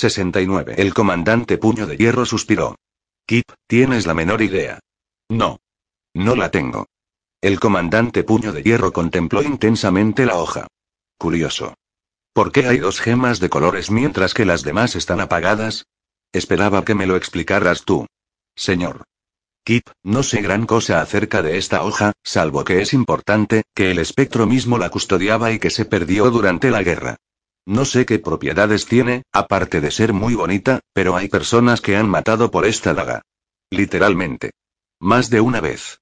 69. El comandante Puño de Hierro suspiró. Kip, ¿tienes la menor idea? No. No la tengo. El comandante Puño de Hierro contempló intensamente la hoja. Curioso. ¿Por qué hay dos gemas de colores mientras que las demás están apagadas? Esperaba que me lo explicaras tú. Señor. Kip, no sé gran cosa acerca de esta hoja, salvo que es importante, que el espectro mismo la custodiaba y que se perdió durante la guerra. No sé qué propiedades tiene, aparte de ser muy bonita, pero hay personas que han matado por esta daga. Literalmente. Más de una vez.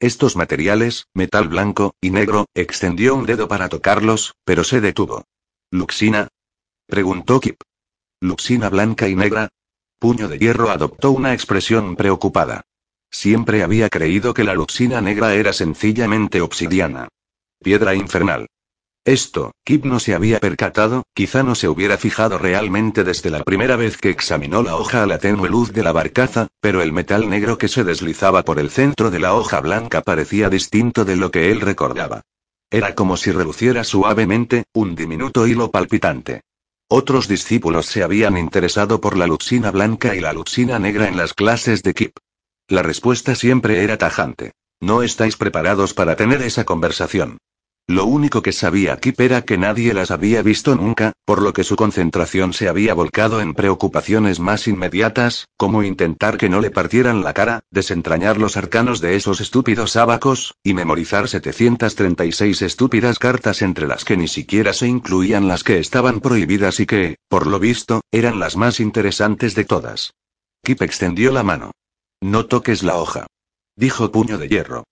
Estos materiales, metal blanco y negro, extendió un dedo para tocarlos, pero se detuvo. ¿Luxina? preguntó Kip. ¿Luxina blanca y negra? Puño de Hierro adoptó una expresión preocupada. Siempre había creído que la luxina negra era sencillamente obsidiana. Piedra infernal. Esto, Kip no se había percatado, quizá no se hubiera fijado realmente desde la primera vez que examinó la hoja a la tenue luz de la barcaza, pero el metal negro que se deslizaba por el centro de la hoja blanca parecía distinto de lo que él recordaba. Era como si reluciera suavemente, un diminuto hilo palpitante. Otros discípulos se habían interesado por la luxina blanca y la luxina negra en las clases de Kip. La respuesta siempre era tajante. No estáis preparados para tener esa conversación. Lo único que sabía Kip era que nadie las había visto nunca, por lo que su concentración se había volcado en preocupaciones más inmediatas, como intentar que no le partieran la cara, desentrañar los arcanos de esos estúpidos ábacos, y memorizar 736 estúpidas cartas entre las que ni siquiera se incluían las que estaban prohibidas y que, por lo visto, eran las más interesantes de todas. Kip extendió la mano. No toques la hoja. Dijo puño de hierro.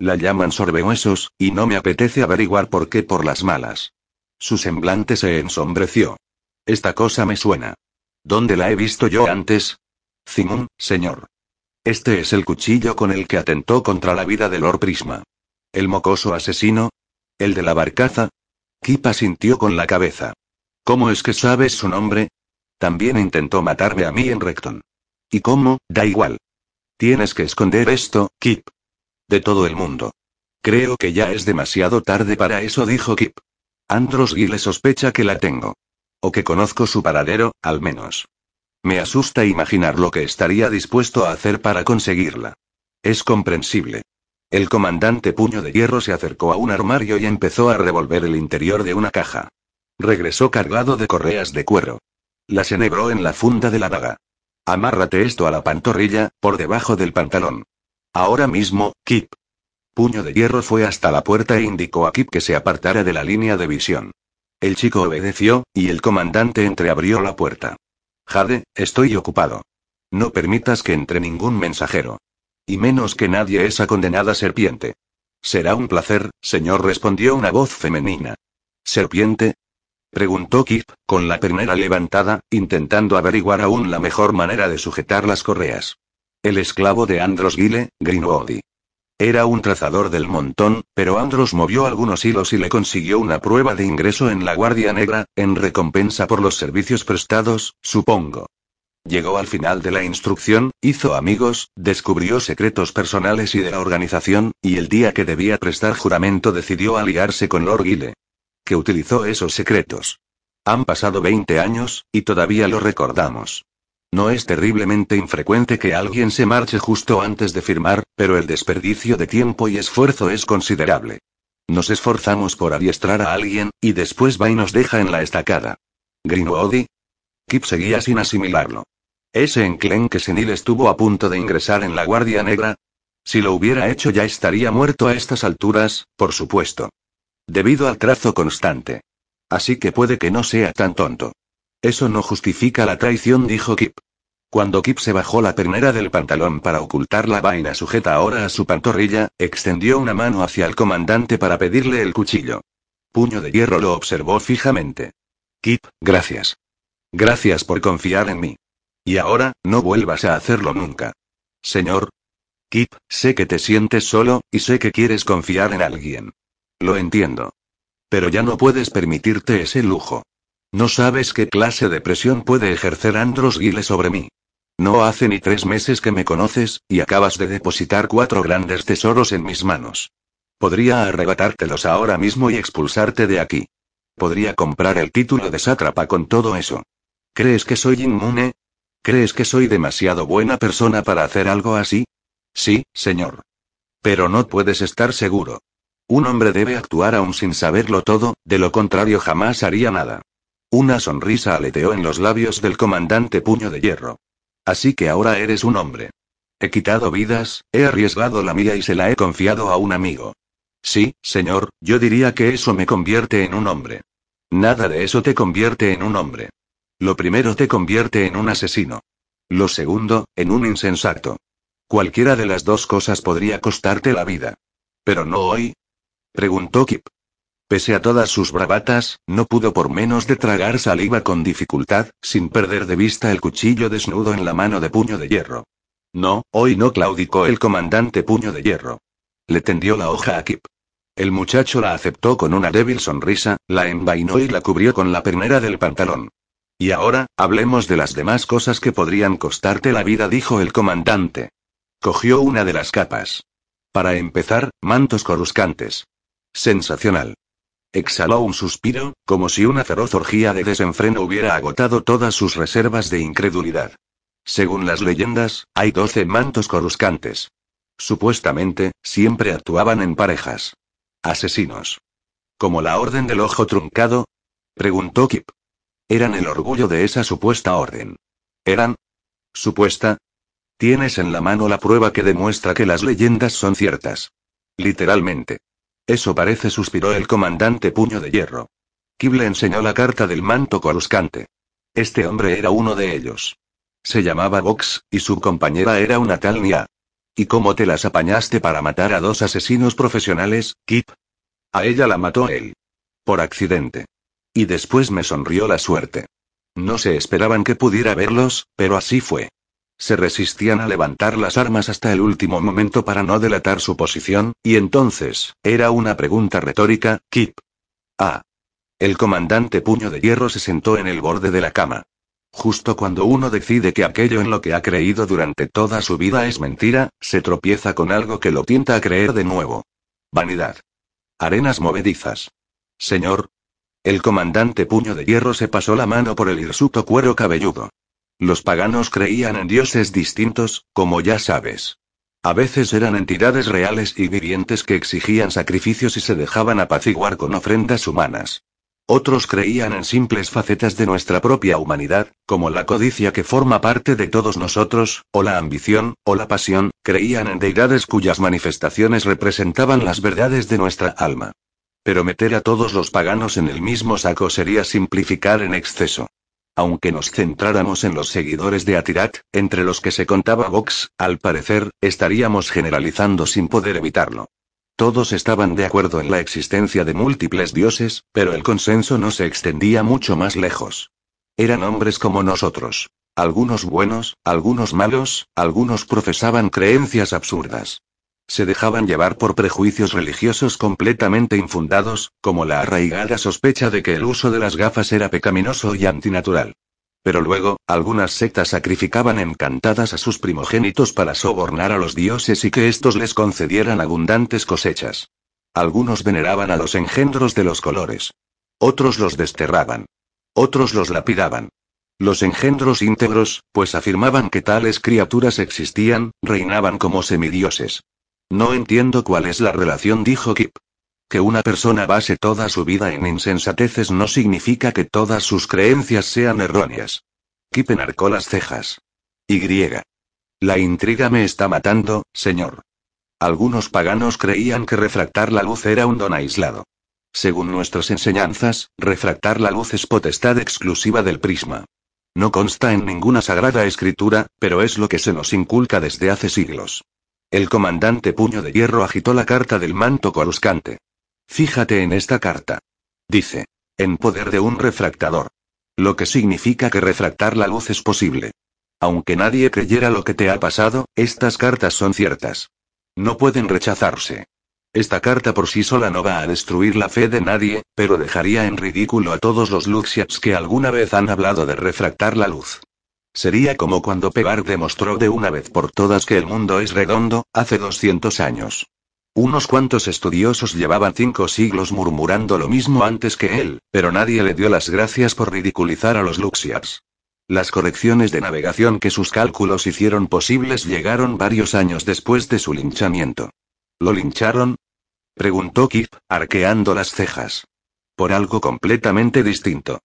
La llaman sorbehuesos, y no me apetece averiguar por qué por las malas. Su semblante se ensombreció. Esta cosa me suena. ¿Dónde la he visto yo antes? Simón, señor. Este es el cuchillo con el que atentó contra la vida de Lord Prisma. ¿El mocoso asesino? ¿El de la barcaza? Kipa sintió con la cabeza. ¿Cómo es que sabes su nombre? También intentó matarme a mí en Recton. ¿Y cómo? Da igual. Tienes que esconder esto, Kip. De todo el mundo. Creo que ya es demasiado tarde para eso, dijo Kip. Andros Guile sospecha que la tengo. O que conozco su paradero, al menos. Me asusta imaginar lo que estaría dispuesto a hacer para conseguirla. Es comprensible. El comandante Puño de Hierro se acercó a un armario y empezó a revolver el interior de una caja. Regresó cargado de correas de cuero. Las enhebró en la funda de la daga. Amárrate esto a la pantorrilla, por debajo del pantalón. Ahora mismo, Kip. Puño de Hierro fue hasta la puerta e indicó a Kip que se apartara de la línea de visión. El chico obedeció, y el comandante entreabrió la puerta. Jade, estoy ocupado. No permitas que entre ningún mensajero. Y menos que nadie esa condenada serpiente. Será un placer, señor, respondió una voz femenina. ¿Serpiente? preguntó Kip, con la pernera levantada, intentando averiguar aún la mejor manera de sujetar las correas. El esclavo de Andros Gile, Greenwoody. Era un trazador del montón, pero Andros movió algunos hilos y le consiguió una prueba de ingreso en la Guardia Negra, en recompensa por los servicios prestados, supongo. Llegó al final de la instrucción, hizo amigos, descubrió secretos personales y de la organización, y el día que debía prestar juramento decidió aliarse con Lord Gile. Que utilizó esos secretos. Han pasado 20 años, y todavía lo recordamos. No es terriblemente infrecuente que alguien se marche justo antes de firmar, pero el desperdicio de tiempo y esfuerzo es considerable. Nos esforzamos por adiestrar a alguien, y después va y nos deja en la estacada. Greenwoody. Kip seguía sin asimilarlo. ¿Ese enclenque senil estuvo a punto de ingresar en la Guardia Negra? Si lo hubiera hecho ya estaría muerto a estas alturas, por supuesto. Debido al trazo constante. Así que puede que no sea tan tonto. Eso no justifica la traición, dijo Kip. Cuando Kip se bajó la pernera del pantalón para ocultar la vaina sujeta ahora a su pantorrilla, extendió una mano hacia el comandante para pedirle el cuchillo. Puño de hierro lo observó fijamente. Kip, gracias. Gracias por confiar en mí. Y ahora, no vuelvas a hacerlo nunca. Señor. Kip, sé que te sientes solo, y sé que quieres confiar en alguien. Lo entiendo. Pero ya no puedes permitirte ese lujo. No sabes qué clase de presión puede ejercer Andros Guile sobre mí. No hace ni tres meses que me conoces, y acabas de depositar cuatro grandes tesoros en mis manos. Podría arrebatártelos ahora mismo y expulsarte de aquí. Podría comprar el título de sátrapa con todo eso. ¿Crees que soy inmune? ¿Crees que soy demasiado buena persona para hacer algo así? Sí, señor. Pero no puedes estar seguro. Un hombre debe actuar aún sin saberlo todo, de lo contrario jamás haría nada. Una sonrisa aleteó en los labios del comandante Puño de Hierro. Así que ahora eres un hombre. He quitado vidas, he arriesgado la mía y se la he confiado a un amigo. Sí, señor, yo diría que eso me convierte en un hombre. Nada de eso te convierte en un hombre. Lo primero te convierte en un asesino. Lo segundo, en un insensato. Cualquiera de las dos cosas podría costarte la vida. Pero no hoy. Preguntó Kip. Pese a todas sus bravatas, no pudo por menos de tragar saliva con dificultad, sin perder de vista el cuchillo desnudo en la mano de puño de hierro. No, hoy no claudicó el comandante puño de hierro. Le tendió la hoja a Kip. El muchacho la aceptó con una débil sonrisa, la envainó y la cubrió con la pernera del pantalón. Y ahora, hablemos de las demás cosas que podrían costarte la vida, dijo el comandante. Cogió una de las capas. Para empezar, mantos coruscantes. Sensacional. Exhaló un suspiro, como si una feroz orgía de desenfreno hubiera agotado todas sus reservas de incredulidad. Según las leyendas, hay doce mantos coruscantes. Supuestamente, siempre actuaban en parejas. Asesinos. ¿Como la Orden del Ojo Truncado? Preguntó Kip. Eran el orgullo de esa supuesta orden. ¿Eran? ¿Supuesta? Tienes en la mano la prueba que demuestra que las leyendas son ciertas. Literalmente. Eso parece, suspiró el comandante Puño de Hierro. Kip le enseñó la carta del manto coruscante. Este hombre era uno de ellos. Se llamaba Vox, y su compañera era una tal Nia. ¿Y cómo te las apañaste para matar a dos asesinos profesionales, Kip? A ella la mató él. Por accidente. Y después me sonrió la suerte. No se esperaban que pudiera verlos, pero así fue. Se resistían a levantar las armas hasta el último momento para no delatar su posición, y entonces, era una pregunta retórica, Kip. Ah. El comandante Puño de Hierro se sentó en el borde de la cama. Justo cuando uno decide que aquello en lo que ha creído durante toda su vida es mentira, se tropieza con algo que lo tienta a creer de nuevo. Vanidad. Arenas movedizas. Señor. El comandante Puño de Hierro se pasó la mano por el hirsuto cuero cabelludo. Los paganos creían en dioses distintos, como ya sabes. A veces eran entidades reales y vivientes que exigían sacrificios y se dejaban apaciguar con ofrendas humanas. Otros creían en simples facetas de nuestra propia humanidad, como la codicia que forma parte de todos nosotros, o la ambición, o la pasión, creían en deidades cuyas manifestaciones representaban las verdades de nuestra alma. Pero meter a todos los paganos en el mismo saco sería simplificar en exceso. Aunque nos centráramos en los seguidores de Atirat, entre los que se contaba Vox, al parecer, estaríamos generalizando sin poder evitarlo. Todos estaban de acuerdo en la existencia de múltiples dioses, pero el consenso no se extendía mucho más lejos. Eran hombres como nosotros. Algunos buenos, algunos malos, algunos profesaban creencias absurdas. Se dejaban llevar por prejuicios religiosos completamente infundados, como la arraigada sospecha de que el uso de las gafas era pecaminoso y antinatural. Pero luego, algunas sectas sacrificaban encantadas a sus primogénitos para sobornar a los dioses y que éstos les concedieran abundantes cosechas. Algunos veneraban a los engendros de los colores. Otros los desterraban. Otros los lapidaban. Los engendros íntegros, pues afirmaban que tales criaturas existían, reinaban como semidioses. No entiendo cuál es la relación, dijo Kip. Que una persona base toda su vida en insensateces no significa que todas sus creencias sean erróneas. Kip enarcó las cejas. Y. La intriga me está matando, señor. Algunos paganos creían que refractar la luz era un don aislado. Según nuestras enseñanzas, refractar la luz es potestad exclusiva del prisma. No consta en ninguna sagrada escritura, pero es lo que se nos inculca desde hace siglos. El comandante Puño de Hierro agitó la carta del manto coruscante. Fíjate en esta carta. Dice. En poder de un refractador. Lo que significa que refractar la luz es posible. Aunque nadie creyera lo que te ha pasado, estas cartas son ciertas. No pueden rechazarse. Esta carta por sí sola no va a destruir la fe de nadie, pero dejaría en ridículo a todos los Luxiats que alguna vez han hablado de refractar la luz. Sería como cuando Pegar demostró de una vez por todas que el mundo es redondo, hace 200 años. Unos cuantos estudiosos llevaban cinco siglos murmurando lo mismo antes que él, pero nadie le dio las gracias por ridiculizar a los Luxiars. Las correcciones de navegación que sus cálculos hicieron posibles llegaron varios años después de su linchamiento. ¿Lo lincharon? Preguntó Kip, arqueando las cejas. Por algo completamente distinto.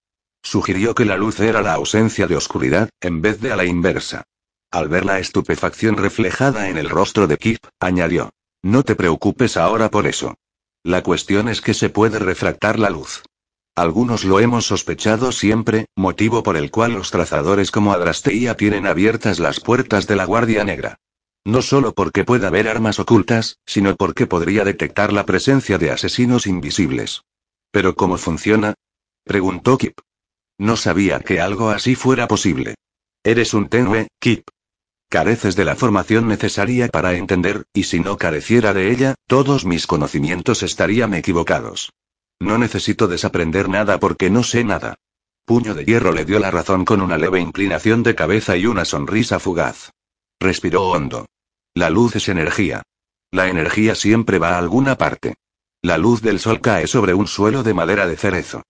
Sugirió que la luz era la ausencia de oscuridad, en vez de a la inversa. Al ver la estupefacción reflejada en el rostro de Kip, añadió. No te preocupes ahora por eso. La cuestión es que se puede refractar la luz. Algunos lo hemos sospechado siempre, motivo por el cual los trazadores como Adrasteia tienen abiertas las puertas de la Guardia Negra. No solo porque pueda haber armas ocultas, sino porque podría detectar la presencia de asesinos invisibles. ¿Pero cómo funciona? preguntó Kip. No sabía que algo así fuera posible. Eres un tenue, Kip. Careces de la formación necesaria para entender, y si no careciera de ella, todos mis conocimientos estarían equivocados. No necesito desaprender nada porque no sé nada. Puño de Hierro le dio la razón con una leve inclinación de cabeza y una sonrisa fugaz. Respiró hondo. La luz es energía. La energía siempre va a alguna parte. La luz del sol cae sobre un suelo de madera de cerezo.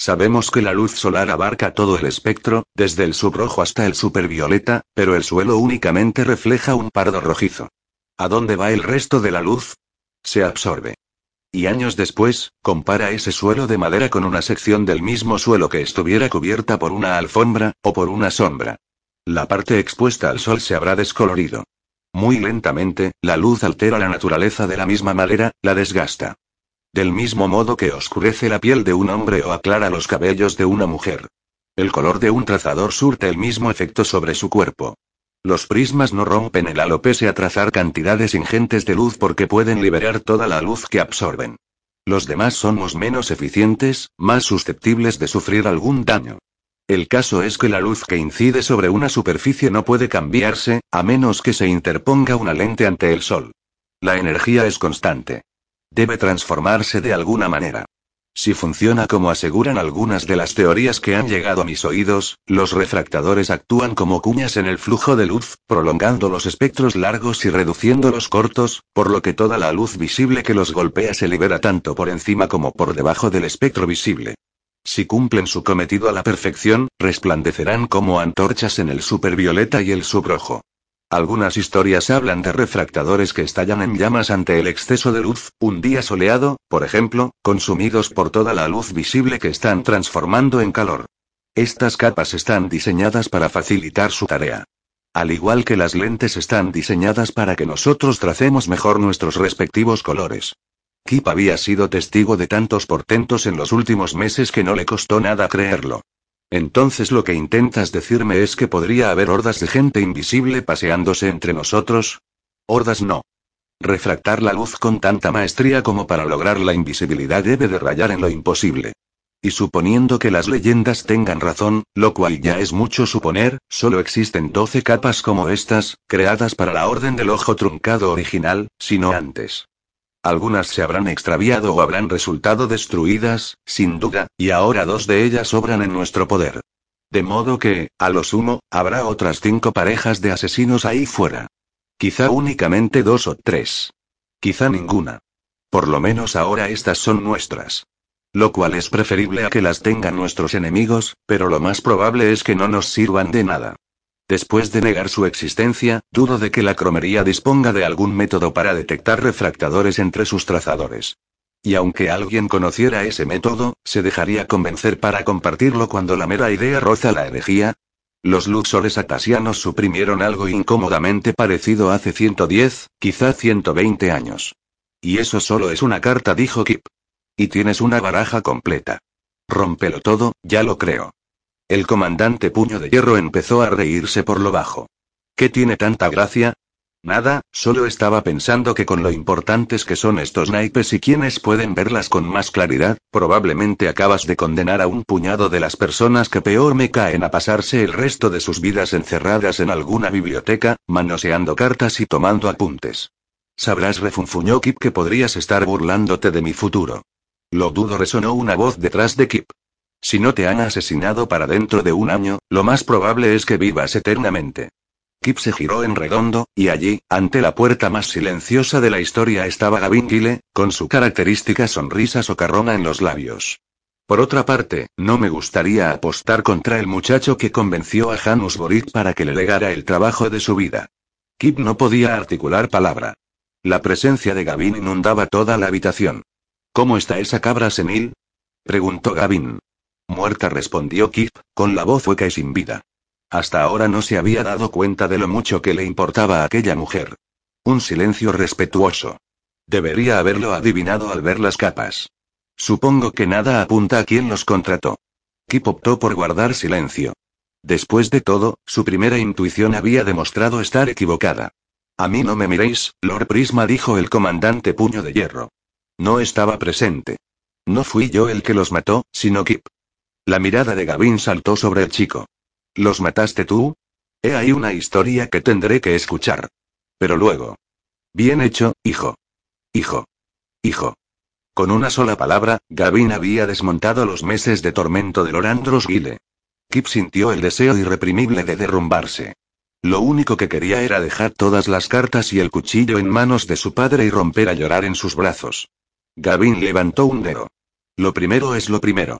Sabemos que la luz solar abarca todo el espectro, desde el subrojo hasta el supervioleta, pero el suelo únicamente refleja un pardo rojizo. ¿A dónde va el resto de la luz? Se absorbe. Y años después, compara ese suelo de madera con una sección del mismo suelo que estuviera cubierta por una alfombra, o por una sombra. La parte expuesta al sol se habrá descolorido. Muy lentamente, la luz altera la naturaleza de la misma manera, la desgasta. Del mismo modo que oscurece la piel de un hombre o aclara los cabellos de una mujer. El color de un trazador surte el mismo efecto sobre su cuerpo. Los prismas no rompen el halo pese a trazar cantidades ingentes de luz porque pueden liberar toda la luz que absorben. Los demás somos menos eficientes, más susceptibles de sufrir algún daño. El caso es que la luz que incide sobre una superficie no puede cambiarse, a menos que se interponga una lente ante el sol. La energía es constante. Debe transformarse de alguna manera. Si funciona como aseguran algunas de las teorías que han llegado a mis oídos, los refractadores actúan como cuñas en el flujo de luz, prolongando los espectros largos y reduciendo los cortos, por lo que toda la luz visible que los golpea se libera tanto por encima como por debajo del espectro visible. Si cumplen su cometido a la perfección, resplandecerán como antorchas en el supervioleta y el subrojo. Algunas historias hablan de refractadores que estallan en llamas ante el exceso de luz, un día soleado, por ejemplo, consumidos por toda la luz visible que están transformando en calor. Estas capas están diseñadas para facilitar su tarea. Al igual que las lentes están diseñadas para que nosotros tracemos mejor nuestros respectivos colores. Kip había sido testigo de tantos portentos en los últimos meses que no le costó nada creerlo. Entonces lo que intentas decirme es que podría haber hordas de gente invisible paseándose entre nosotros. Hordas no. Refractar la luz con tanta maestría como para lograr la invisibilidad debe de rayar en lo imposible. Y suponiendo que las leyendas tengan razón, lo cual ya es mucho suponer, solo existen 12 capas como estas, creadas para la Orden del Ojo Truncado original, sino antes. Algunas se habrán extraviado o habrán resultado destruidas, sin duda, y ahora dos de ellas sobran en nuestro poder. De modo que, a lo sumo, habrá otras cinco parejas de asesinos ahí fuera. Quizá únicamente dos o tres. Quizá ninguna. Por lo menos ahora estas son nuestras. Lo cual es preferible a que las tengan nuestros enemigos, pero lo más probable es que no nos sirvan de nada. Después de negar su existencia, dudo de que la cromería disponga de algún método para detectar refractadores entre sus trazadores. Y aunque alguien conociera ese método, ¿se dejaría convencer para compartirlo cuando la mera idea roza la herejía? Los luxores atasianos suprimieron algo incómodamente parecido hace 110, quizá 120 años. Y eso solo es una carta, dijo Kip. Y tienes una baraja completa. Rómpelo todo, ya lo creo. El comandante Puño de Hierro empezó a reírse por lo bajo. ¿Qué tiene tanta gracia? Nada, solo estaba pensando que con lo importantes que son estos naipes y quienes pueden verlas con más claridad, probablemente acabas de condenar a un puñado de las personas que peor me caen a pasarse el resto de sus vidas encerradas en alguna biblioteca, manoseando cartas y tomando apuntes. Sabrás, refunfuñó Kip, que podrías estar burlándote de mi futuro. Lo dudo, resonó una voz detrás de Kip. Si no te han asesinado para dentro de un año, lo más probable es que vivas eternamente. Kip se giró en redondo, y allí, ante la puerta más silenciosa de la historia estaba Gavin Gile, con su característica sonrisa socarrona en los labios. Por otra parte, no me gustaría apostar contra el muchacho que convenció a Janus Boric para que le legara el trabajo de su vida. Kip no podía articular palabra. La presencia de Gavin inundaba toda la habitación. ¿Cómo está esa cabra senil? preguntó Gavin. Muerta respondió Kip, con la voz hueca y sin vida. Hasta ahora no se había dado cuenta de lo mucho que le importaba a aquella mujer. Un silencio respetuoso. Debería haberlo adivinado al ver las capas. Supongo que nada apunta a quién los contrató. Kip optó por guardar silencio. Después de todo, su primera intuición había demostrado estar equivocada. A mí no me miréis, Lord Prisma dijo el comandante Puño de Hierro. No estaba presente. No fui yo el que los mató, sino Kip. La mirada de Gavin saltó sobre el chico. ¿Los mataste tú? He ahí una historia que tendré que escuchar. Pero luego. Bien hecho, hijo. Hijo. Hijo. Con una sola palabra, Gavin había desmontado los meses de tormento de Lorandros Guile. Kip sintió el deseo irreprimible de derrumbarse. Lo único que quería era dejar todas las cartas y el cuchillo en manos de su padre y romper a llorar en sus brazos. Gavin levantó un dedo. Lo primero es lo primero.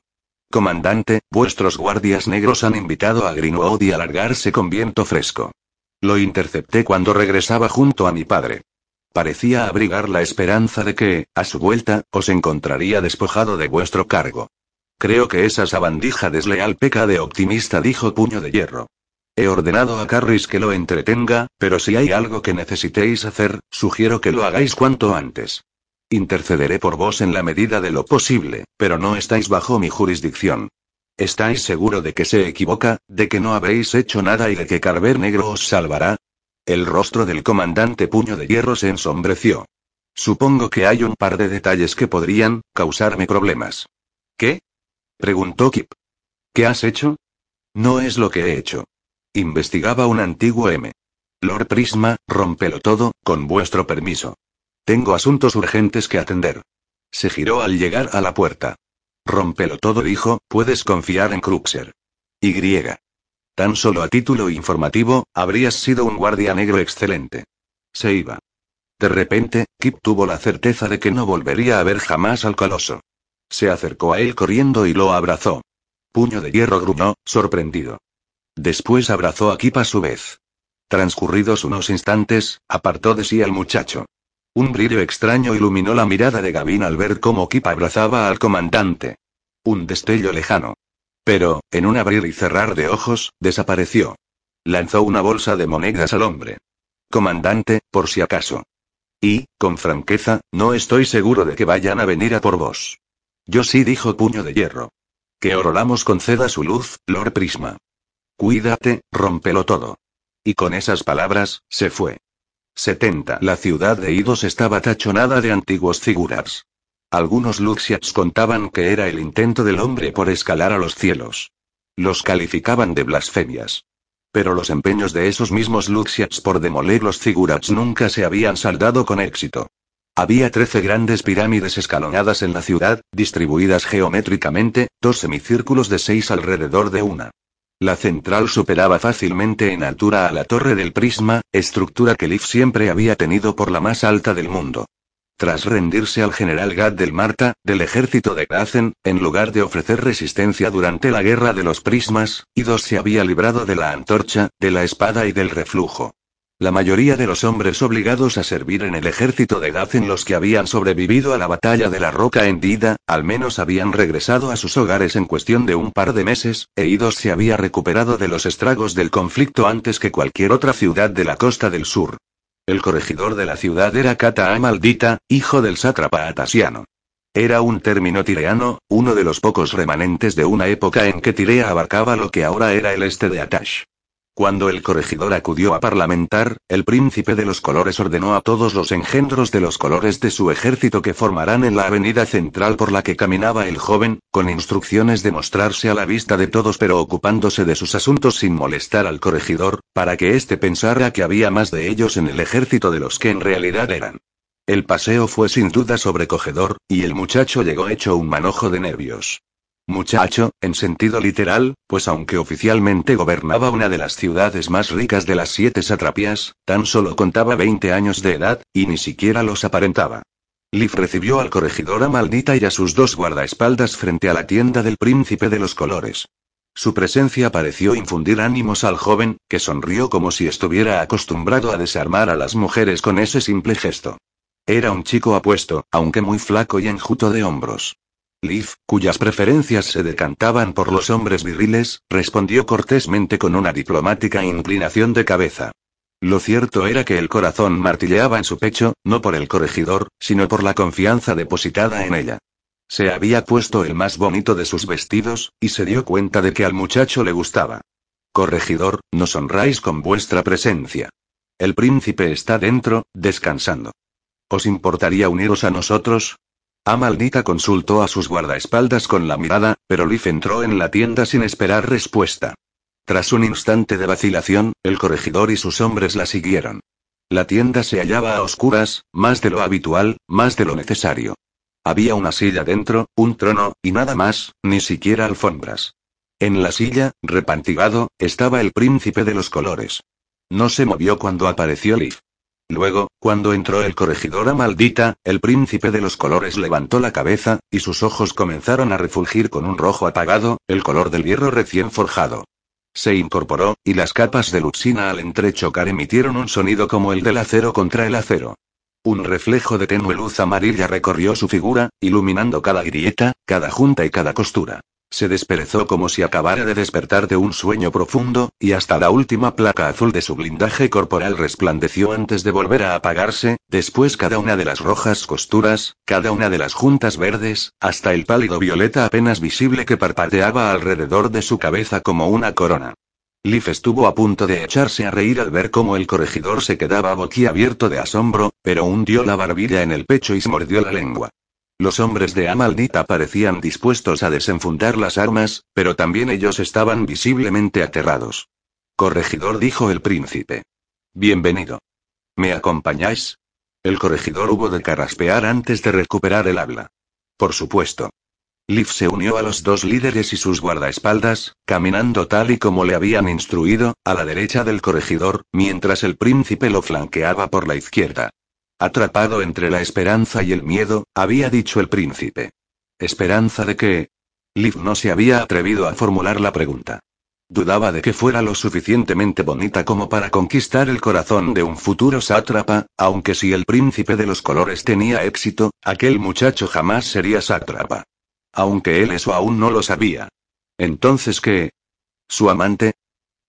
Comandante, vuestros guardias negros han invitado a Greenwood a alargarse con viento fresco. Lo intercepté cuando regresaba junto a mi padre. Parecía abrigar la esperanza de que, a su vuelta, os encontraría despojado de vuestro cargo. Creo que esa sabandija desleal peca de optimista, dijo Puño de Hierro. He ordenado a Carris que lo entretenga, pero si hay algo que necesitéis hacer, sugiero que lo hagáis cuanto antes. Intercederé por vos en la medida de lo posible, pero no estáis bajo mi jurisdicción. ¿Estáis seguro de que se equivoca, de que no habréis hecho nada y de que Carver Negro os salvará? El rostro del comandante Puño de Hierro se ensombreció. Supongo que hay un par de detalles que podrían causarme problemas. ¿Qué? preguntó Kip. ¿Qué has hecho? No es lo que he hecho. Investigaba un antiguo M. Lord Prisma, rompelo todo, con vuestro permiso. Tengo asuntos urgentes que atender. Se giró al llegar a la puerta. Rompelo todo, dijo, puedes confiar en Kruxer. Y. Tan solo a título informativo, habrías sido un guardia negro excelente. Se iba. De repente, Kip tuvo la certeza de que no volvería a ver jamás al coloso. Se acercó a él corriendo y lo abrazó. Puño de hierro gruñó, sorprendido. Después abrazó a Kip a su vez. Transcurridos unos instantes, apartó de sí al muchacho. Un brillo extraño iluminó la mirada de Gavin al ver cómo Kip abrazaba al comandante. Un destello lejano. Pero, en un abrir y cerrar de ojos, desapareció. Lanzó una bolsa de monedas al hombre. Comandante, por si acaso. Y, con franqueza, no estoy seguro de que vayan a venir a por vos. Yo sí, dijo Puño de Hierro. Que Orolamos conceda su luz, Lord Prisma. Cuídate, rómpelo todo. Y con esas palabras, se fue. 70. La ciudad de Idos estaba tachonada de antiguos figuras. Algunos Luxiats contaban que era el intento del hombre por escalar a los cielos. Los calificaban de blasfemias. Pero los empeños de esos mismos Luxiats por demoler los figurats nunca se habían saldado con éxito. Había trece grandes pirámides escalonadas en la ciudad, distribuidas geométricamente, dos semicírculos de seis alrededor de una. La central superaba fácilmente en altura a la torre del prisma, estructura que Leaf siempre había tenido por la más alta del mundo. Tras rendirse al general Gad del Marta, del ejército de Gazen, en lugar de ofrecer resistencia durante la guerra de los prismas, Idos se había librado de la antorcha, de la espada y del reflujo. La mayoría de los hombres obligados a servir en el ejército de Gazen, los que habían sobrevivido a la batalla de la Roca hendida, al menos habían regresado a sus hogares en cuestión de un par de meses, e Idos se había recuperado de los estragos del conflicto antes que cualquier otra ciudad de la costa del sur. El corregidor de la ciudad era Kata Maldita, hijo del sátrapa atasiano. Era un término tireano, uno de los pocos remanentes de una época en que Tirea abarcaba lo que ahora era el este de Atash. Cuando el corregidor acudió a parlamentar, el príncipe de los colores ordenó a todos los engendros de los colores de su ejército que formarán en la avenida central por la que caminaba el joven, con instrucciones de mostrarse a la vista de todos pero ocupándose de sus asuntos sin molestar al corregidor, para que éste pensara que había más de ellos en el ejército de los que en realidad eran. El paseo fue sin duda sobrecogedor, y el muchacho llegó hecho un manojo de nervios. Muchacho, en sentido literal, pues aunque oficialmente gobernaba una de las ciudades más ricas de las siete satrapías, tan solo contaba 20 años de edad, y ni siquiera los aparentaba. Leaf recibió al corregidor a maldita y a sus dos guardaespaldas frente a la tienda del príncipe de los colores. Su presencia pareció infundir ánimos al joven, que sonrió como si estuviera acostumbrado a desarmar a las mujeres con ese simple gesto. Era un chico apuesto, aunque muy flaco y enjuto de hombros. Leaf, cuyas preferencias se decantaban por los hombres viriles, respondió cortésmente con una diplomática inclinación de cabeza. Lo cierto era que el corazón martilleaba en su pecho, no por el corregidor, sino por la confianza depositada en ella. Se había puesto el más bonito de sus vestidos, y se dio cuenta de que al muchacho le gustaba. Corregidor, nos honráis con vuestra presencia. El príncipe está dentro, descansando. ¿Os importaría uniros a nosotros? A maldita consultó a sus guardaespaldas con la mirada, pero Leaf entró en la tienda sin esperar respuesta. Tras un instante de vacilación, el corregidor y sus hombres la siguieron. La tienda se hallaba a oscuras, más de lo habitual, más de lo necesario. Había una silla dentro, un trono, y nada más, ni siquiera alfombras. En la silla, repantigado, estaba el príncipe de los colores. No se movió cuando apareció Leaf. Luego, cuando entró el corregidor a maldita, el príncipe de los colores levantó la cabeza, y sus ojos comenzaron a refulgir con un rojo apagado, el color del hierro recién forjado. Se incorporó, y las capas de luxina al entrechocar emitieron un sonido como el del acero contra el acero. Un reflejo de tenue luz amarilla recorrió su figura, iluminando cada grieta, cada junta y cada costura. Se desperezó como si acabara de despertar de un sueño profundo, y hasta la última placa azul de su blindaje corporal resplandeció antes de volver a apagarse, después cada una de las rojas costuras, cada una de las juntas verdes, hasta el pálido violeta apenas visible que parpadeaba alrededor de su cabeza como una corona. Leaf estuvo a punto de echarse a reír al ver cómo el corregidor se quedaba boquiabierto de asombro, pero hundió la barbilla en el pecho y se mordió la lengua. Los hombres de Amaldita parecían dispuestos a desenfundar las armas, pero también ellos estaban visiblemente aterrados. Corregidor dijo el príncipe. Bienvenido. ¿Me acompañáis? El corregidor hubo de carraspear antes de recuperar el habla. Por supuesto. Leaf se unió a los dos líderes y sus guardaespaldas, caminando tal y como le habían instruido, a la derecha del corregidor, mientras el príncipe lo flanqueaba por la izquierda. Atrapado entre la esperanza y el miedo, había dicho el príncipe. ¿Esperanza de qué? Leaf no se había atrevido a formular la pregunta. Dudaba de que fuera lo suficientemente bonita como para conquistar el corazón de un futuro sátrapa, aunque si el príncipe de los colores tenía éxito, aquel muchacho jamás sería sátrapa. Aunque él eso aún no lo sabía. Entonces, ¿qué? ¿Su amante?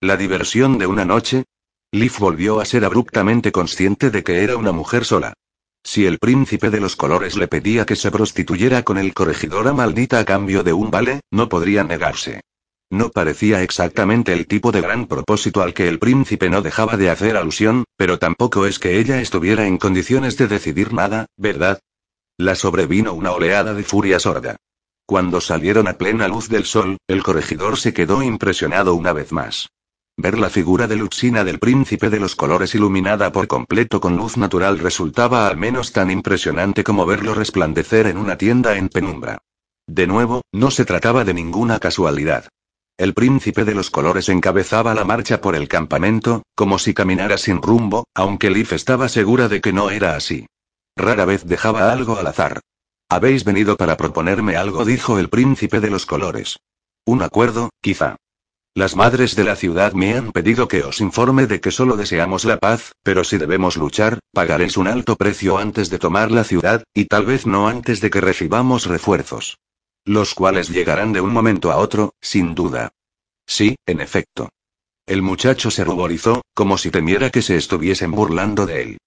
¿La diversión de una noche? Leaf volvió a ser abruptamente consciente de que era una mujer sola. Si el príncipe de los colores le pedía que se prostituyera con el corregidor a maldita a cambio de un vale, no podría negarse. No parecía exactamente el tipo de gran propósito al que el príncipe no dejaba de hacer alusión, pero tampoco es que ella estuviera en condiciones de decidir nada, ¿verdad? La sobrevino una oleada de furia sorda. Cuando salieron a plena luz del sol, el corregidor se quedó impresionado una vez más. Ver la figura de Luxina del príncipe de los colores iluminada por completo con luz natural resultaba al menos tan impresionante como verlo resplandecer en una tienda en penumbra. De nuevo, no se trataba de ninguna casualidad. El príncipe de los colores encabezaba la marcha por el campamento, como si caminara sin rumbo, aunque Leaf estaba segura de que no era así. Rara vez dejaba algo al azar. Habéis venido para proponerme algo, dijo el príncipe de los colores. Un acuerdo, quizá. Las madres de la ciudad me han pedido que os informe de que solo deseamos la paz, pero si debemos luchar, pagaréis un alto precio antes de tomar la ciudad, y tal vez no antes de que recibamos refuerzos. Los cuales llegarán de un momento a otro, sin duda. Sí, en efecto. El muchacho se ruborizó, como si temiera que se estuviesen burlando de él.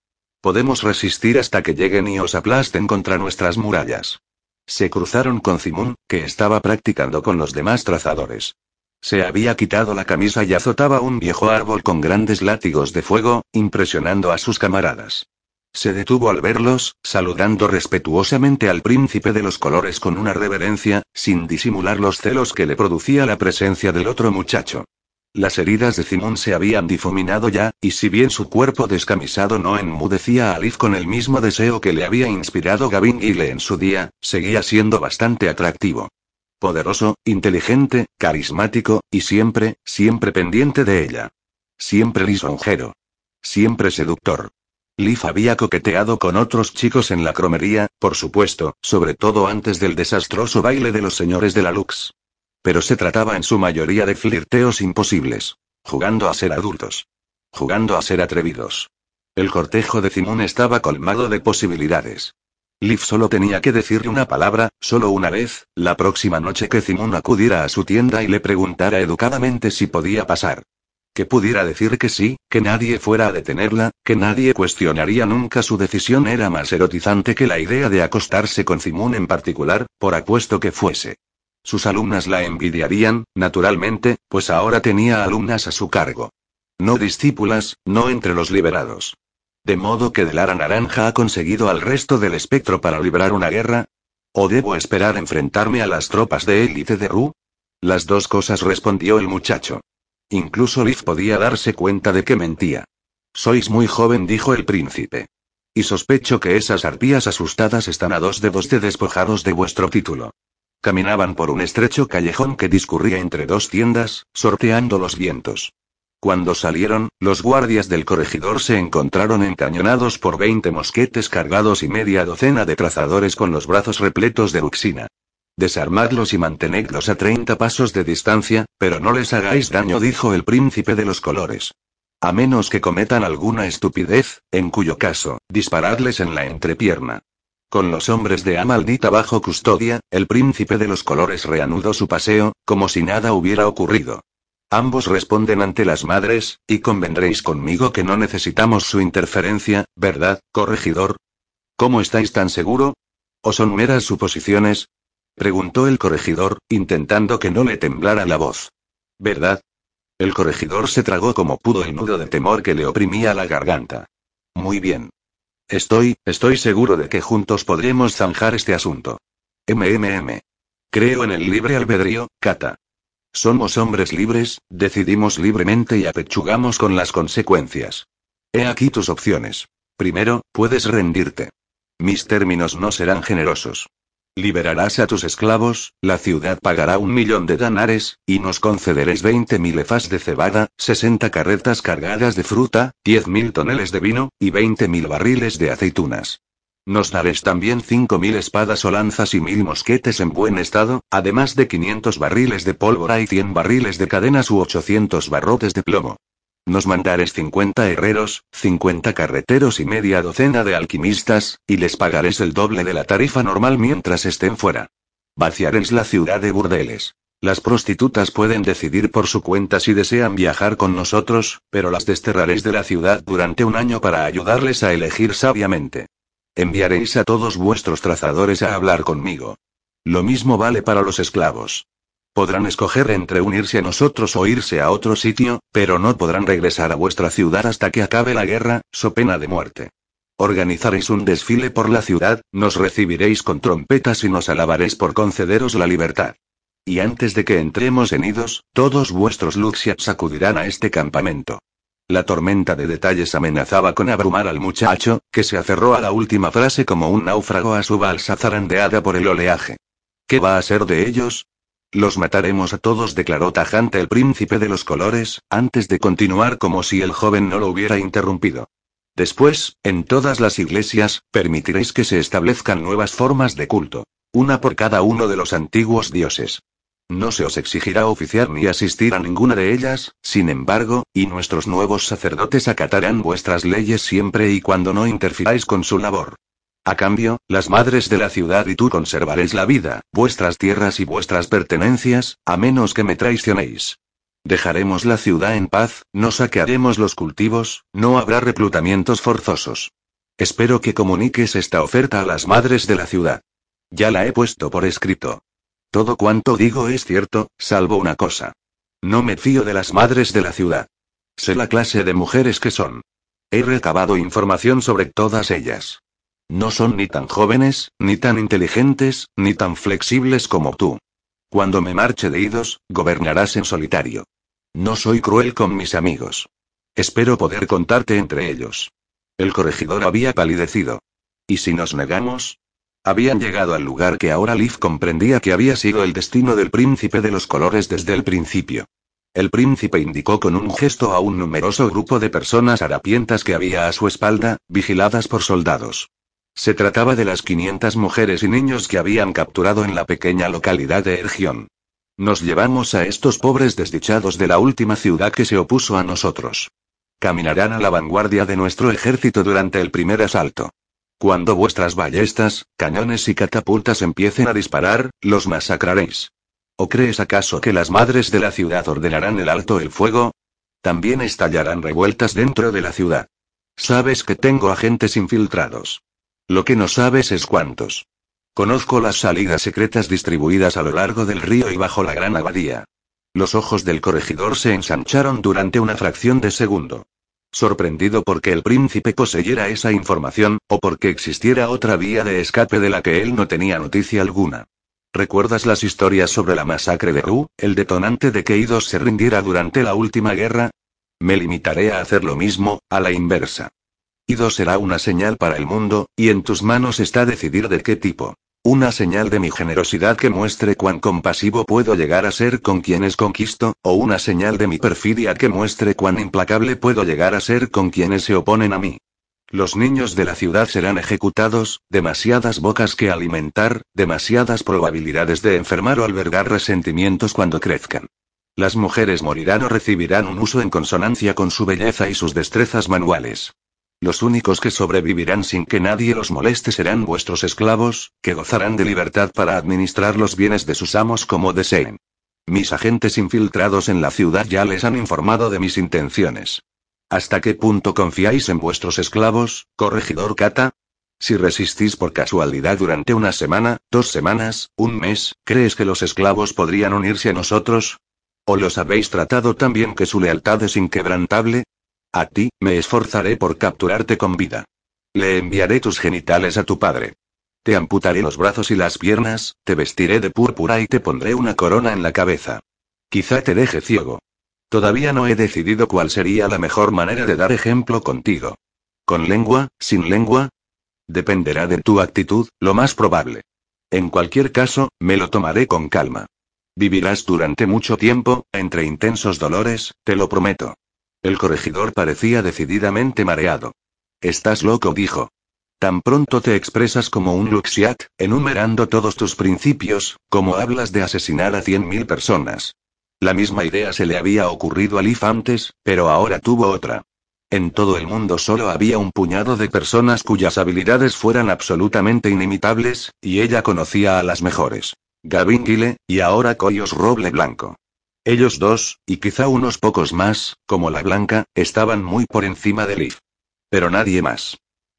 Podemos resistir hasta que lleguen y os aplasten contra nuestras murallas. Se cruzaron con Zimun, que estaba practicando con los demás trazadores. Se había quitado la camisa y azotaba un viejo árbol con grandes látigos de fuego, impresionando a sus camaradas. Se detuvo al verlos, saludando respetuosamente al príncipe de los colores con una reverencia, sin disimular los celos que le producía la presencia del otro muchacho. Las heridas de Simón se habían difuminado ya, y si bien su cuerpo descamisado no enmudecía a Alice con el mismo deseo que le había inspirado Gavin Gile en su día, seguía siendo bastante atractivo. Poderoso, inteligente, carismático, y siempre, siempre pendiente de ella. Siempre lisonjero. Siempre seductor. Leaf había coqueteado con otros chicos en la cromería, por supuesto, sobre todo antes del desastroso baile de los señores de la Lux. Pero se trataba en su mayoría de flirteos imposibles. Jugando a ser adultos. Jugando a ser atrevidos. El cortejo de Simón estaba colmado de posibilidades. Liv solo tenía que decirle una palabra, solo una vez, la próxima noche que Simón acudiera a su tienda y le preguntara educadamente si podía pasar. Que pudiera decir que sí, que nadie fuera a detenerla, que nadie cuestionaría nunca su decisión era más erotizante que la idea de acostarse con Simón en particular, por apuesto que fuese. Sus alumnas la envidiarían, naturalmente, pues ahora tenía alumnas a su cargo. No discípulas, no entre los liberados. De modo que Delara Naranja ha conseguido al resto del espectro para librar una guerra. ¿O debo esperar enfrentarme a las tropas de élite de Ru? Las dos cosas respondió el muchacho. Incluso Liv podía darse cuenta de que mentía. Sois muy joven, dijo el príncipe. Y sospecho que esas arpías asustadas están a dos dedos de despojados de vuestro título. Caminaban por un estrecho callejón que discurría entre dos tiendas, sorteando los vientos. Cuando salieron, los guardias del corregidor se encontraron encañonados por veinte mosquetes cargados y media docena de trazadores con los brazos repletos de luxina. Desarmadlos y mantenedlos a treinta pasos de distancia, pero no les hagáis daño, dijo el príncipe de los colores. A menos que cometan alguna estupidez, en cuyo caso, disparadles en la entrepierna. Con los hombres de Amaldita bajo custodia, el príncipe de los colores reanudó su paseo, como si nada hubiera ocurrido. Ambos responden ante las madres, y convendréis conmigo que no necesitamos su interferencia, ¿verdad, corregidor? ¿Cómo estáis tan seguro? ¿O son meras suposiciones? Preguntó el corregidor, intentando que no le temblara la voz. ¿Verdad? El corregidor se tragó como pudo el nudo de temor que le oprimía la garganta. Muy bien. Estoy, estoy seguro de que juntos podremos zanjar este asunto. MMM. Creo en el libre albedrío, Kata. Somos hombres libres, decidimos libremente y apechugamos con las consecuencias. He aquí tus opciones. Primero, puedes rendirte. Mis términos no serán generosos. Liberarás a tus esclavos, la ciudad pagará un millón de danares, y nos concederéis veinte mil efas de cebada, sesenta carretas cargadas de fruta, diez mil toneles de vino, y veinte mil barriles de aceitunas. Nos daréis también cinco mil espadas o lanzas y mil mosquetes en buen estado, además de quinientos barriles de pólvora y cien barriles de cadenas u ochocientos barrotes de plomo. Nos mandaréis 50 herreros, 50 carreteros y media docena de alquimistas, y les pagaréis el doble de la tarifa normal mientras estén fuera. Vaciaréis la ciudad de burdeles. Las prostitutas pueden decidir por su cuenta si desean viajar con nosotros, pero las desterraréis de la ciudad durante un año para ayudarles a elegir sabiamente. Enviaréis a todos vuestros trazadores a hablar conmigo. Lo mismo vale para los esclavos. Podrán escoger entre unirse a nosotros o irse a otro sitio, pero no podrán regresar a vuestra ciudad hasta que acabe la guerra, so pena de muerte. Organizaréis un desfile por la ciudad, nos recibiréis con trompetas y nos alabaréis por concederos la libertad. Y antes de que entremos en Idos, todos vuestros Luxiats acudirán a este campamento. La tormenta de detalles amenazaba con abrumar al muchacho, que se aferró a la última frase como un náufrago a su balsa zarandeada por el oleaje. ¿Qué va a ser de ellos? Los mataremos a todos, declaró tajante el príncipe de los colores, antes de continuar como si el joven no lo hubiera interrumpido. Después, en todas las iglesias, permitiréis que se establezcan nuevas formas de culto. Una por cada uno de los antiguos dioses. No se os exigirá oficiar ni asistir a ninguna de ellas, sin embargo, y nuestros nuevos sacerdotes acatarán vuestras leyes siempre y cuando no interfiráis con su labor. A cambio, las madres de la ciudad y tú conservaréis la vida, vuestras tierras y vuestras pertenencias, a menos que me traicionéis. Dejaremos la ciudad en paz, no saquearemos los cultivos, no habrá reclutamientos forzosos. Espero que comuniques esta oferta a las madres de la ciudad. Ya la he puesto por escrito. Todo cuanto digo es cierto, salvo una cosa. No me fío de las madres de la ciudad. Sé la clase de mujeres que son. He recabado información sobre todas ellas. No son ni tan jóvenes, ni tan inteligentes, ni tan flexibles como tú. Cuando me marche de idos, gobernarás en solitario. No soy cruel con mis amigos. Espero poder contarte entre ellos. El corregidor había palidecido. ¿Y si nos negamos? Habían llegado al lugar que ahora Liv comprendía que había sido el destino del príncipe de los colores desde el principio. El príncipe indicó con un gesto a un numeroso grupo de personas harapientas que había a su espalda, vigiladas por soldados. Se trataba de las 500 mujeres y niños que habían capturado en la pequeña localidad de Ergion. Nos llevamos a estos pobres desdichados de la última ciudad que se opuso a nosotros. Caminarán a la vanguardia de nuestro ejército durante el primer asalto. Cuando vuestras ballestas, cañones y catapultas empiecen a disparar, los masacraréis. ¿O crees acaso que las madres de la ciudad ordenarán el alto el fuego? También estallarán revueltas dentro de la ciudad. Sabes que tengo agentes infiltrados. Lo que no sabes es cuántos. Conozco las salidas secretas distribuidas a lo largo del río y bajo la gran abadía. Los ojos del corregidor se ensancharon durante una fracción de segundo. Sorprendido porque el príncipe poseyera esa información, o porque existiera otra vía de escape de la que él no tenía noticia alguna. ¿Recuerdas las historias sobre la masacre de Ru, el detonante de que Idos se rindiera durante la última guerra? Me limitaré a hacer lo mismo, a la inversa. Idos será una señal para el mundo, y en tus manos está decidir de qué tipo. Una señal de mi generosidad que muestre cuán compasivo puedo llegar a ser con quienes conquisto, o una señal de mi perfidia que muestre cuán implacable puedo llegar a ser con quienes se oponen a mí. Los niños de la ciudad serán ejecutados, demasiadas bocas que alimentar, demasiadas probabilidades de enfermar o albergar resentimientos cuando crezcan. Las mujeres morirán o recibirán un uso en consonancia con su belleza y sus destrezas manuales. Los únicos que sobrevivirán sin que nadie los moleste serán vuestros esclavos, que gozarán de libertad para administrar los bienes de sus amos como deseen. Mis agentes infiltrados en la ciudad ya les han informado de mis intenciones. ¿Hasta qué punto confiáis en vuestros esclavos, corregidor Kata? Si resistís por casualidad durante una semana, dos semanas, un mes, ¿crees que los esclavos podrían unirse a nosotros? ¿O los habéis tratado tan bien que su lealtad es inquebrantable? A ti, me esforzaré por capturarte con vida. Le enviaré tus genitales a tu padre. Te amputaré los brazos y las piernas, te vestiré de púrpura y te pondré una corona en la cabeza. Quizá te deje ciego. Todavía no he decidido cuál sería la mejor manera de dar ejemplo contigo. ¿Con lengua, sin lengua? Dependerá de tu actitud, lo más probable. En cualquier caso, me lo tomaré con calma. Vivirás durante mucho tiempo, entre intensos dolores, te lo prometo. El corregidor parecía decididamente mareado. Estás loco, dijo. Tan pronto te expresas como un Luxiat, enumerando todos tus principios, como hablas de asesinar a cien mil personas. La misma idea se le había ocurrido a Leaf antes, pero ahora tuvo otra. En todo el mundo solo había un puñado de personas cuyas habilidades fueran absolutamente inimitables, y ella conocía a las mejores. Gavin Gile, y ahora Coyos Roble Blanco. Ellos dos, y quizá unos pocos más, como la Blanca, estaban muy por encima de Leaf. Pero nadie más.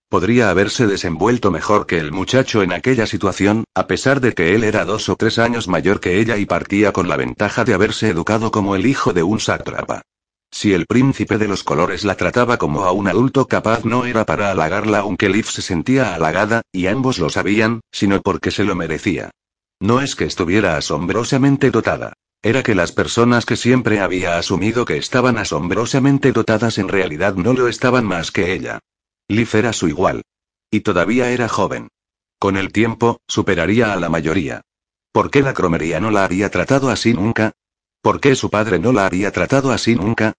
Podría haberse desenvuelto mejor que el muchacho en aquella situación, a pesar de que él era dos o tres años mayor que ella y partía con la ventaja de haberse educado como el hijo de un sátrapa. Si el príncipe de los colores la trataba como a un adulto capaz no era para halagarla aunque Liv se sentía halagada, y ambos lo sabían, sino porque se lo merecía. No es que estuviera asombrosamente dotada. Era que las personas que siempre había asumido que estaban asombrosamente dotadas en realidad no lo estaban más que ella. Liv era su igual. Y todavía era joven. Con el tiempo, superaría a la mayoría. ¿Por qué la cromería no la había tratado así nunca? ¿Por qué su padre no la había tratado así nunca?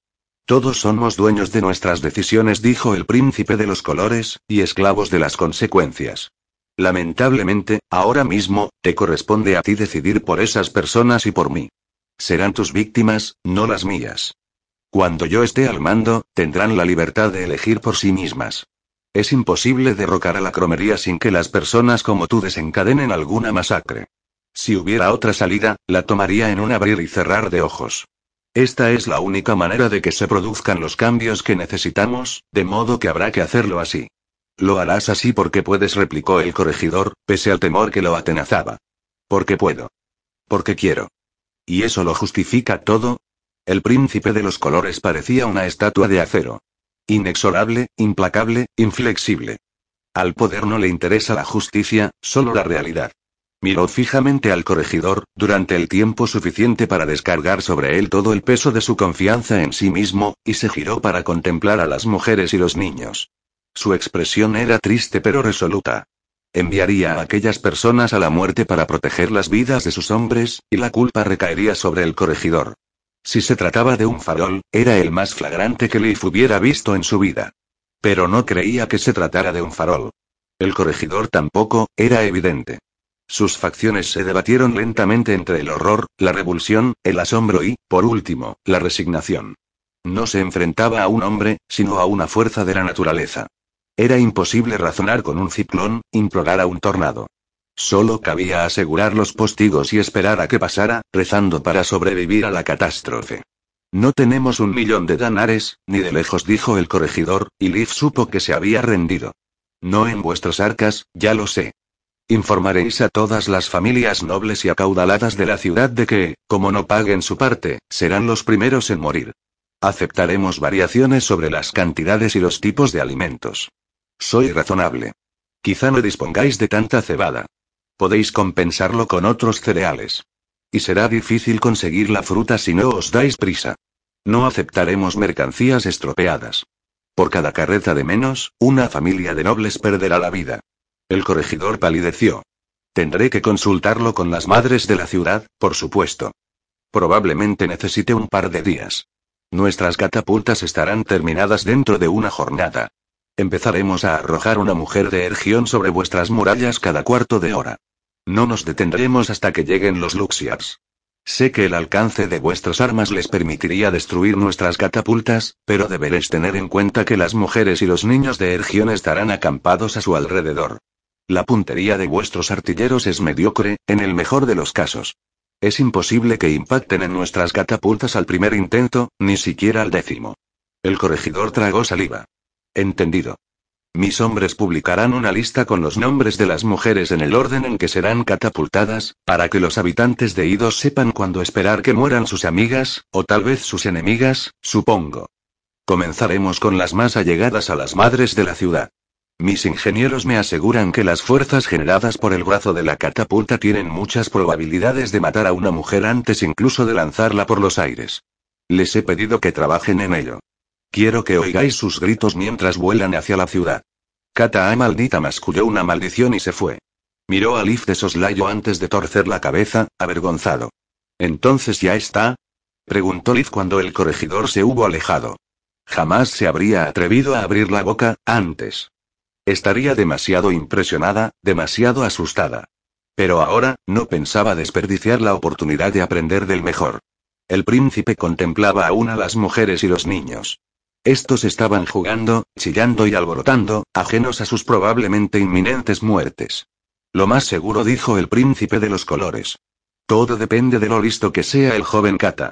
Todos somos dueños de nuestras decisiones, dijo el príncipe de los colores, y esclavos de las consecuencias. Lamentablemente, ahora mismo, te corresponde a ti decidir por esas personas y por mí. Serán tus víctimas, no las mías. Cuando yo esté al mando, tendrán la libertad de elegir por sí mismas. Es imposible derrocar a la cromería sin que las personas como tú desencadenen alguna masacre. Si hubiera otra salida, la tomaría en un abrir y cerrar de ojos. Esta es la única manera de que se produzcan los cambios que necesitamos, de modo que habrá que hacerlo así. Lo harás así porque puedes, replicó el corregidor, pese al temor que lo atenazaba. Porque puedo. Porque quiero. ¿Y eso lo justifica todo? El príncipe de los colores parecía una estatua de acero. Inexorable, implacable, inflexible. Al poder no le interesa la justicia, solo la realidad. Miró fijamente al corregidor, durante el tiempo suficiente para descargar sobre él todo el peso de su confianza en sí mismo, y se giró para contemplar a las mujeres y los niños. Su expresión era triste pero resoluta. Enviaría a aquellas personas a la muerte para proteger las vidas de sus hombres, y la culpa recaería sobre el corregidor. Si se trataba de un farol, era el más flagrante que Leaf hubiera visto en su vida. Pero no creía que se tratara de un farol. El corregidor tampoco, era evidente. Sus facciones se debatieron lentamente entre el horror, la revulsión, el asombro y, por último, la resignación. No se enfrentaba a un hombre, sino a una fuerza de la naturaleza. Era imposible razonar con un ciclón, implorar a un tornado. Solo cabía asegurar los postigos y esperar a que pasara, rezando para sobrevivir a la catástrofe. No tenemos un millón de danares, ni de lejos dijo el corregidor, y Leaf supo que se había rendido. No en vuestras arcas, ya lo sé. Informaréis a todas las familias nobles y acaudaladas de la ciudad de que, como no paguen su parte, serán los primeros en morir. Aceptaremos variaciones sobre las cantidades y los tipos de alimentos. Soy razonable. Quizá no dispongáis de tanta cebada. Podéis compensarlo con otros cereales. Y será difícil conseguir la fruta si no os dais prisa. No aceptaremos mercancías estropeadas. Por cada carreta de menos, una familia de nobles perderá la vida. El corregidor palideció. Tendré que consultarlo con las madres de la ciudad, por supuesto. Probablemente necesite un par de días. Nuestras catapultas estarán terminadas dentro de una jornada. Empezaremos a arrojar una mujer de Ergión sobre vuestras murallas cada cuarto de hora. No nos detendremos hasta que lleguen los Luxiars. Sé que el alcance de vuestras armas les permitiría destruir nuestras catapultas, pero deberéis tener en cuenta que las mujeres y los niños de Ergión estarán acampados a su alrededor. La puntería de vuestros artilleros es mediocre, en el mejor de los casos. Es imposible que impacten en nuestras catapultas al primer intento, ni siquiera al décimo. El corregidor tragó saliva. Entendido. Mis hombres publicarán una lista con los nombres de las mujeres en el orden en que serán catapultadas, para que los habitantes de Idos sepan cuándo esperar que mueran sus amigas, o tal vez sus enemigas, supongo. Comenzaremos con las más allegadas a las madres de la ciudad. Mis ingenieros me aseguran que las fuerzas generadas por el brazo de la catapulta tienen muchas probabilidades de matar a una mujer antes incluso de lanzarla por los aires. Les he pedido que trabajen en ello. Quiero que oigáis sus gritos mientras vuelan hacia la ciudad. Kata A maldita masculló una maldición y se fue. Miró a Leaf de soslayo antes de torcer la cabeza, avergonzado. ¿Entonces ya está? preguntó Leaf cuando el corregidor se hubo alejado. Jamás se habría atrevido a abrir la boca, antes. Estaría demasiado impresionada, demasiado asustada. Pero ahora, no pensaba desperdiciar la oportunidad de aprender del mejor. El príncipe contemplaba aún a las mujeres y los niños. Estos estaban jugando, chillando y alborotando, ajenos a sus probablemente inminentes muertes. Lo más seguro dijo el príncipe de los colores. Todo depende de lo listo que sea el joven Kata.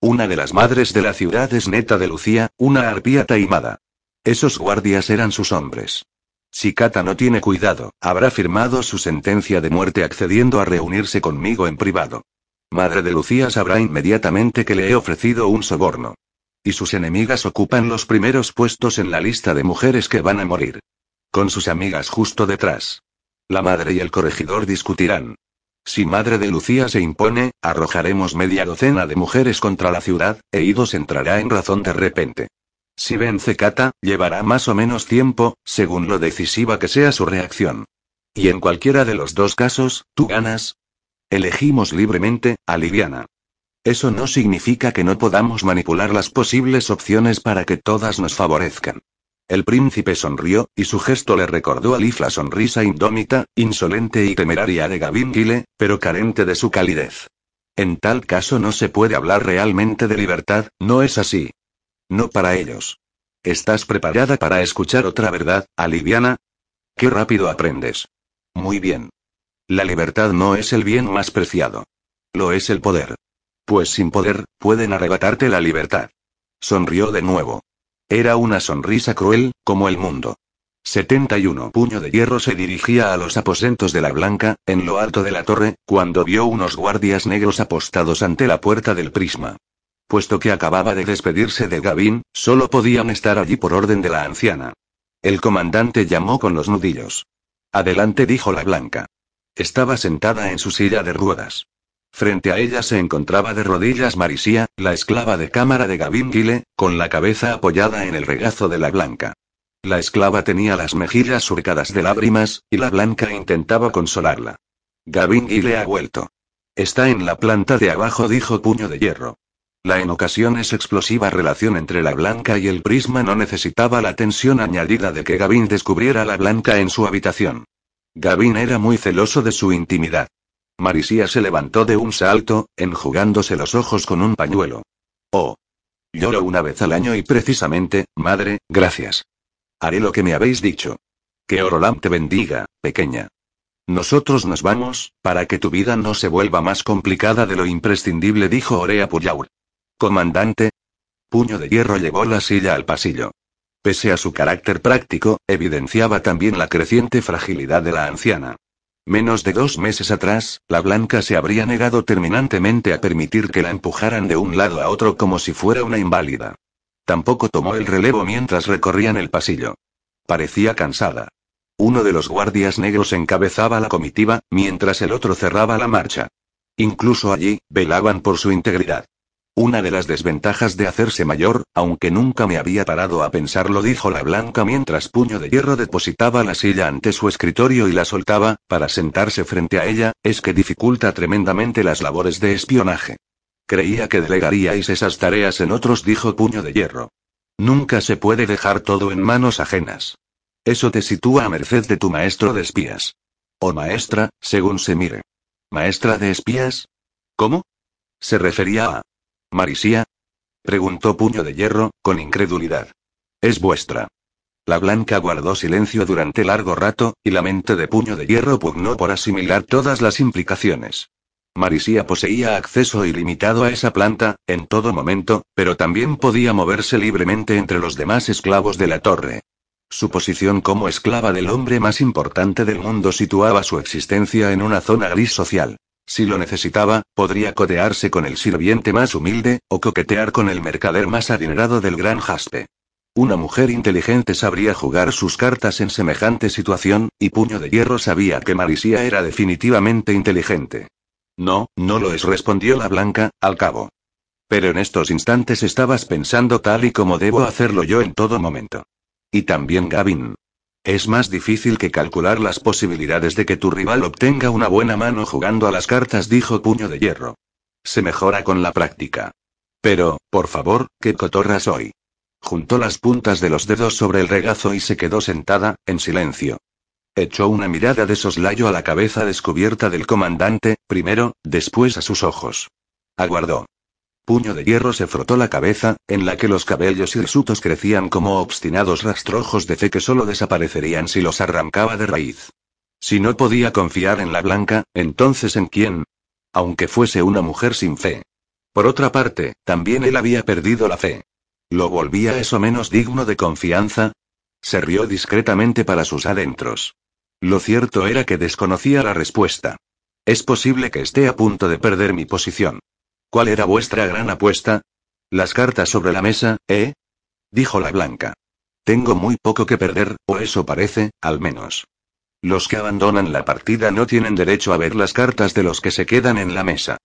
Una de las madres de la ciudad es neta de Lucía, una arpía taimada. Esos guardias eran sus hombres. Si Kata no tiene cuidado, habrá firmado su sentencia de muerte accediendo a reunirse conmigo en privado. Madre de Lucía sabrá inmediatamente que le he ofrecido un soborno. Y sus enemigas ocupan los primeros puestos en la lista de mujeres que van a morir. Con sus amigas justo detrás. La madre y el corregidor discutirán. Si Madre de Lucía se impone, arrojaremos media docena de mujeres contra la ciudad, e Idos entrará en razón de repente. Si vence Kata, llevará más o menos tiempo, según lo decisiva que sea su reacción. Y en cualquiera de los dos casos, tú ganas. Elegimos libremente, a Liviana. Eso no significa que no podamos manipular las posibles opciones para que todas nos favorezcan. El príncipe sonrió, y su gesto le recordó a Leaf la sonrisa indómita, insolente y temeraria de Gavin Gile, pero carente de su calidez. En tal caso no se puede hablar realmente de libertad, ¿no es así? No para ellos. ¿Estás preparada para escuchar otra verdad, Aliviana? Qué rápido aprendes. Muy bien. La libertad no es el bien más preciado. Lo es el poder. Pues sin poder, pueden arrebatarte la libertad. Sonrió de nuevo. Era una sonrisa cruel, como el mundo. 71 Puño de Hierro se dirigía a los aposentos de la Blanca, en lo alto de la torre, cuando vio unos guardias negros apostados ante la puerta del prisma. Puesto que acababa de despedirse de Gavin, solo podían estar allí por orden de la anciana. El comandante llamó con los nudillos. Adelante dijo la Blanca. Estaba sentada en su silla de ruedas. Frente a ella se encontraba de rodillas Marisía, la esclava de cámara de Gavin Gile, con la cabeza apoyada en el regazo de la blanca. La esclava tenía las mejillas surcadas de lágrimas, y la blanca intentaba consolarla. Gavin Gile ha vuelto. Está en la planta de abajo, dijo Puño de Hierro. La en ocasiones explosiva relación entre la blanca y el prisma no necesitaba la tensión añadida de que Gavin descubriera a la blanca en su habitación. Gavin era muy celoso de su intimidad. Marisía se levantó de un salto, enjugándose los ojos con un pañuelo. Oh. Lloro una vez al año y precisamente, madre, gracias. Haré lo que me habéis dicho. Que Orolam te bendiga, pequeña. Nosotros nos vamos, para que tu vida no se vuelva más complicada de lo imprescindible, dijo Orea Puyaur. Comandante. Puño de hierro llevó la silla al pasillo. Pese a su carácter práctico, evidenciaba también la creciente fragilidad de la anciana. Menos de dos meses atrás, la Blanca se habría negado terminantemente a permitir que la empujaran de un lado a otro como si fuera una inválida. Tampoco tomó el relevo mientras recorrían el pasillo. Parecía cansada. Uno de los guardias negros encabezaba la comitiva, mientras el otro cerraba la marcha. Incluso allí, velaban por su integridad. Una de las desventajas de hacerse mayor, aunque nunca me había parado a pensarlo, dijo la blanca mientras Puño de Hierro depositaba la silla ante su escritorio y la soltaba, para sentarse frente a ella, es que dificulta tremendamente las labores de espionaje. Creía que delegaríais esas tareas en otros, dijo Puño de Hierro. Nunca se puede dejar todo en manos ajenas. Eso te sitúa a merced de tu maestro de espías. O maestra, según se mire. ¿Maestra de espías? ¿Cómo? Se refería a ¿Marisía? Preguntó Puño de Hierro, con incredulidad. Es vuestra. La Blanca guardó silencio durante largo rato, y la mente de Puño de Hierro pugnó por asimilar todas las implicaciones. Marisía poseía acceso ilimitado a esa planta, en todo momento, pero también podía moverse libremente entre los demás esclavos de la torre. Su posición como esclava del hombre más importante del mundo situaba su existencia en una zona gris social. Si lo necesitaba, podría codearse con el sirviente más humilde, o coquetear con el mercader más adinerado del gran jaspe. Una mujer inteligente sabría jugar sus cartas en semejante situación, y Puño de Hierro sabía que Marisía era definitivamente inteligente. No, no lo es, respondió la Blanca, al cabo. Pero en estos instantes estabas pensando tal y como debo hacerlo yo en todo momento. Y también Gavin. Es más difícil que calcular las posibilidades de que tu rival obtenga una buena mano jugando a las cartas, dijo Puño de Hierro. Se mejora con la práctica. Pero, por favor, ¿qué cotorra soy? Juntó las puntas de los dedos sobre el regazo y se quedó sentada, en silencio. Echó una mirada de soslayo a la cabeza descubierta del comandante, primero, después a sus ojos. Aguardó. Puño de hierro se frotó la cabeza, en la que los cabellos hirsutos crecían como obstinados rastrojos de fe que solo desaparecerían si los arrancaba de raíz. Si no podía confiar en la blanca, entonces en quién? Aunque fuese una mujer sin fe. Por otra parte, también él había perdido la fe. ¿Lo volvía eso menos digno de confianza? Se rió discretamente para sus adentros. Lo cierto era que desconocía la respuesta. Es posible que esté a punto de perder mi posición. ¿Cuál era vuestra gran apuesta? Las cartas sobre la mesa, ¿eh? Dijo la blanca. Tengo muy poco que perder, o eso parece, al menos. Los que abandonan la partida no tienen derecho a ver las cartas de los que se quedan en la mesa.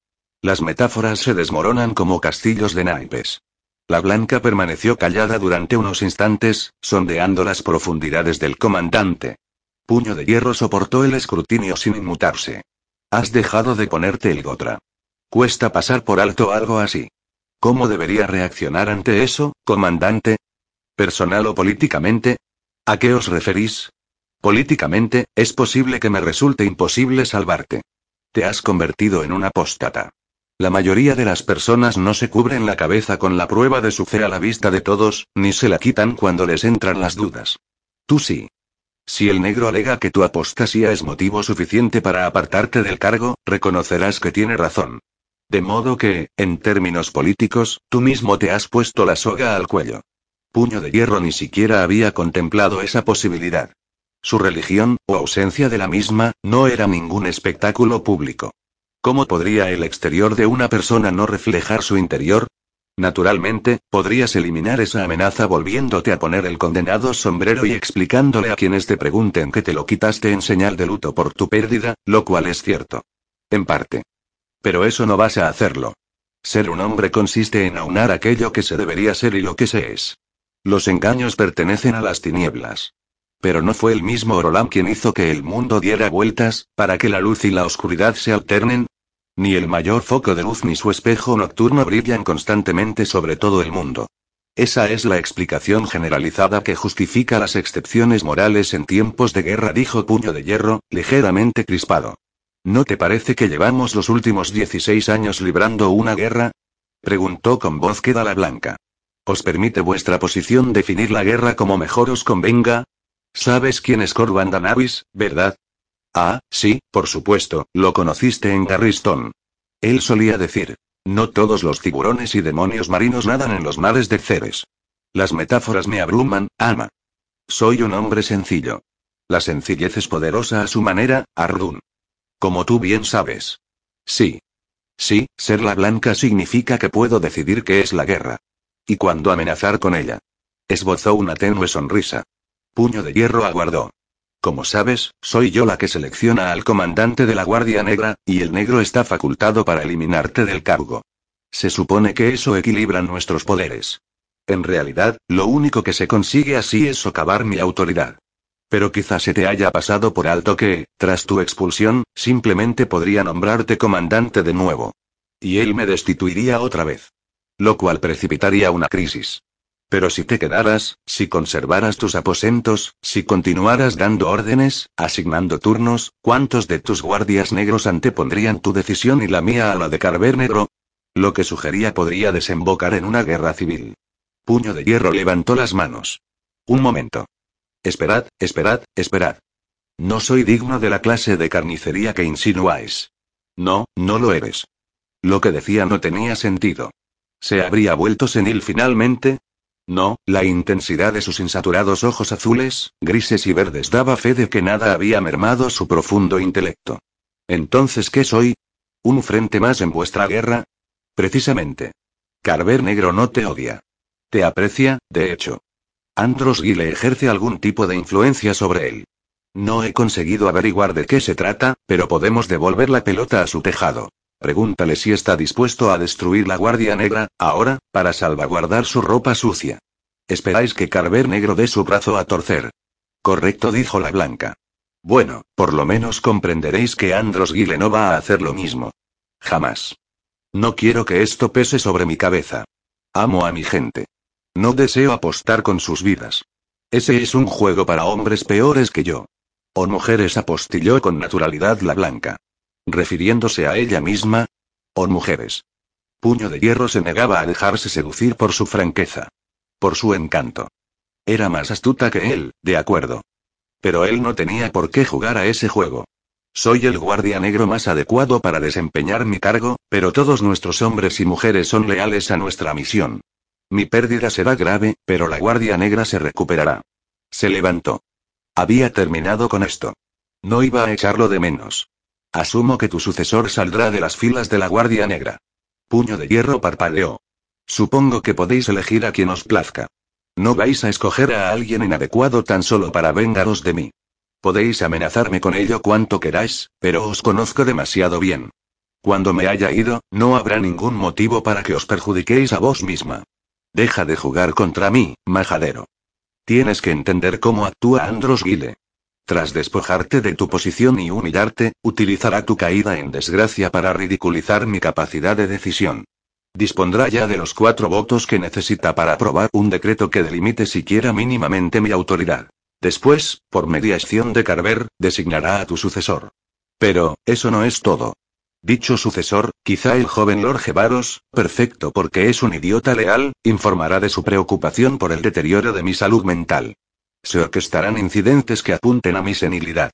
Las metáforas se desmoronan como castillos de naipes. La blanca permaneció callada durante unos instantes, sondeando las profundidades del comandante. Puño de hierro soportó el escrutinio sin inmutarse. Has dejado de ponerte el gotra. Cuesta pasar por alto algo así. ¿Cómo debería reaccionar ante eso, comandante? ¿Personal o políticamente? ¿A qué os referís? Políticamente, es posible que me resulte imposible salvarte. Te has convertido en una apóstata. La mayoría de las personas no se cubren la cabeza con la prueba de su fe a la vista de todos, ni se la quitan cuando les entran las dudas. Tú sí. Si el negro alega que tu apostasía es motivo suficiente para apartarte del cargo, reconocerás que tiene razón. De modo que, en términos políticos, tú mismo te has puesto la soga al cuello. Puño de Hierro ni siquiera había contemplado esa posibilidad. Su religión, o ausencia de la misma, no era ningún espectáculo público. ¿Cómo podría el exterior de una persona no reflejar su interior? Naturalmente, podrías eliminar esa amenaza volviéndote a poner el condenado sombrero y explicándole a quienes te pregunten que te lo quitaste en señal de luto por tu pérdida, lo cual es cierto. En parte. Pero eso no vas a hacerlo. Ser un hombre consiste en aunar aquello que se debería ser y lo que se es. Los engaños pertenecen a las tinieblas. Pero no fue el mismo Orolam quien hizo que el mundo diera vueltas, para que la luz y la oscuridad se alternen. Ni el mayor foco de luz ni su espejo nocturno brillan constantemente sobre todo el mundo. Esa es la explicación generalizada que justifica las excepciones morales en tiempos de guerra, dijo Puño de Hierro, ligeramente crispado. ¿No te parece que llevamos los últimos 16 años librando una guerra? preguntó con voz queda la blanca. ¿Os permite vuestra posición definir la guerra como mejor os convenga? ¿Sabes quién es Corban Danavis, verdad? Ah, sí, por supuesto, lo conociste en Garriston. Él solía decir, no todos los tiburones y demonios marinos nadan en los mares de Ceres. Las metáforas me abruman, ama. Soy un hombre sencillo. La sencillez es poderosa a su manera, Ardun. Como tú bien sabes. Sí. Sí, ser la blanca significa que puedo decidir qué es la guerra. Y cuándo amenazar con ella. Esbozó una tenue sonrisa. Puño de hierro aguardó. Como sabes, soy yo la que selecciona al comandante de la Guardia Negra, y el negro está facultado para eliminarte del cargo. Se supone que eso equilibra nuestros poderes. En realidad, lo único que se consigue así es socavar mi autoridad. Pero quizá se te haya pasado por alto que, tras tu expulsión, simplemente podría nombrarte comandante de nuevo. Y él me destituiría otra vez. Lo cual precipitaría una crisis. Pero si te quedaras, si conservaras tus aposentos, si continuaras dando órdenes, asignando turnos, ¿cuántos de tus guardias negros antepondrían tu decisión y la mía a la de Carver Negro? Lo que sugería podría desembocar en una guerra civil. Puño de hierro levantó las manos. Un momento. Esperad, esperad, esperad. No soy digno de la clase de carnicería que insinuáis. No, no lo eres. Lo que decía no tenía sentido. ¿Se habría vuelto senil finalmente? No, la intensidad de sus insaturados ojos azules, grises y verdes daba fe de que nada había mermado su profundo intelecto. Entonces, ¿qué soy? ¿Un frente más en vuestra guerra? Precisamente. Carver Negro no te odia. Te aprecia, de hecho. Andros Gile ejerce algún tipo de influencia sobre él. No he conseguido averiguar de qué se trata, pero podemos devolver la pelota a su tejado. Pregúntale si está dispuesto a destruir la Guardia Negra, ahora, para salvaguardar su ropa sucia. Esperáis que Carver Negro dé su brazo a torcer. Correcto, dijo la Blanca. Bueno, por lo menos comprenderéis que Andros Guile no va a hacer lo mismo. Jamás. No quiero que esto pese sobre mi cabeza. Amo a mi gente. No deseo apostar con sus vidas. Ese es un juego para hombres peores que yo. O mujeres apostilló con naturalidad la Blanca refiriéndose a ella misma, o mujeres. Puño de Hierro se negaba a dejarse seducir por su franqueza. Por su encanto. Era más astuta que él, de acuerdo. Pero él no tenía por qué jugar a ese juego. Soy el guardia negro más adecuado para desempeñar mi cargo, pero todos nuestros hombres y mujeres son leales a nuestra misión. Mi pérdida será grave, pero la guardia negra se recuperará. Se levantó. Había terminado con esto. No iba a echarlo de menos. Asumo que tu sucesor saldrá de las filas de la Guardia Negra. Puño de hierro parpadeó. Supongo que podéis elegir a quien os plazca. No vais a escoger a alguien inadecuado tan solo para vengaros de mí. Podéis amenazarme con ello cuanto queráis, pero os conozco demasiado bien. Cuando me haya ido, no habrá ningún motivo para que os perjudiquéis a vos misma. Deja de jugar contra mí, majadero. Tienes que entender cómo actúa Andros Guile. Tras despojarte de tu posición y humillarte, utilizará tu caída en desgracia para ridiculizar mi capacidad de decisión. Dispondrá ya de los cuatro votos que necesita para aprobar un decreto que delimite siquiera mínimamente mi autoridad. Después, por mediación de Carver, designará a tu sucesor. Pero, eso no es todo. Dicho sucesor, quizá el joven Lord Gevaros, perfecto porque es un idiota leal, informará de su preocupación por el deterioro de mi salud mental. Se orquestarán incidentes que apunten a mi senilidad.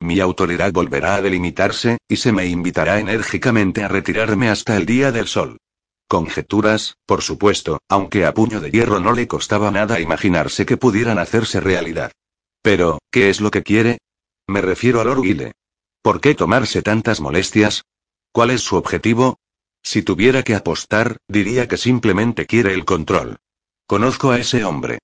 Mi autoridad volverá a delimitarse, y se me invitará enérgicamente a retirarme hasta el día del sol. Conjeturas, por supuesto, aunque a puño de hierro no le costaba nada imaginarse que pudieran hacerse realidad. Pero, ¿qué es lo que quiere? Me refiero a Lord. ¿Por qué tomarse tantas molestias? ¿Cuál es su objetivo? Si tuviera que apostar, diría que simplemente quiere el control. Conozco a ese hombre.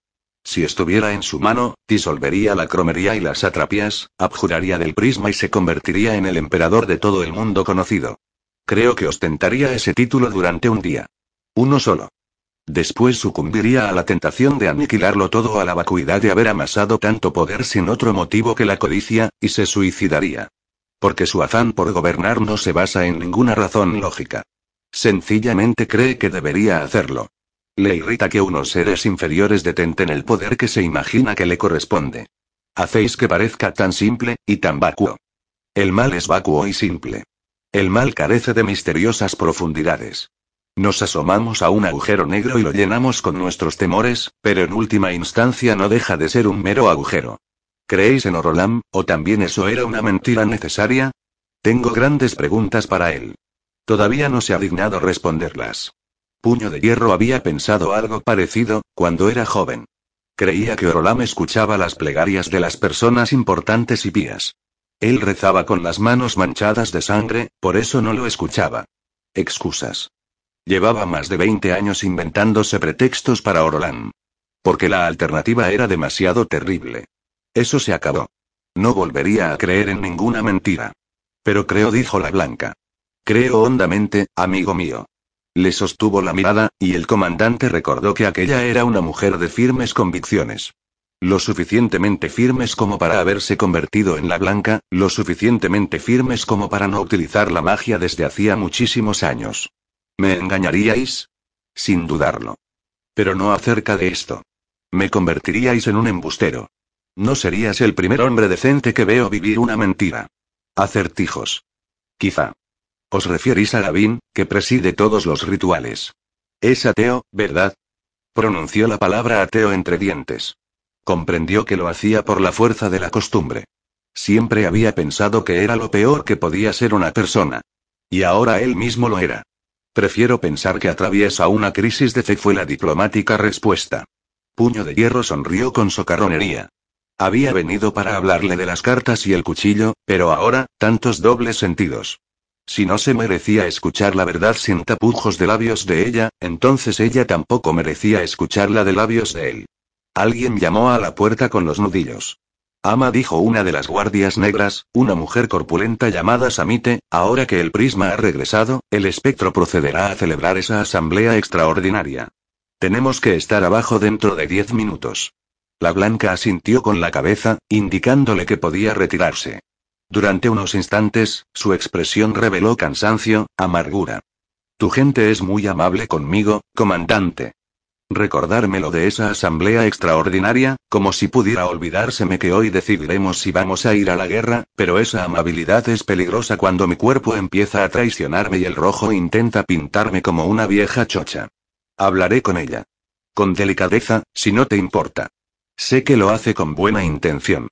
Si estuviera en su mano, disolvería la cromería y las atrapias, abjuraría del prisma y se convertiría en el emperador de todo el mundo conocido. Creo que ostentaría ese título durante un día. Uno solo. Después sucumbiría a la tentación de aniquilarlo todo a la vacuidad de haber amasado tanto poder sin otro motivo que la codicia, y se suicidaría. Porque su afán por gobernar no se basa en ninguna razón lógica. Sencillamente cree que debería hacerlo. Le irrita que unos seres inferiores detenten el poder que se imagina que le corresponde. Hacéis que parezca tan simple, y tan vacuo. El mal es vacuo y simple. El mal carece de misteriosas profundidades. Nos asomamos a un agujero negro y lo llenamos con nuestros temores, pero en última instancia no deja de ser un mero agujero. ¿Creéis en Orolam, o también eso era una mentira necesaria? Tengo grandes preguntas para él. Todavía no se ha dignado responderlas. Puño de Hierro había pensado algo parecido, cuando era joven. Creía que Orolam escuchaba las plegarias de las personas importantes y pías. Él rezaba con las manos manchadas de sangre, por eso no lo escuchaba. Excusas. Llevaba más de 20 años inventándose pretextos para Orolam. Porque la alternativa era demasiado terrible. Eso se acabó. No volvería a creer en ninguna mentira. Pero creo, dijo la blanca. Creo hondamente, amigo mío. Le sostuvo la mirada, y el comandante recordó que aquella era una mujer de firmes convicciones. Lo suficientemente firmes como para haberse convertido en la blanca, lo suficientemente firmes como para no utilizar la magia desde hacía muchísimos años. ¿Me engañaríais? Sin dudarlo. Pero no acerca de esto. Me convertiríais en un embustero. No serías el primer hombre decente que veo vivir una mentira. Acertijos. Quizá. Os refierís a Gavin, que preside todos los rituales. Es ateo, ¿verdad? Pronunció la palabra ateo entre dientes. Comprendió que lo hacía por la fuerza de la costumbre. Siempre había pensado que era lo peor que podía ser una persona. Y ahora él mismo lo era. Prefiero pensar que atraviesa una crisis de fe fue la diplomática respuesta. Puño de Hierro sonrió con socarronería. Había venido para hablarle de las cartas y el cuchillo, pero ahora, tantos dobles sentidos. Si no se merecía escuchar la verdad sin tapujos de labios de ella, entonces ella tampoco merecía escucharla de labios de él. Alguien llamó a la puerta con los nudillos. Ama dijo una de las guardias negras, una mujer corpulenta llamada Samite, ahora que el prisma ha regresado, el espectro procederá a celebrar esa asamblea extraordinaria. Tenemos que estar abajo dentro de diez minutos. La blanca asintió con la cabeza, indicándole que podía retirarse. Durante unos instantes, su expresión reveló cansancio, amargura. Tu gente es muy amable conmigo, comandante. Recordármelo de esa asamblea extraordinaria, como si pudiera olvidárseme que hoy decidiremos si vamos a ir a la guerra, pero esa amabilidad es peligrosa cuando mi cuerpo empieza a traicionarme y el rojo intenta pintarme como una vieja chocha. Hablaré con ella. Con delicadeza, si no te importa. Sé que lo hace con buena intención.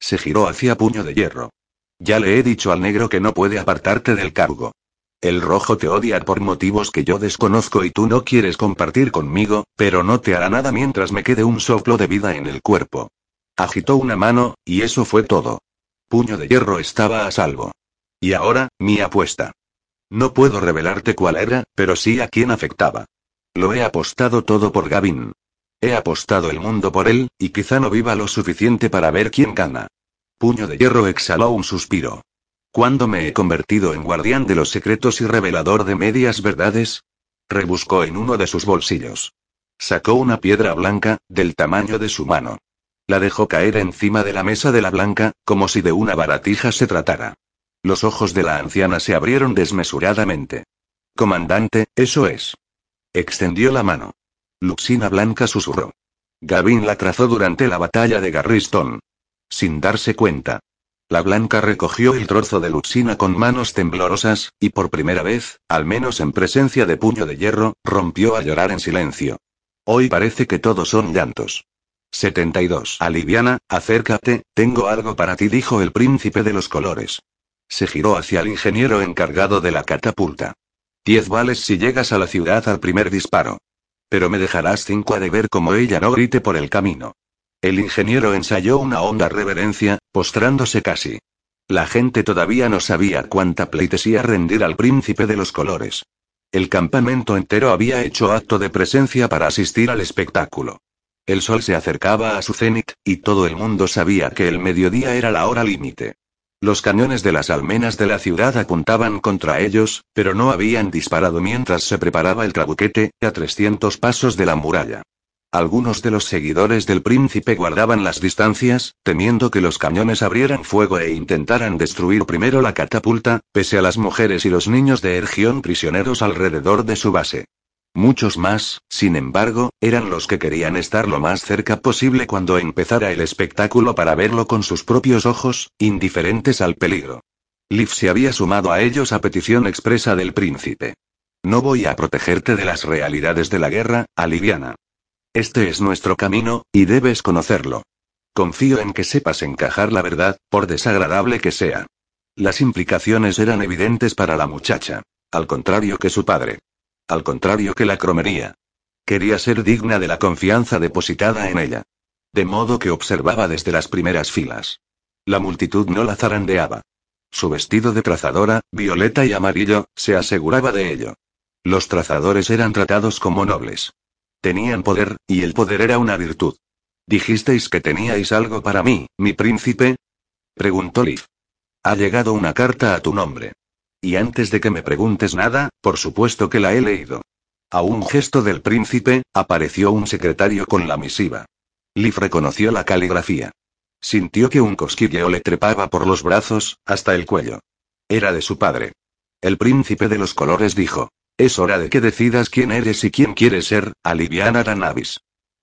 Se giró hacia puño de hierro. Ya le he dicho al negro que no puede apartarte del cargo. El rojo te odia por motivos que yo desconozco y tú no quieres compartir conmigo, pero no te hará nada mientras me quede un soplo de vida en el cuerpo. Agitó una mano, y eso fue todo. Puño de hierro estaba a salvo. Y ahora, mi apuesta. No puedo revelarte cuál era, pero sí a quién afectaba. Lo he apostado todo por Gavin. He apostado el mundo por él, y quizá no viva lo suficiente para ver quién gana. Puño de hierro exhaló un suspiro. ¿Cuándo me he convertido en guardián de los secretos y revelador de medias verdades? Rebuscó en uno de sus bolsillos. Sacó una piedra blanca, del tamaño de su mano. La dejó caer encima de la mesa de la blanca, como si de una baratija se tratara. Los ojos de la anciana se abrieron desmesuradamente. Comandante, eso es. Extendió la mano. Luxina Blanca susurró. Gavin la trazó durante la batalla de Garriston. Sin darse cuenta, la blanca recogió el trozo de Luxina con manos temblorosas, y por primera vez, al menos en presencia de puño de hierro, rompió a llorar en silencio. Hoy parece que todos son llantos. 72. Aliviana, acércate, tengo algo para ti, dijo el príncipe de los colores. Se giró hacia el ingeniero encargado de la catapulta. Diez vales si llegas a la ciudad al primer disparo. Pero me dejarás cinco a de ver cómo ella no grite por el camino. El ingeniero ensayó una honda reverencia, postrándose casi. La gente todavía no sabía cuánta pleitesía rendir al príncipe de los colores. El campamento entero había hecho acto de presencia para asistir al espectáculo. El sol se acercaba a su cenit, y todo el mundo sabía que el mediodía era la hora límite. Los cañones de las almenas de la ciudad apuntaban contra ellos, pero no habían disparado mientras se preparaba el trabuquete, a 300 pasos de la muralla. Algunos de los seguidores del príncipe guardaban las distancias, temiendo que los cañones abrieran fuego e intentaran destruir primero la catapulta, pese a las mujeres y los niños de Ergión prisioneros alrededor de su base. Muchos más, sin embargo, eran los que querían estar lo más cerca posible cuando empezara el espectáculo para verlo con sus propios ojos, indiferentes al peligro. Liv se había sumado a ellos a petición expresa del príncipe. No voy a protegerte de las realidades de la guerra, Aliviana. Este es nuestro camino, y debes conocerlo. Confío en que sepas encajar la verdad, por desagradable que sea. Las implicaciones eran evidentes para la muchacha. Al contrario que su padre. Al contrario que la cromería. Quería ser digna de la confianza depositada en ella. De modo que observaba desde las primeras filas. La multitud no la zarandeaba. Su vestido de trazadora, violeta y amarillo, se aseguraba de ello. Los trazadores eran tratados como nobles. Tenían poder, y el poder era una virtud. ¿Dijisteis que teníais algo para mí, mi príncipe? preguntó Liv. Ha llegado una carta a tu nombre. Y antes de que me preguntes nada, por supuesto que la he leído. A un gesto del príncipe, apareció un secretario con la misiva. Liv reconoció la caligrafía. Sintió que un cosquilleo le trepaba por los brazos, hasta el cuello. Era de su padre. El príncipe de los colores dijo. Es hora de que decidas quién eres y quién quieres ser, Aliviana Ranavis.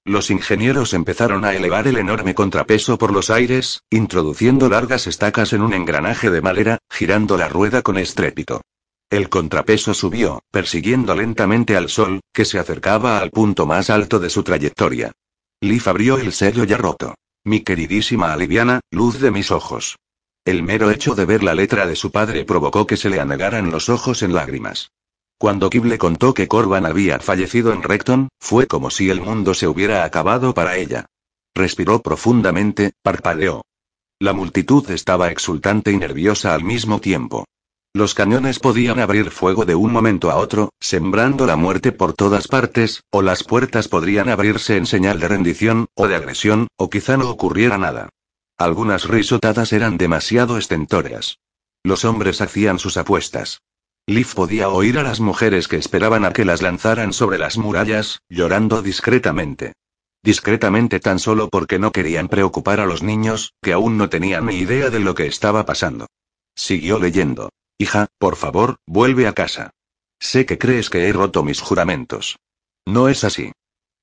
Los ingenieros empezaron a elevar el enorme contrapeso por los aires, introduciendo largas estacas en un engranaje de madera, girando la rueda con estrépito. El contrapeso subió, persiguiendo lentamente al sol, que se acercaba al punto más alto de su trayectoria. Leaf abrió el sello ya roto. Mi queridísima Aliviana, luz de mis ojos. El mero hecho de ver la letra de su padre provocó que se le anegaran los ojos en lágrimas. Cuando Kib le contó que Corban había fallecido en Recton, fue como si el mundo se hubiera acabado para ella. Respiró profundamente, parpadeó. La multitud estaba exultante y nerviosa al mismo tiempo. Los cañones podían abrir fuego de un momento a otro, sembrando la muerte por todas partes, o las puertas podrían abrirse en señal de rendición, o de agresión, o quizá no ocurriera nada. Algunas risotadas eran demasiado estentóreas. Los hombres hacían sus apuestas. Liv podía oír a las mujeres que esperaban a que las lanzaran sobre las murallas, llorando discretamente. Discretamente tan solo porque no querían preocupar a los niños, que aún no tenían ni idea de lo que estaba pasando. Siguió leyendo. Hija, por favor, vuelve a casa. Sé que crees que he roto mis juramentos. No es así.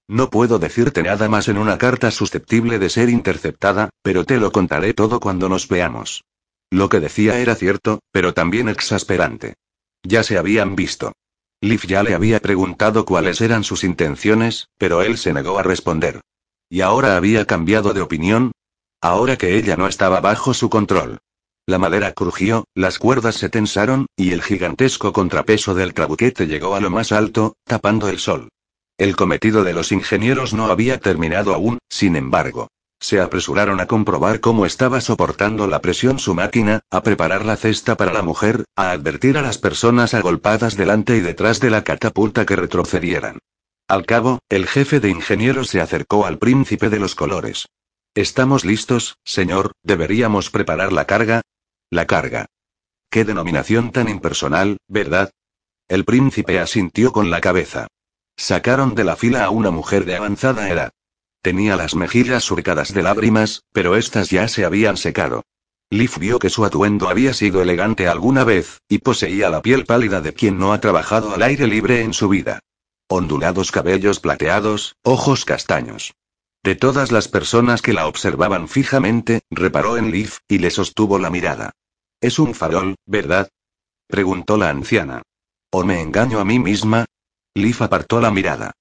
No puedo decirte nada más en una carta susceptible de ser interceptada, pero te lo contaré todo cuando nos veamos. Lo que decía era cierto, pero también exasperante. Ya se habían visto. Liv ya le había preguntado cuáles eran sus intenciones, pero él se negó a responder. ¿Y ahora había cambiado de opinión? Ahora que ella no estaba bajo su control. La madera crujió, las cuerdas se tensaron, y el gigantesco contrapeso del trabuquete llegó a lo más alto, tapando el sol. El cometido de los ingenieros no había terminado aún, sin embargo. Se apresuraron a comprobar cómo estaba soportando la presión su máquina, a preparar la cesta para la mujer, a advertir a las personas agolpadas delante y detrás de la catapulta que retrocedieran. Al cabo, el jefe de ingenieros se acercó al príncipe de los colores. Estamos listos, señor, deberíamos preparar la carga. La carga. Qué denominación tan impersonal, ¿verdad? El príncipe asintió con la cabeza. Sacaron de la fila a una mujer de avanzada edad. Tenía las mejillas surcadas de lágrimas, pero éstas ya se habían secado. Leaf vio que su atuendo había sido elegante alguna vez, y poseía la piel pálida de quien no ha trabajado al aire libre en su vida. Ondulados cabellos plateados, ojos castaños. De todas las personas que la observaban fijamente, reparó en Leaf, y le sostuvo la mirada. Es un farol, ¿verdad? preguntó la anciana. ¿O me engaño a mí misma? Leaf apartó la mirada.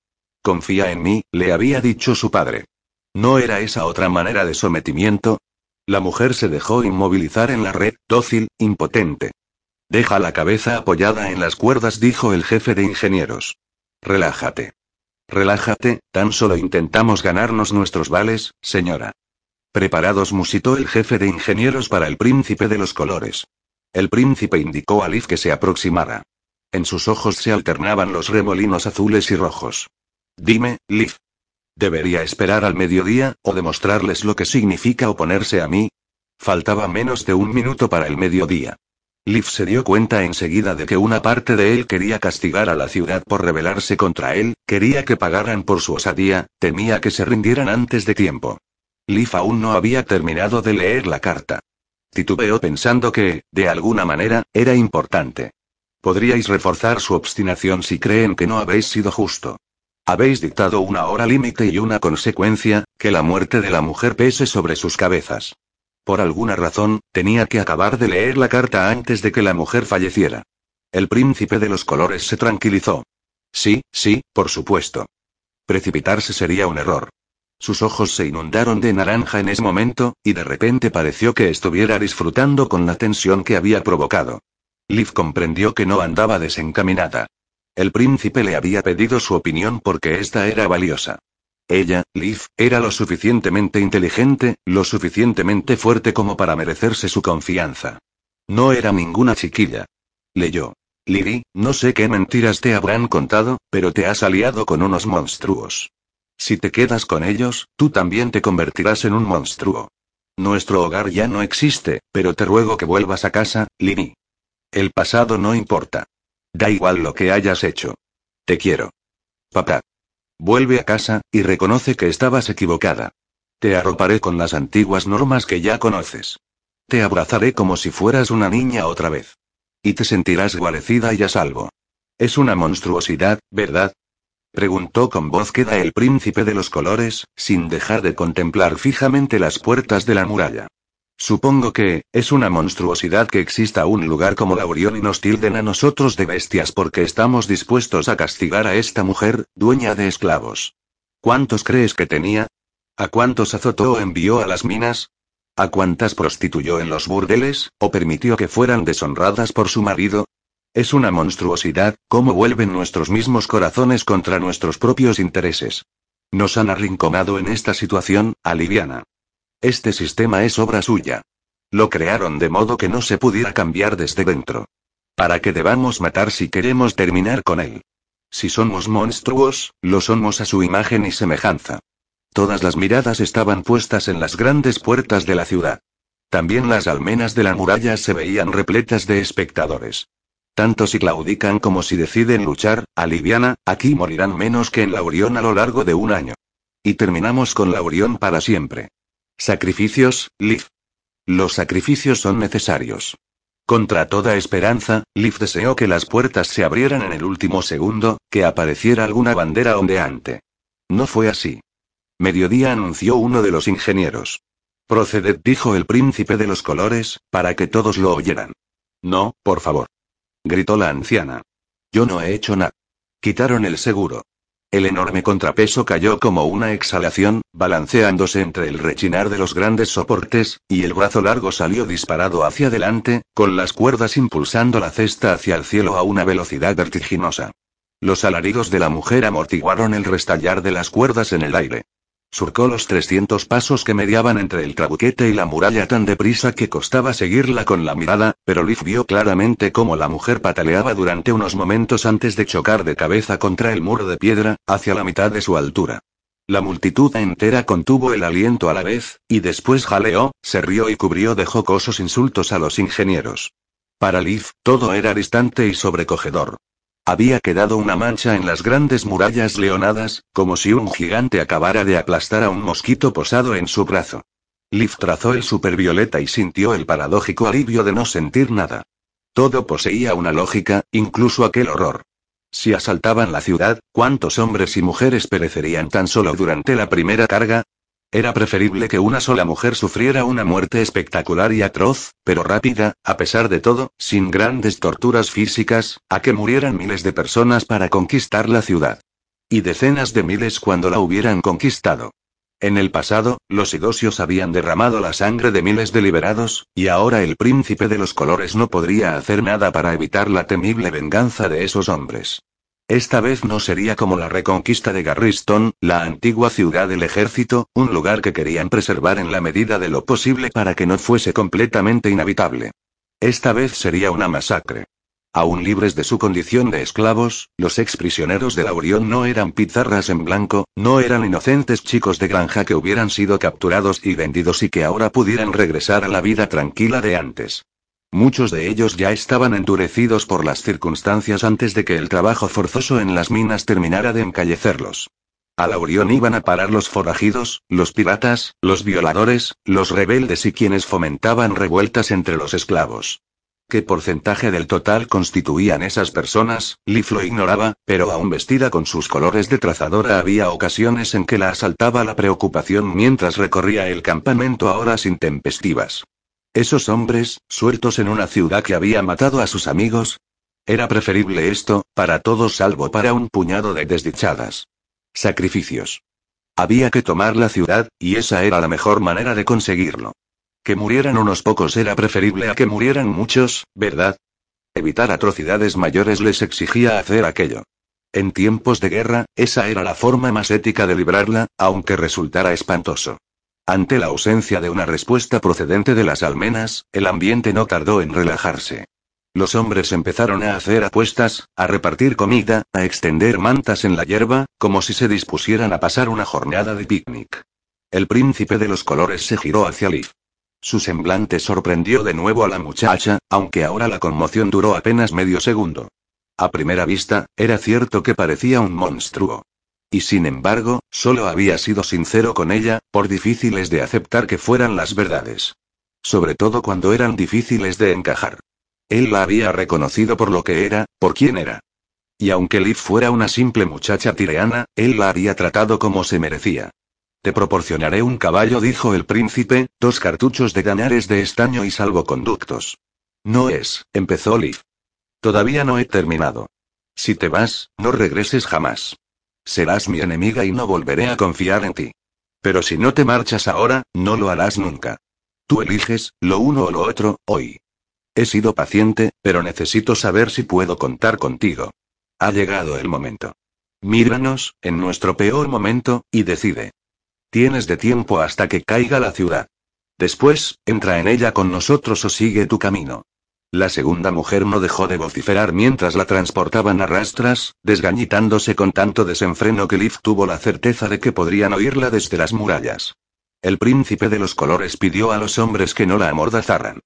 Confía en mí, le había dicho su padre. ¿No era esa otra manera de sometimiento? La mujer se dejó inmovilizar en la red, dócil, impotente. Deja la cabeza apoyada en las cuerdas, dijo el jefe de ingenieros. Relájate. Relájate, tan solo intentamos ganarnos nuestros vales, señora. Preparados musitó el jefe de ingenieros para el príncipe de los colores. El príncipe indicó a Liv que se aproximara. En sus ojos se alternaban los remolinos azules y rojos. Dime, Liv. ¿Debería esperar al mediodía, o demostrarles lo que significa oponerse a mí? Faltaba menos de un minuto para el mediodía. Liv se dio cuenta enseguida de que una parte de él quería castigar a la ciudad por rebelarse contra él, quería que pagaran por su osadía, temía que se rindieran antes de tiempo. Liv aún no había terminado de leer la carta. Titubeó pensando que, de alguna manera, era importante. Podríais reforzar su obstinación si creen que no habéis sido justo. Habéis dictado una hora límite y una consecuencia, que la muerte de la mujer pese sobre sus cabezas. Por alguna razón, tenía que acabar de leer la carta antes de que la mujer falleciera. El príncipe de los colores se tranquilizó. Sí, sí, por supuesto. Precipitarse sería un error. Sus ojos se inundaron de naranja en ese momento, y de repente pareció que estuviera disfrutando con la tensión que había provocado. Liv comprendió que no andaba desencaminada. El príncipe le había pedido su opinión porque esta era valiosa. Ella, Liv, era lo suficientemente inteligente, lo suficientemente fuerte como para merecerse su confianza. No era ninguna chiquilla. Leyó. Lily, no sé qué mentiras te habrán contado, pero te has aliado con unos monstruos. Si te quedas con ellos, tú también te convertirás en un monstruo. Nuestro hogar ya no existe, pero te ruego que vuelvas a casa, Lini. El pasado no importa. Da igual lo que hayas hecho. Te quiero. Papá. Vuelve a casa, y reconoce que estabas equivocada. Te arroparé con las antiguas normas que ya conoces. Te abrazaré como si fueras una niña otra vez. Y te sentirás guarecida y a salvo. Es una monstruosidad, ¿verdad? Preguntó con voz queda el príncipe de los colores, sin dejar de contemplar fijamente las puertas de la muralla. Supongo que, es una monstruosidad que exista un lugar como Laurión y nos tilden a nosotros de bestias porque estamos dispuestos a castigar a esta mujer, dueña de esclavos. ¿Cuántos crees que tenía? ¿A cuántos azotó o envió a las minas? ¿A cuántas prostituyó en los burdeles, o permitió que fueran deshonradas por su marido? Es una monstruosidad, cómo vuelven nuestros mismos corazones contra nuestros propios intereses. Nos han arrinconado en esta situación, aliviana. Este sistema es obra suya. Lo crearon de modo que no se pudiera cambiar desde dentro. Para que debamos matar si queremos terminar con él. Si somos monstruos, lo somos a su imagen y semejanza. Todas las miradas estaban puestas en las grandes puertas de la ciudad. También las almenas de la muralla se veían repletas de espectadores. Tanto si claudican como si deciden luchar, aliviana, aquí morirán menos que en Laurión a lo largo de un año. Y terminamos con Laurión para siempre. Sacrificios, Liv. Los sacrificios son necesarios. Contra toda esperanza, Liv deseó que las puertas se abrieran en el último segundo, que apareciera alguna bandera ondeante. No fue así. Mediodía anunció uno de los ingenieros. Proceded, dijo el príncipe de los colores, para que todos lo oyeran. No, por favor gritó la anciana. Yo no he hecho nada. Quitaron el seguro. El enorme contrapeso cayó como una exhalación, balanceándose entre el rechinar de los grandes soportes, y el brazo largo salió disparado hacia adelante, con las cuerdas impulsando la cesta hacia el cielo a una velocidad vertiginosa. Los alaridos de la mujer amortiguaron el restallar de las cuerdas en el aire. Surcó los 300 pasos que mediaban entre el trabuquete y la muralla tan deprisa que costaba seguirla con la mirada, pero Liv vio claramente cómo la mujer pataleaba durante unos momentos antes de chocar de cabeza contra el muro de piedra, hacia la mitad de su altura. La multitud entera contuvo el aliento a la vez, y después jaleó, se rió y cubrió de jocosos insultos a los ingenieros. Para Liv, todo era distante y sobrecogedor. Había quedado una mancha en las grandes murallas leonadas, como si un gigante acabara de aplastar a un mosquito posado en su brazo. Liv trazó el supervioleta y sintió el paradójico alivio de no sentir nada. Todo poseía una lógica, incluso aquel horror. Si asaltaban la ciudad, ¿cuántos hombres y mujeres perecerían tan solo durante la primera carga? Era preferible que una sola mujer sufriera una muerte espectacular y atroz, pero rápida, a pesar de todo, sin grandes torturas físicas, a que murieran miles de personas para conquistar la ciudad. Y decenas de miles cuando la hubieran conquistado. En el pasado, los idosios habían derramado la sangre de miles de liberados, y ahora el príncipe de los colores no podría hacer nada para evitar la temible venganza de esos hombres. Esta vez no sería como la reconquista de Garriston, la antigua ciudad del ejército, un lugar que querían preservar en la medida de lo posible para que no fuese completamente inhabitable. Esta vez sería una masacre. Aún libres de su condición de esclavos, los exprisioneros de Laurión no eran pizarras en blanco, no eran inocentes chicos de granja que hubieran sido capturados y vendidos y que ahora pudieran regresar a la vida tranquila de antes. Muchos de ellos ya estaban endurecidos por las circunstancias antes de que el trabajo forzoso en las minas terminara de encallecerlos. A la Orión iban a parar los forajidos, los piratas, los violadores, los rebeldes y quienes fomentaban revueltas entre los esclavos. ¿Qué porcentaje del total constituían esas personas? Leaf lo ignoraba, pero aún vestida con sus colores de trazadora había ocasiones en que la asaltaba la preocupación mientras recorría el campamento a horas intempestivas. Esos hombres, sueltos en una ciudad que había matado a sus amigos. Era preferible esto, para todos salvo para un puñado de desdichadas. Sacrificios. Había que tomar la ciudad, y esa era la mejor manera de conseguirlo. Que murieran unos pocos era preferible a que murieran muchos, ¿verdad? Evitar atrocidades mayores les exigía hacer aquello. En tiempos de guerra, esa era la forma más ética de librarla, aunque resultara espantoso. Ante la ausencia de una respuesta procedente de las almenas, el ambiente no tardó en relajarse. Los hombres empezaron a hacer apuestas, a repartir comida, a extender mantas en la hierba, como si se dispusieran a pasar una jornada de picnic. El príncipe de los colores se giró hacia Liv. Su semblante sorprendió de nuevo a la muchacha, aunque ahora la conmoción duró apenas medio segundo. A primera vista, era cierto que parecía un monstruo. Y sin embargo, solo había sido sincero con ella, por difíciles de aceptar que fueran las verdades. Sobre todo cuando eran difíciles de encajar. Él la había reconocido por lo que era, por quién era. Y aunque Liv fuera una simple muchacha tireana, él la había tratado como se merecía. Te proporcionaré un caballo, dijo el príncipe, dos cartuchos de ganares de estaño y salvoconductos. No es, empezó Liv. Todavía no he terminado. Si te vas, no regreses jamás. Serás mi enemiga y no volveré a confiar en ti. Pero si no te marchas ahora, no lo harás nunca. Tú eliges, lo uno o lo otro, hoy. He sido paciente, pero necesito saber si puedo contar contigo. Ha llegado el momento. Míranos, en nuestro peor momento, y decide. Tienes de tiempo hasta que caiga la ciudad. Después, entra en ella con nosotros o sigue tu camino. La segunda mujer no dejó de vociferar mientras la transportaban a rastras, desgañitándose con tanto desenfreno que Liv tuvo la certeza de que podrían oírla desde las murallas. El príncipe de los colores pidió a los hombres que no la amordazaran.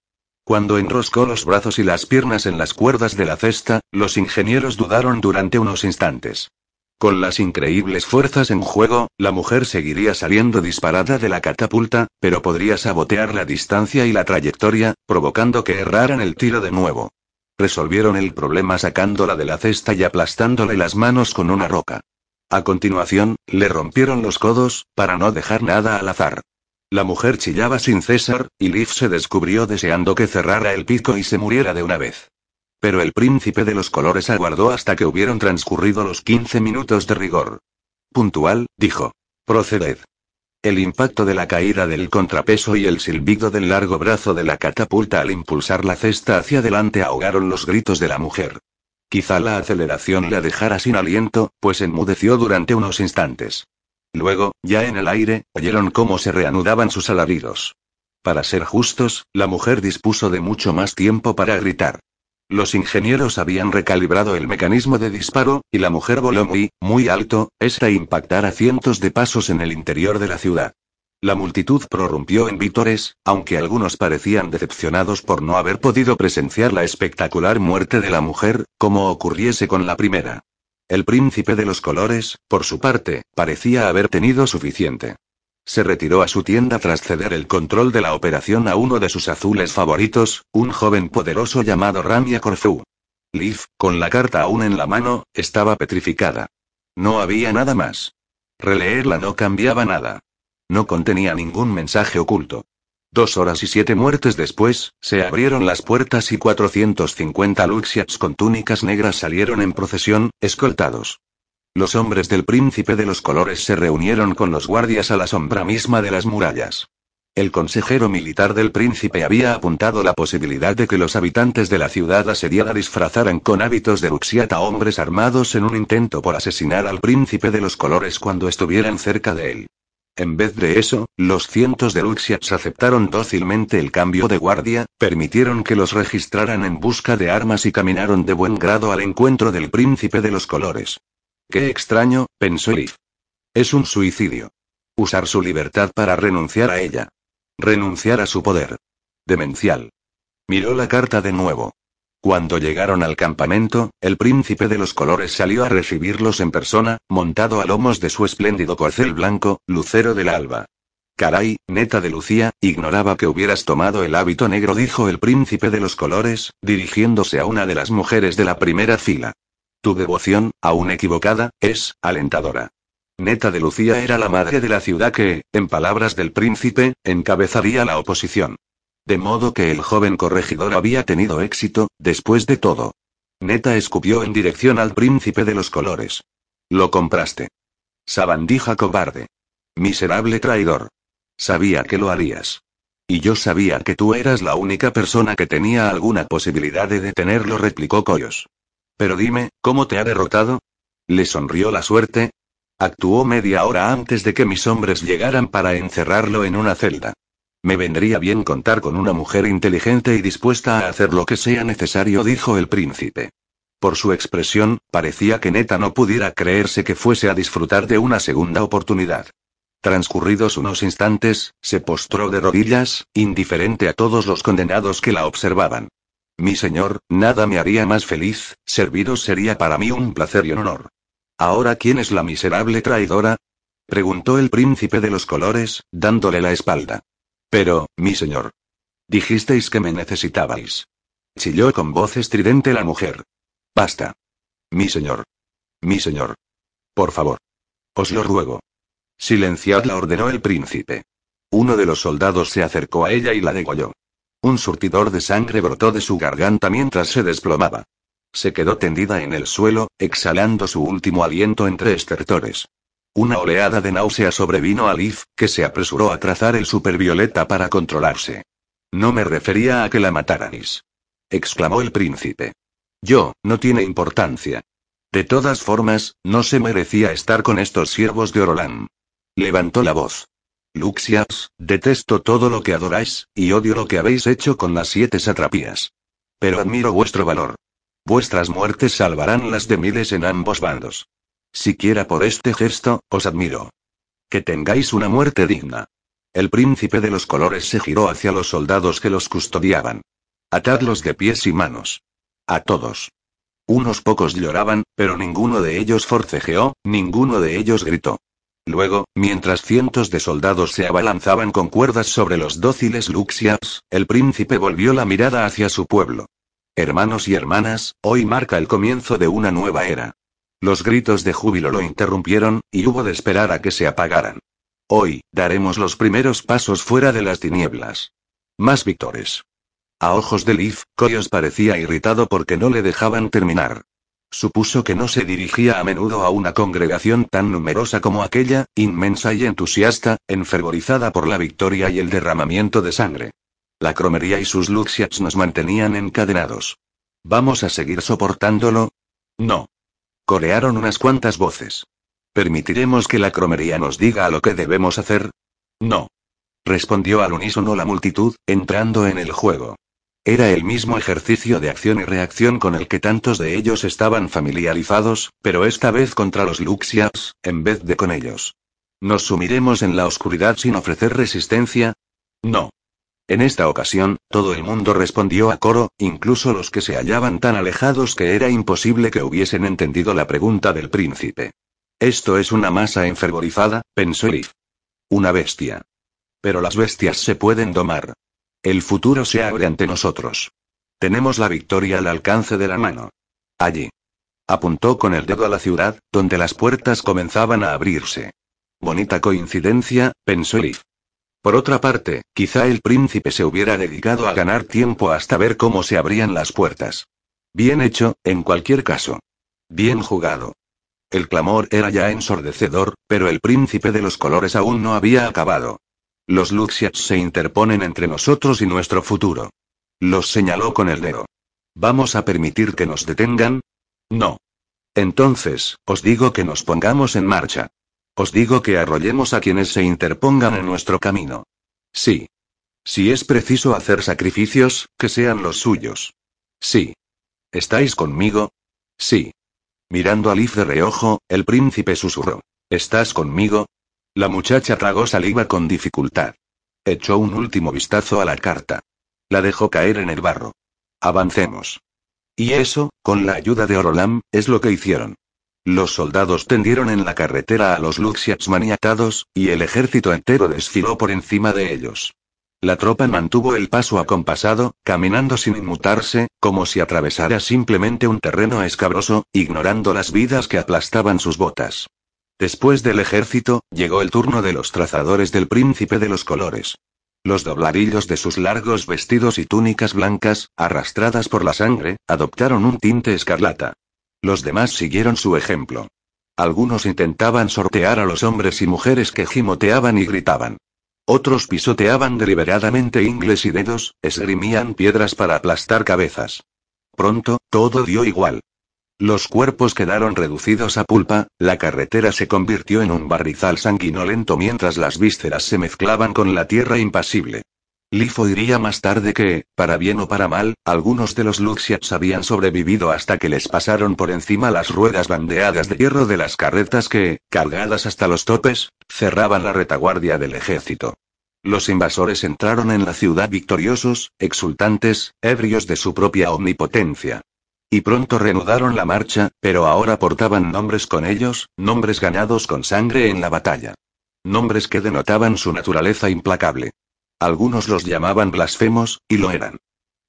Cuando enroscó los brazos y las piernas en las cuerdas de la cesta, los ingenieros dudaron durante unos instantes. Con las increíbles fuerzas en juego, la mujer seguiría saliendo disparada de la catapulta, pero podría sabotear la distancia y la trayectoria, provocando que erraran el tiro de nuevo. Resolvieron el problema sacándola de la cesta y aplastándole las manos con una roca. A continuación, le rompieron los codos, para no dejar nada al azar. La mujer chillaba sin cesar, y Liv se descubrió deseando que cerrara el pico y se muriera de una vez. Pero el príncipe de los colores aguardó hasta que hubieron transcurrido los 15 minutos de rigor. Puntual, dijo. Proceded. El impacto de la caída del contrapeso y el silbido del largo brazo de la catapulta al impulsar la cesta hacia adelante ahogaron los gritos de la mujer. Quizá la aceleración la dejara sin aliento, pues enmudeció durante unos instantes. Luego, ya en el aire, oyeron cómo se reanudaban sus alaridos. Para ser justos, la mujer dispuso de mucho más tiempo para gritar. Los ingenieros habían recalibrado el mecanismo de disparo, y la mujer voló muy, muy alto, hasta impactar a cientos de pasos en el interior de la ciudad. La multitud prorrumpió en vítores, aunque algunos parecían decepcionados por no haber podido presenciar la espectacular muerte de la mujer, como ocurriese con la primera. El príncipe de los colores, por su parte, parecía haber tenido suficiente. Se retiró a su tienda tras ceder el control de la operación a uno de sus azules favoritos, un joven poderoso llamado Ramia Corfu. Liv, con la carta aún en la mano, estaba petrificada. No había nada más. Releerla no cambiaba nada. No contenía ningún mensaje oculto. Dos horas y siete muertes después, se abrieron las puertas y 450 Luxiats con túnicas negras salieron en procesión, escoltados. Los hombres del príncipe de los colores se reunieron con los guardias a la sombra misma de las murallas. El consejero militar del príncipe había apuntado la posibilidad de que los habitantes de la ciudad asediada disfrazaran con hábitos de Ruxiat a hombres armados en un intento por asesinar al príncipe de los colores cuando estuvieran cerca de él. En vez de eso, los cientos de Luxiats aceptaron dócilmente el cambio de guardia, permitieron que los registraran en busca de armas y caminaron de buen grado al encuentro del príncipe de los colores. Qué extraño, pensó Elif. Es un suicidio. Usar su libertad para renunciar a ella. Renunciar a su poder. Demencial. Miró la carta de nuevo. Cuando llegaron al campamento, el príncipe de los colores salió a recibirlos en persona, montado a lomos de su espléndido corcel blanco, lucero del alba. Caray, neta de Lucía, ignoraba que hubieras tomado el hábito negro, dijo el príncipe de los colores, dirigiéndose a una de las mujeres de la primera fila. Tu devoción, aún equivocada, es alentadora. Neta de Lucía era la madre de la ciudad que, en palabras del príncipe, encabezaría la oposición. De modo que el joven corregidor había tenido éxito, después de todo. Neta escupió en dirección al príncipe de los colores. Lo compraste. Sabandija cobarde. Miserable traidor. Sabía que lo harías. Y yo sabía que tú eras la única persona que tenía alguna posibilidad de detenerlo, replicó Coyos. Pero dime, ¿cómo te ha derrotado? Le sonrió la suerte. Actuó media hora antes de que mis hombres llegaran para encerrarlo en una celda. Me vendría bien contar con una mujer inteligente y dispuesta a hacer lo que sea necesario, dijo el príncipe. Por su expresión, parecía que Neta no pudiera creerse que fuese a disfrutar de una segunda oportunidad. Transcurridos unos instantes, se postró de rodillas, indiferente a todos los condenados que la observaban. Mi señor, nada me haría más feliz, serviros sería para mí un placer y un honor. ¿Ahora quién es la miserable traidora? preguntó el príncipe de los colores, dándole la espalda. Pero, mi señor. Dijisteis que me necesitabais. Chilló con voz estridente la mujer. Basta. Mi señor. Mi señor. Por favor. Os lo ruego. Silenciadla ordenó el príncipe. Uno de los soldados se acercó a ella y la degolló. Un surtidor de sangre brotó de su garganta mientras se desplomaba. Se quedó tendida en el suelo, exhalando su último aliento entre estertores. Una oleada de náusea sobrevino a Liv, que se apresuró a trazar el supervioleta para controlarse. No me refería a que la matarais. exclamó el príncipe. Yo, no tiene importancia. De todas formas, no se merecía estar con estos siervos de Orolán. Levantó la voz. Luxias, detesto todo lo que adoráis, y odio lo que habéis hecho con las siete satrapías. Pero admiro vuestro valor. Vuestras muertes salvarán las de miles en ambos bandos. Siquiera por este gesto, os admiro. Que tengáis una muerte digna. El príncipe de los colores se giró hacia los soldados que los custodiaban. Atadlos de pies y manos. A todos. Unos pocos lloraban, pero ninguno de ellos forcejeó, ninguno de ellos gritó. Luego, mientras cientos de soldados se abalanzaban con cuerdas sobre los dóciles Luxias, el príncipe volvió la mirada hacia su pueblo. Hermanos y hermanas, hoy marca el comienzo de una nueva era. Los gritos de júbilo lo interrumpieron, y hubo de esperar a que se apagaran. Hoy, daremos los primeros pasos fuera de las tinieblas. Más victores. A ojos de Liv, Coyos parecía irritado porque no le dejaban terminar. Supuso que no se dirigía a menudo a una congregación tan numerosa como aquella, inmensa y entusiasta, enfervorizada por la victoria y el derramamiento de sangre. La cromería y sus luxias nos mantenían encadenados. ¿Vamos a seguir soportándolo? No. Corearon unas cuantas voces. ¿Permitiremos que la cromería nos diga lo que debemos hacer? No. Respondió al unísono la multitud, entrando en el juego. Era el mismo ejercicio de acción y reacción con el que tantos de ellos estaban familiarizados, pero esta vez contra los Luxias, en vez de con ellos. ¿Nos sumiremos en la oscuridad sin ofrecer resistencia? No. En esta ocasión, todo el mundo respondió a coro, incluso los que se hallaban tan alejados que era imposible que hubiesen entendido la pregunta del príncipe. Esto es una masa enfervorizada, pensó Elif. Una bestia. Pero las bestias se pueden domar. El futuro se abre ante nosotros. Tenemos la victoria al alcance de la mano. Allí. Apuntó con el dedo a la ciudad, donde las puertas comenzaban a abrirse. Bonita coincidencia, pensó Elif. Por otra parte, quizá el príncipe se hubiera dedicado a ganar tiempo hasta ver cómo se abrían las puertas. Bien hecho, en cualquier caso. Bien jugado. El clamor era ya ensordecedor, pero el príncipe de los colores aún no había acabado. Los Luxias se interponen entre nosotros y nuestro futuro. Los señaló con el dedo. ¿Vamos a permitir que nos detengan? No. Entonces, os digo que nos pongamos en marcha. Os digo que arrollemos a quienes se interpongan en nuestro camino. Sí. Si es preciso hacer sacrificios, que sean los suyos. Sí. ¿Estáis conmigo? Sí. Mirando a Liv de reojo, el príncipe susurró. ¿Estás conmigo? La muchacha tragó saliva con dificultad. Echó un último vistazo a la carta. La dejó caer en el barro. Avancemos. Y eso, con la ayuda de Orolam, es lo que hicieron. Los soldados tendieron en la carretera a los Luxiats maniatados, y el ejército entero desfiló por encima de ellos. La tropa mantuvo el paso acompasado, caminando sin inmutarse, como si atravesara simplemente un terreno escabroso, ignorando las vidas que aplastaban sus botas. Después del ejército, llegó el turno de los trazadores del príncipe de los colores. Los dobladillos de sus largos vestidos y túnicas blancas, arrastradas por la sangre, adoptaron un tinte escarlata. Los demás siguieron su ejemplo. Algunos intentaban sortear a los hombres y mujeres que gimoteaban y gritaban. Otros pisoteaban deliberadamente ingles y dedos, esgrimían piedras para aplastar cabezas. Pronto, todo dio igual. Los cuerpos quedaron reducidos a pulpa, la carretera se convirtió en un barrizal sanguinolento mientras las vísceras se mezclaban con la tierra impasible. Lifo diría más tarde que, para bien o para mal, algunos de los Luxiats habían sobrevivido hasta que les pasaron por encima las ruedas bandeadas de hierro de las carretas que, cargadas hasta los topes, cerraban la retaguardia del ejército. Los invasores entraron en la ciudad victoriosos, exultantes, ebrios de su propia omnipotencia. Y pronto reanudaron la marcha, pero ahora portaban nombres con ellos, nombres ganados con sangre en la batalla. Nombres que denotaban su naturaleza implacable. Algunos los llamaban blasfemos, y lo eran.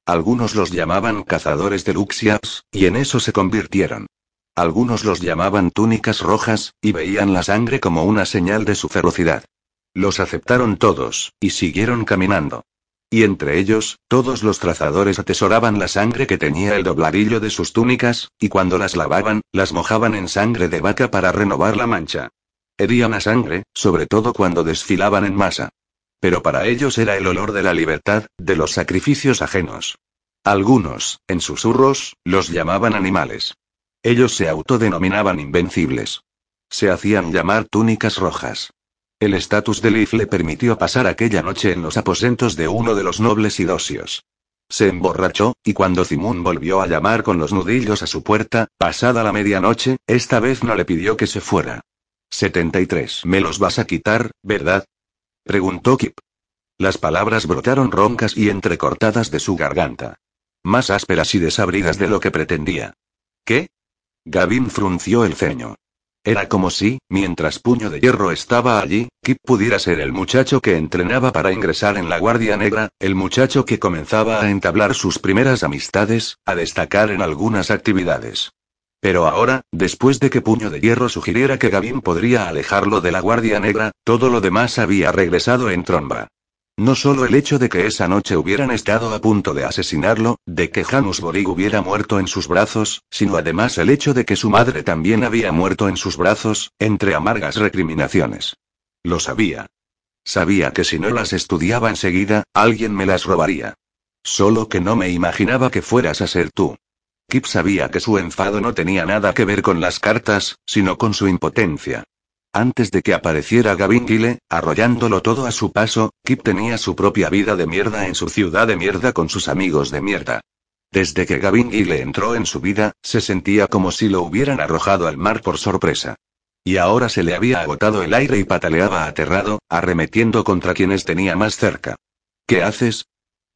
Algunos los llamaban cazadores de Luxiaps, y en eso se convirtieron. Algunos los llamaban túnicas rojas, y veían la sangre como una señal de su ferocidad. Los aceptaron todos, y siguieron caminando. Y entre ellos, todos los trazadores atesoraban la sangre que tenía el dobladillo de sus túnicas, y cuando las lavaban, las mojaban en sangre de vaca para renovar la mancha. Herían a sangre, sobre todo cuando desfilaban en masa. Pero para ellos era el olor de la libertad, de los sacrificios ajenos. Algunos, en susurros, los llamaban animales. Ellos se autodenominaban invencibles. Se hacían llamar túnicas rojas. El estatus de Leaf le permitió pasar aquella noche en los aposentos de uno de los nobles idosios. Se emborrachó, y cuando Zimun volvió a llamar con los nudillos a su puerta, pasada la medianoche, esta vez no le pidió que se fuera. 73. Me los vas a quitar, ¿verdad? Preguntó Kip. Las palabras brotaron roncas y entrecortadas de su garganta. Más ásperas y desabridas de lo que pretendía. ¿Qué? Gavin frunció el ceño. Era como si, mientras Puño de Hierro estaba allí, Kip pudiera ser el muchacho que entrenaba para ingresar en la Guardia Negra, el muchacho que comenzaba a entablar sus primeras amistades, a destacar en algunas actividades. Pero ahora, después de que Puño de Hierro sugiriera que Gavin podría alejarlo de la Guardia Negra, todo lo demás había regresado en tromba. No solo el hecho de que esa noche hubieran estado a punto de asesinarlo, de que Janus Borig hubiera muerto en sus brazos, sino además el hecho de que su madre también había muerto en sus brazos, entre amargas recriminaciones. Lo sabía. Sabía que si no las estudiaba enseguida, alguien me las robaría. Solo que no me imaginaba que fueras a ser tú. Kip sabía que su enfado no tenía nada que ver con las cartas, sino con su impotencia. Antes de que apareciera Gavin Gile, arrollándolo todo a su paso, Kip tenía su propia vida de mierda en su ciudad de mierda con sus amigos de mierda. Desde que Gavin Gile entró en su vida, se sentía como si lo hubieran arrojado al mar por sorpresa. Y ahora se le había agotado el aire y pataleaba aterrado, arremetiendo contra quienes tenía más cerca. ¿Qué haces?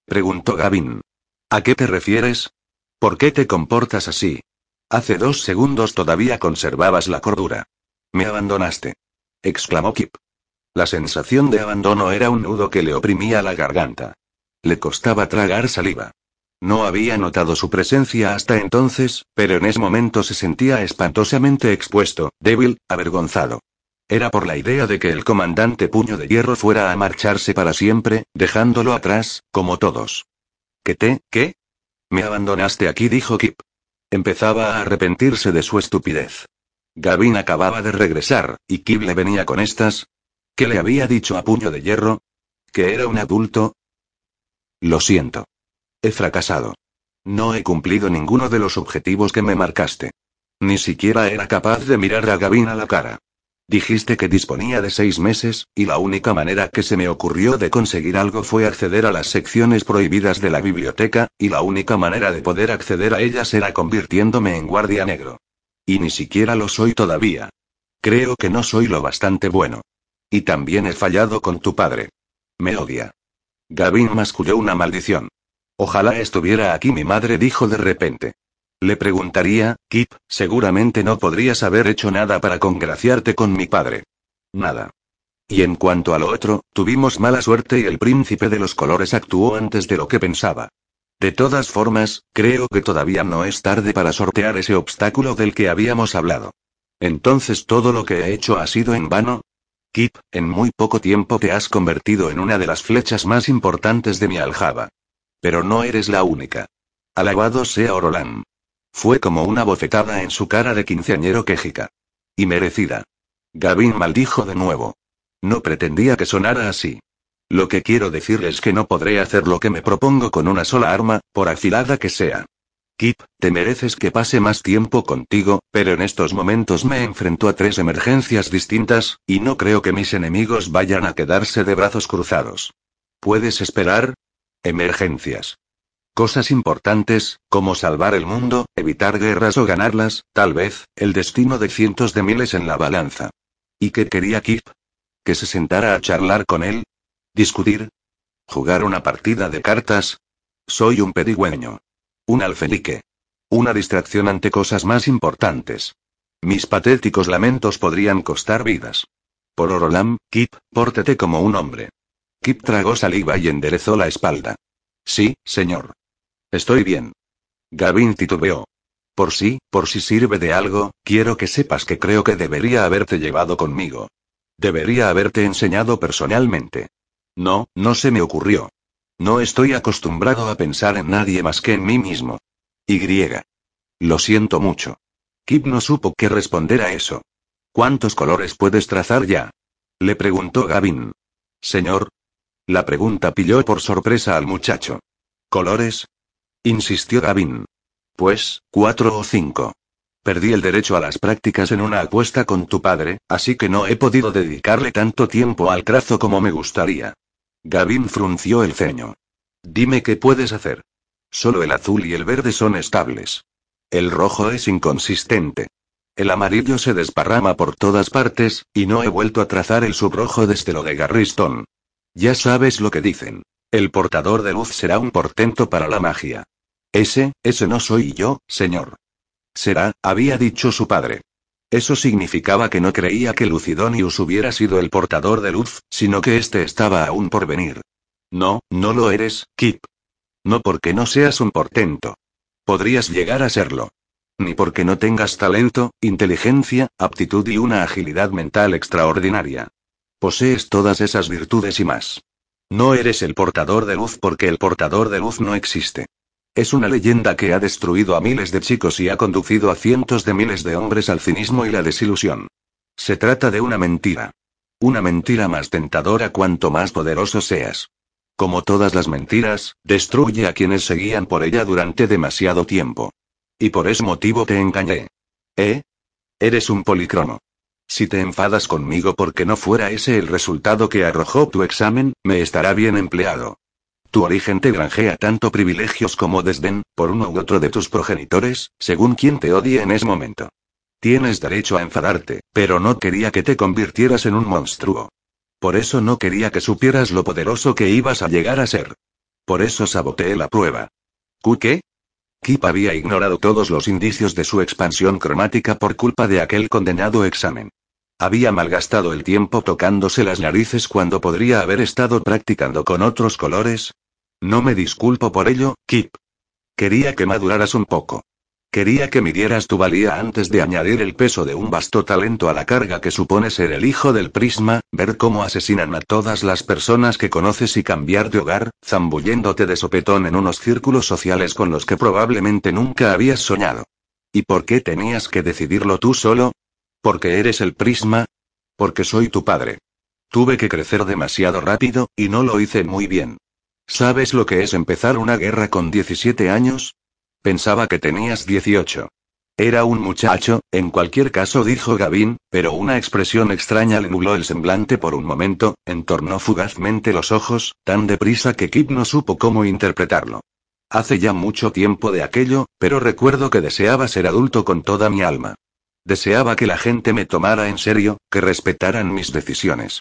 preguntó Gavin. ¿A qué te refieres? ¿Por qué te comportas así? Hace dos segundos todavía conservabas la cordura. Me abandonaste. exclamó Kip. La sensación de abandono era un nudo que le oprimía la garganta. Le costaba tragar saliva. No había notado su presencia hasta entonces, pero en ese momento se sentía espantosamente expuesto, débil, avergonzado. Era por la idea de que el comandante Puño de Hierro fuera a marcharse para siempre, dejándolo atrás, como todos. ¿Qué te, qué? Me abandonaste aquí, dijo Kip. Empezaba a arrepentirse de su estupidez. Gavin acababa de regresar, y Kip le venía con estas. ¿Qué le había dicho a puño de hierro? ¿Que era un adulto? Lo siento. He fracasado. No he cumplido ninguno de los objetivos que me marcaste. Ni siquiera era capaz de mirar a Gavin a la cara. Dijiste que disponía de seis meses, y la única manera que se me ocurrió de conseguir algo fue acceder a las secciones prohibidas de la biblioteca, y la única manera de poder acceder a ellas era convirtiéndome en guardia negro. Y ni siquiera lo soy todavía. Creo que no soy lo bastante bueno. Y también he fallado con tu padre. Me odia. Gavin masculló una maldición. Ojalá estuviera aquí mi madre, dijo de repente. Le preguntaría, Kip, seguramente no podrías haber hecho nada para congraciarte con mi padre. Nada. Y en cuanto a lo otro, tuvimos mala suerte y el príncipe de los colores actuó antes de lo que pensaba. De todas formas, creo que todavía no es tarde para sortear ese obstáculo del que habíamos hablado. Entonces todo lo que he hecho ha sido en vano. Kip, en muy poco tiempo te has convertido en una de las flechas más importantes de mi aljaba. Pero no eres la única. Alabado sea Orolan. Fue como una bofetada en su cara de quinceañero quejica. Y merecida. Gavin maldijo de nuevo. No pretendía que sonara así. Lo que quiero decir es que no podré hacer lo que me propongo con una sola arma, por afilada que sea. Kip, te mereces que pase más tiempo contigo, pero en estos momentos me enfrento a tres emergencias distintas, y no creo que mis enemigos vayan a quedarse de brazos cruzados. ¿Puedes esperar? Emergencias. Cosas importantes, como salvar el mundo, evitar guerras o ganarlas, tal vez, el destino de cientos de miles en la balanza. ¿Y qué quería Kip? ¿Que se sentara a charlar con él? ¿Discutir? ¿Jugar una partida de cartas? Soy un pedigüeño. Un alfelique. Una distracción ante cosas más importantes. Mis patéticos lamentos podrían costar vidas. Por Orolam, Kip, pórtete como un hombre. Kip tragó saliva y enderezó la espalda. Sí, señor. Estoy bien. Gavin titubeó. Por sí, por si sirve de algo, quiero que sepas que creo que debería haberte llevado conmigo. Debería haberte enseñado personalmente. No, no se me ocurrió. No estoy acostumbrado a pensar en nadie más que en mí mismo. Y. Lo siento mucho. Kip no supo qué responder a eso. ¿Cuántos colores puedes trazar ya? Le preguntó Gavin. Señor. La pregunta pilló por sorpresa al muchacho. ¿Colores? Insistió Gavin. Pues, cuatro o cinco. Perdí el derecho a las prácticas en una apuesta con tu padre, así que no he podido dedicarle tanto tiempo al trazo como me gustaría. Gavin frunció el ceño. Dime qué puedes hacer. Solo el azul y el verde son estables. El rojo es inconsistente. El amarillo se desparrama por todas partes, y no he vuelto a trazar el subrojo desde lo de Garriston. Ya sabes lo que dicen. El portador de luz será un portento para la magia. Ese, ese no soy yo, señor. Será, había dicho su padre. Eso significaba que no creía que Lucidonius hubiera sido el portador de luz, sino que éste estaba aún por venir. No, no lo eres, Kip. No porque no seas un portento. Podrías llegar a serlo. Ni porque no tengas talento, inteligencia, aptitud y una agilidad mental extraordinaria. Posees todas esas virtudes y más. No eres el portador de luz porque el portador de luz no existe. Es una leyenda que ha destruido a miles de chicos y ha conducido a cientos de miles de hombres al cinismo y la desilusión. Se trata de una mentira. Una mentira más tentadora cuanto más poderoso seas. Como todas las mentiras, destruye a quienes seguían por ella durante demasiado tiempo. Y por ese motivo te engañé. ¿Eh? Eres un policromo. Si te enfadas conmigo porque no fuera ese el resultado que arrojó tu examen, me estará bien empleado. Tu origen te granjea tanto privilegios como desdén, por uno u otro de tus progenitores, según quien te odie en ese momento. Tienes derecho a enfadarte, pero no quería que te convirtieras en un monstruo. Por eso no quería que supieras lo poderoso que ibas a llegar a ser. Por eso saboteé la prueba. ¿Cu qué? Kip había ignorado todos los indicios de su expansión cromática por culpa de aquel condenado examen. Había malgastado el tiempo tocándose las narices cuando podría haber estado practicando con otros colores. No me disculpo por ello, Kip. Quería que maduraras un poco. Quería que midieras tu valía antes de añadir el peso de un vasto talento a la carga que supone ser el hijo del prisma, ver cómo asesinan a todas las personas que conoces y cambiar de hogar, zambulléndote de sopetón en unos círculos sociales con los que probablemente nunca habías soñado. ¿Y por qué tenías que decidirlo tú solo? Porque eres el prisma. Porque soy tu padre. Tuve que crecer demasiado rápido, y no lo hice muy bien. ¿Sabes lo que es empezar una guerra con 17 años? Pensaba que tenías 18. Era un muchacho, en cualquier caso dijo Gavin, pero una expresión extraña le nubló el semblante por un momento, entornó fugazmente los ojos, tan deprisa que Kip no supo cómo interpretarlo. Hace ya mucho tiempo de aquello, pero recuerdo que deseaba ser adulto con toda mi alma. Deseaba que la gente me tomara en serio, que respetaran mis decisiones.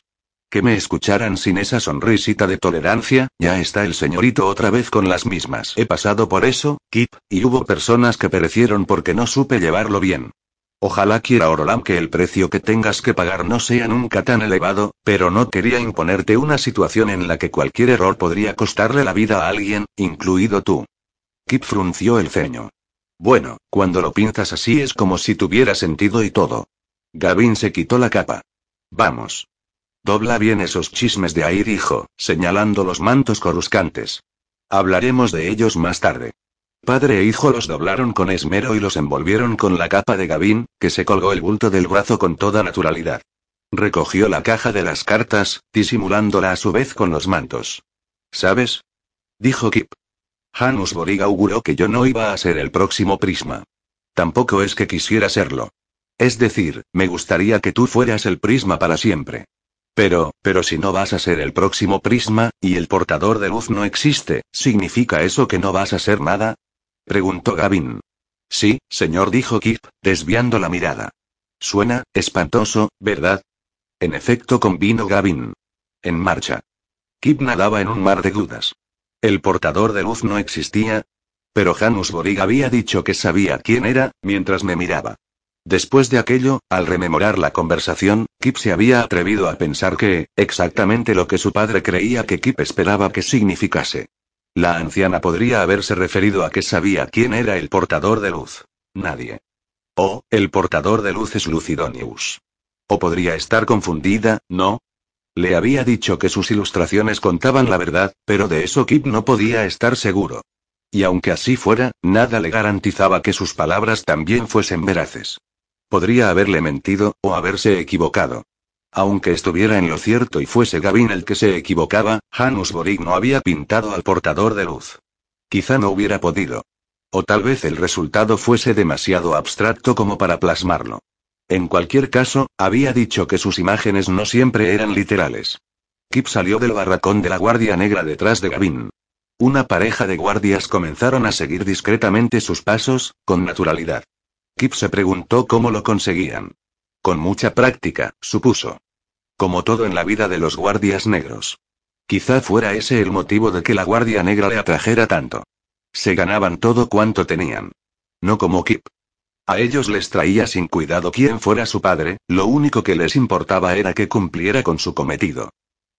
Que me escucharan sin esa sonrisita de tolerancia, ya está el señorito otra vez con las mismas. He pasado por eso, Kip, y hubo personas que perecieron porque no supe llevarlo bien. Ojalá quiera Orolam que el precio que tengas que pagar no sea nunca tan elevado, pero no quería imponerte una situación en la que cualquier error podría costarle la vida a alguien, incluido tú. Kip frunció el ceño. Bueno, cuando lo pintas así es como si tuviera sentido y todo. Gavin se quitó la capa. Vamos. Dobla bien esos chismes de ahí, dijo, señalando los mantos coruscantes. Hablaremos de ellos más tarde. Padre e hijo los doblaron con esmero y los envolvieron con la capa de Gavin, que se colgó el bulto del brazo con toda naturalidad. Recogió la caja de las cartas, disimulándola a su vez con los mantos. ¿Sabes? Dijo Kip. Hanus Borig auguró que yo no iba a ser el próximo prisma. Tampoco es que quisiera serlo. Es decir, me gustaría que tú fueras el prisma para siempre. Pero, pero si no vas a ser el próximo prisma, y el portador de luz no existe, ¿significa eso que no vas a ser nada? preguntó Gavin. Sí, señor, dijo Kip, desviando la mirada. Suena, espantoso, ¿verdad? En efecto, convino Gavin. En marcha. Kip nadaba en un mar de dudas. El portador de luz no existía. Pero Janus Borig había dicho que sabía quién era, mientras me miraba. Después de aquello, al rememorar la conversación, Kip se había atrevido a pensar que, exactamente lo que su padre creía que Kip esperaba que significase. La anciana podría haberse referido a que sabía quién era el portador de luz. Nadie. O, el portador de luz es Lucidonius. O podría estar confundida, ¿no? Le había dicho que sus ilustraciones contaban la verdad, pero de eso Kip no podía estar seguro. Y aunque así fuera, nada le garantizaba que sus palabras también fuesen veraces. Podría haberle mentido, o haberse equivocado. Aunque estuviera en lo cierto y fuese Gavin el que se equivocaba, Janus Borig no había pintado al portador de luz. Quizá no hubiera podido. O tal vez el resultado fuese demasiado abstracto como para plasmarlo. En cualquier caso, había dicho que sus imágenes no siempre eran literales. Kip salió del barracón de la Guardia Negra detrás de Gavin. Una pareja de guardias comenzaron a seguir discretamente sus pasos, con naturalidad. Kip se preguntó cómo lo conseguían. Con mucha práctica, supuso. Como todo en la vida de los guardias negros. Quizá fuera ese el motivo de que la guardia negra le atrajera tanto. Se ganaban todo cuanto tenían. No como Kip. A ellos les traía sin cuidado quién fuera su padre, lo único que les importaba era que cumpliera con su cometido.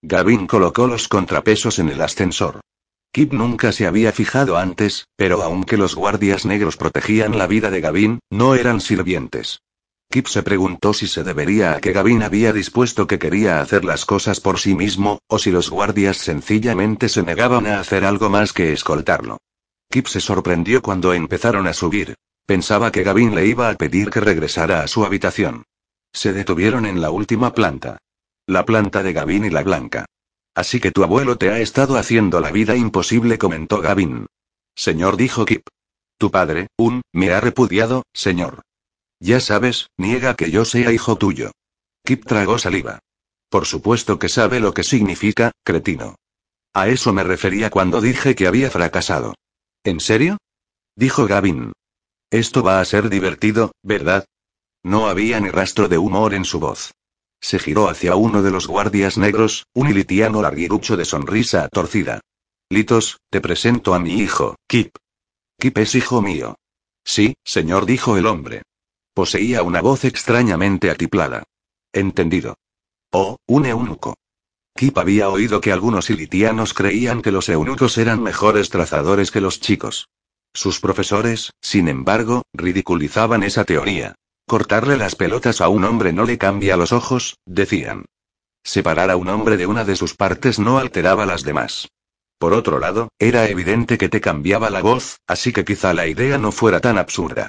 Gavin colocó los contrapesos en el ascensor. Kip nunca se había fijado antes, pero aunque los guardias negros protegían la vida de Gavin, no eran sirvientes. Kip se preguntó si se debería a que Gavin había dispuesto que quería hacer las cosas por sí mismo, o si los guardias sencillamente se negaban a hacer algo más que escoltarlo. Kip se sorprendió cuando empezaron a subir. Pensaba que Gavin le iba a pedir que regresara a su habitación. Se detuvieron en la última planta. La planta de Gavin y la blanca. Así que tu abuelo te ha estado haciendo la vida imposible, comentó Gavin. Señor, dijo Kip. Tu padre, un, me ha repudiado, señor. Ya sabes, niega que yo sea hijo tuyo. Kip tragó saliva. Por supuesto que sabe lo que significa, cretino. A eso me refería cuando dije que había fracasado. ¿En serio? Dijo Gavin. Esto va a ser divertido, ¿verdad? No había ni rastro de humor en su voz. Se giró hacia uno de los guardias negros, un ilitiano larguirucho de sonrisa torcida. Litos, te presento a mi hijo, Kip. Kip es hijo mío. Sí, señor, dijo el hombre. Poseía una voz extrañamente atiplada. Entendido. Oh, un eunuco. Kip había oído que algunos ilitianos creían que los eunucos eran mejores trazadores que los chicos. Sus profesores, sin embargo, ridiculizaban esa teoría. Cortarle las pelotas a un hombre no le cambia los ojos, decían. Separar a un hombre de una de sus partes no alteraba las demás. Por otro lado, era evidente que te cambiaba la voz, así que quizá la idea no fuera tan absurda.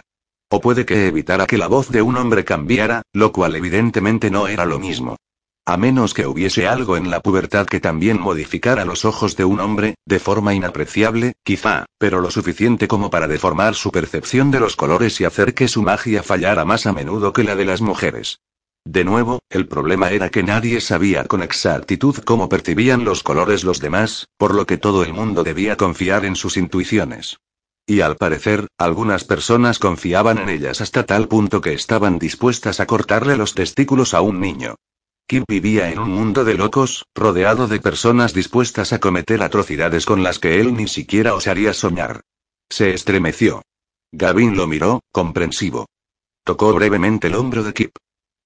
O puede que evitara que la voz de un hombre cambiara, lo cual evidentemente no era lo mismo. A menos que hubiese algo en la pubertad que también modificara los ojos de un hombre, de forma inapreciable, quizá, pero lo suficiente como para deformar su percepción de los colores y hacer que su magia fallara más a menudo que la de las mujeres. De nuevo, el problema era que nadie sabía con exactitud cómo percibían los colores los demás, por lo que todo el mundo debía confiar en sus intuiciones. Y al parecer, algunas personas confiaban en ellas hasta tal punto que estaban dispuestas a cortarle los testículos a un niño. Kip vivía en un mundo de locos, rodeado de personas dispuestas a cometer atrocidades con las que él ni siquiera osaría soñar. Se estremeció. Gavin lo miró, comprensivo. Tocó brevemente el hombro de Kip.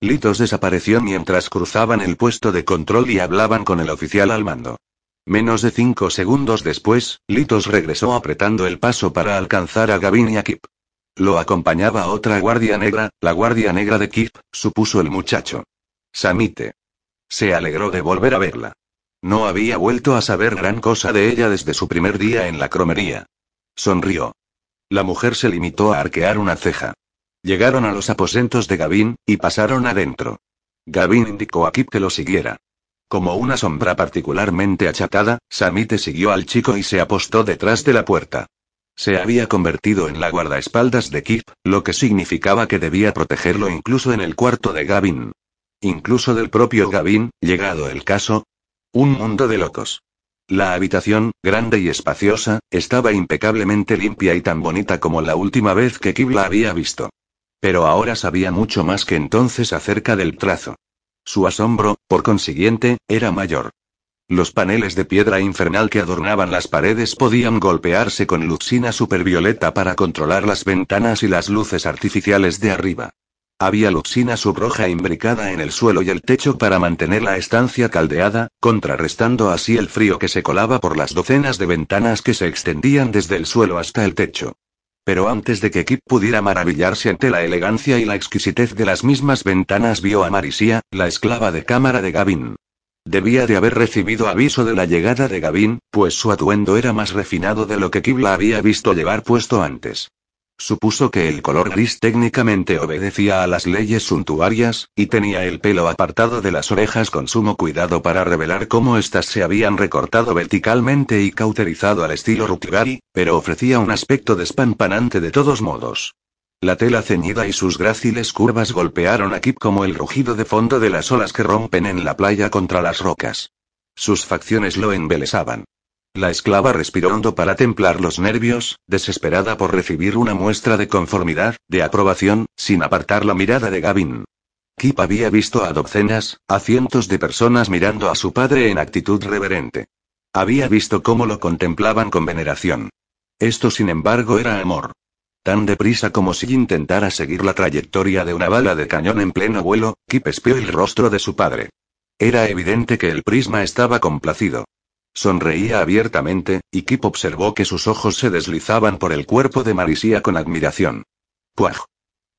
Litos desapareció mientras cruzaban el puesto de control y hablaban con el oficial al mando. Menos de cinco segundos después, Litos regresó apretando el paso para alcanzar a Gavin y a Kip. Lo acompañaba otra guardia negra, la guardia negra de Kip, supuso el muchacho. Samite. Se alegró de volver a verla. No había vuelto a saber gran cosa de ella desde su primer día en la cromería. Sonrió. La mujer se limitó a arquear una ceja. Llegaron a los aposentos de Gavin, y pasaron adentro. Gavin indicó a Kip que lo siguiera. Como una sombra particularmente achatada, Samite siguió al chico y se apostó detrás de la puerta. Se había convertido en la guardaespaldas de Kip, lo que significaba que debía protegerlo incluso en el cuarto de Gavin. Incluso del propio Gavin, llegado el caso. Un mundo de locos. La habitación, grande y espaciosa, estaba impecablemente limpia y tan bonita como la última vez que Kip la había visto. Pero ahora sabía mucho más que entonces acerca del trazo. Su asombro, por consiguiente, era mayor. Los paneles de piedra infernal que adornaban las paredes podían golpearse con luxina supervioleta para controlar las ventanas y las luces artificiales de arriba. Había luxina subroja imbricada en el suelo y el techo para mantener la estancia caldeada, contrarrestando así el frío que se colaba por las docenas de ventanas que se extendían desde el suelo hasta el techo. Pero antes de que Kip pudiera maravillarse ante la elegancia y la exquisitez de las mismas ventanas, vio a Marisia, la esclava de cámara de Gavin. Debía de haber recibido aviso de la llegada de Gavin, pues su atuendo era más refinado de lo que Kip la había visto llevar puesto antes. Supuso que el color gris técnicamente obedecía a las leyes suntuarias, y tenía el pelo apartado de las orejas con sumo cuidado para revelar cómo éstas se habían recortado verticalmente y cauterizado al estilo Rukigari, pero ofrecía un aspecto despampanante de todos modos. La tela ceñida y sus gráciles curvas golpearon a Kip como el rugido de fondo de las olas que rompen en la playa contra las rocas. Sus facciones lo embelesaban. La esclava respiró hondo para templar los nervios, desesperada por recibir una muestra de conformidad, de aprobación, sin apartar la mirada de Gavin. Kip había visto a docenas, a cientos de personas mirando a su padre en actitud reverente. Había visto cómo lo contemplaban con veneración. Esto, sin embargo, era amor. Tan deprisa como si intentara seguir la trayectoria de una bala de cañón en pleno vuelo, Kip espió el rostro de su padre. Era evidente que el prisma estaba complacido. Sonreía abiertamente, y Kip observó que sus ojos se deslizaban por el cuerpo de Marisia con admiración. ¡Puaj!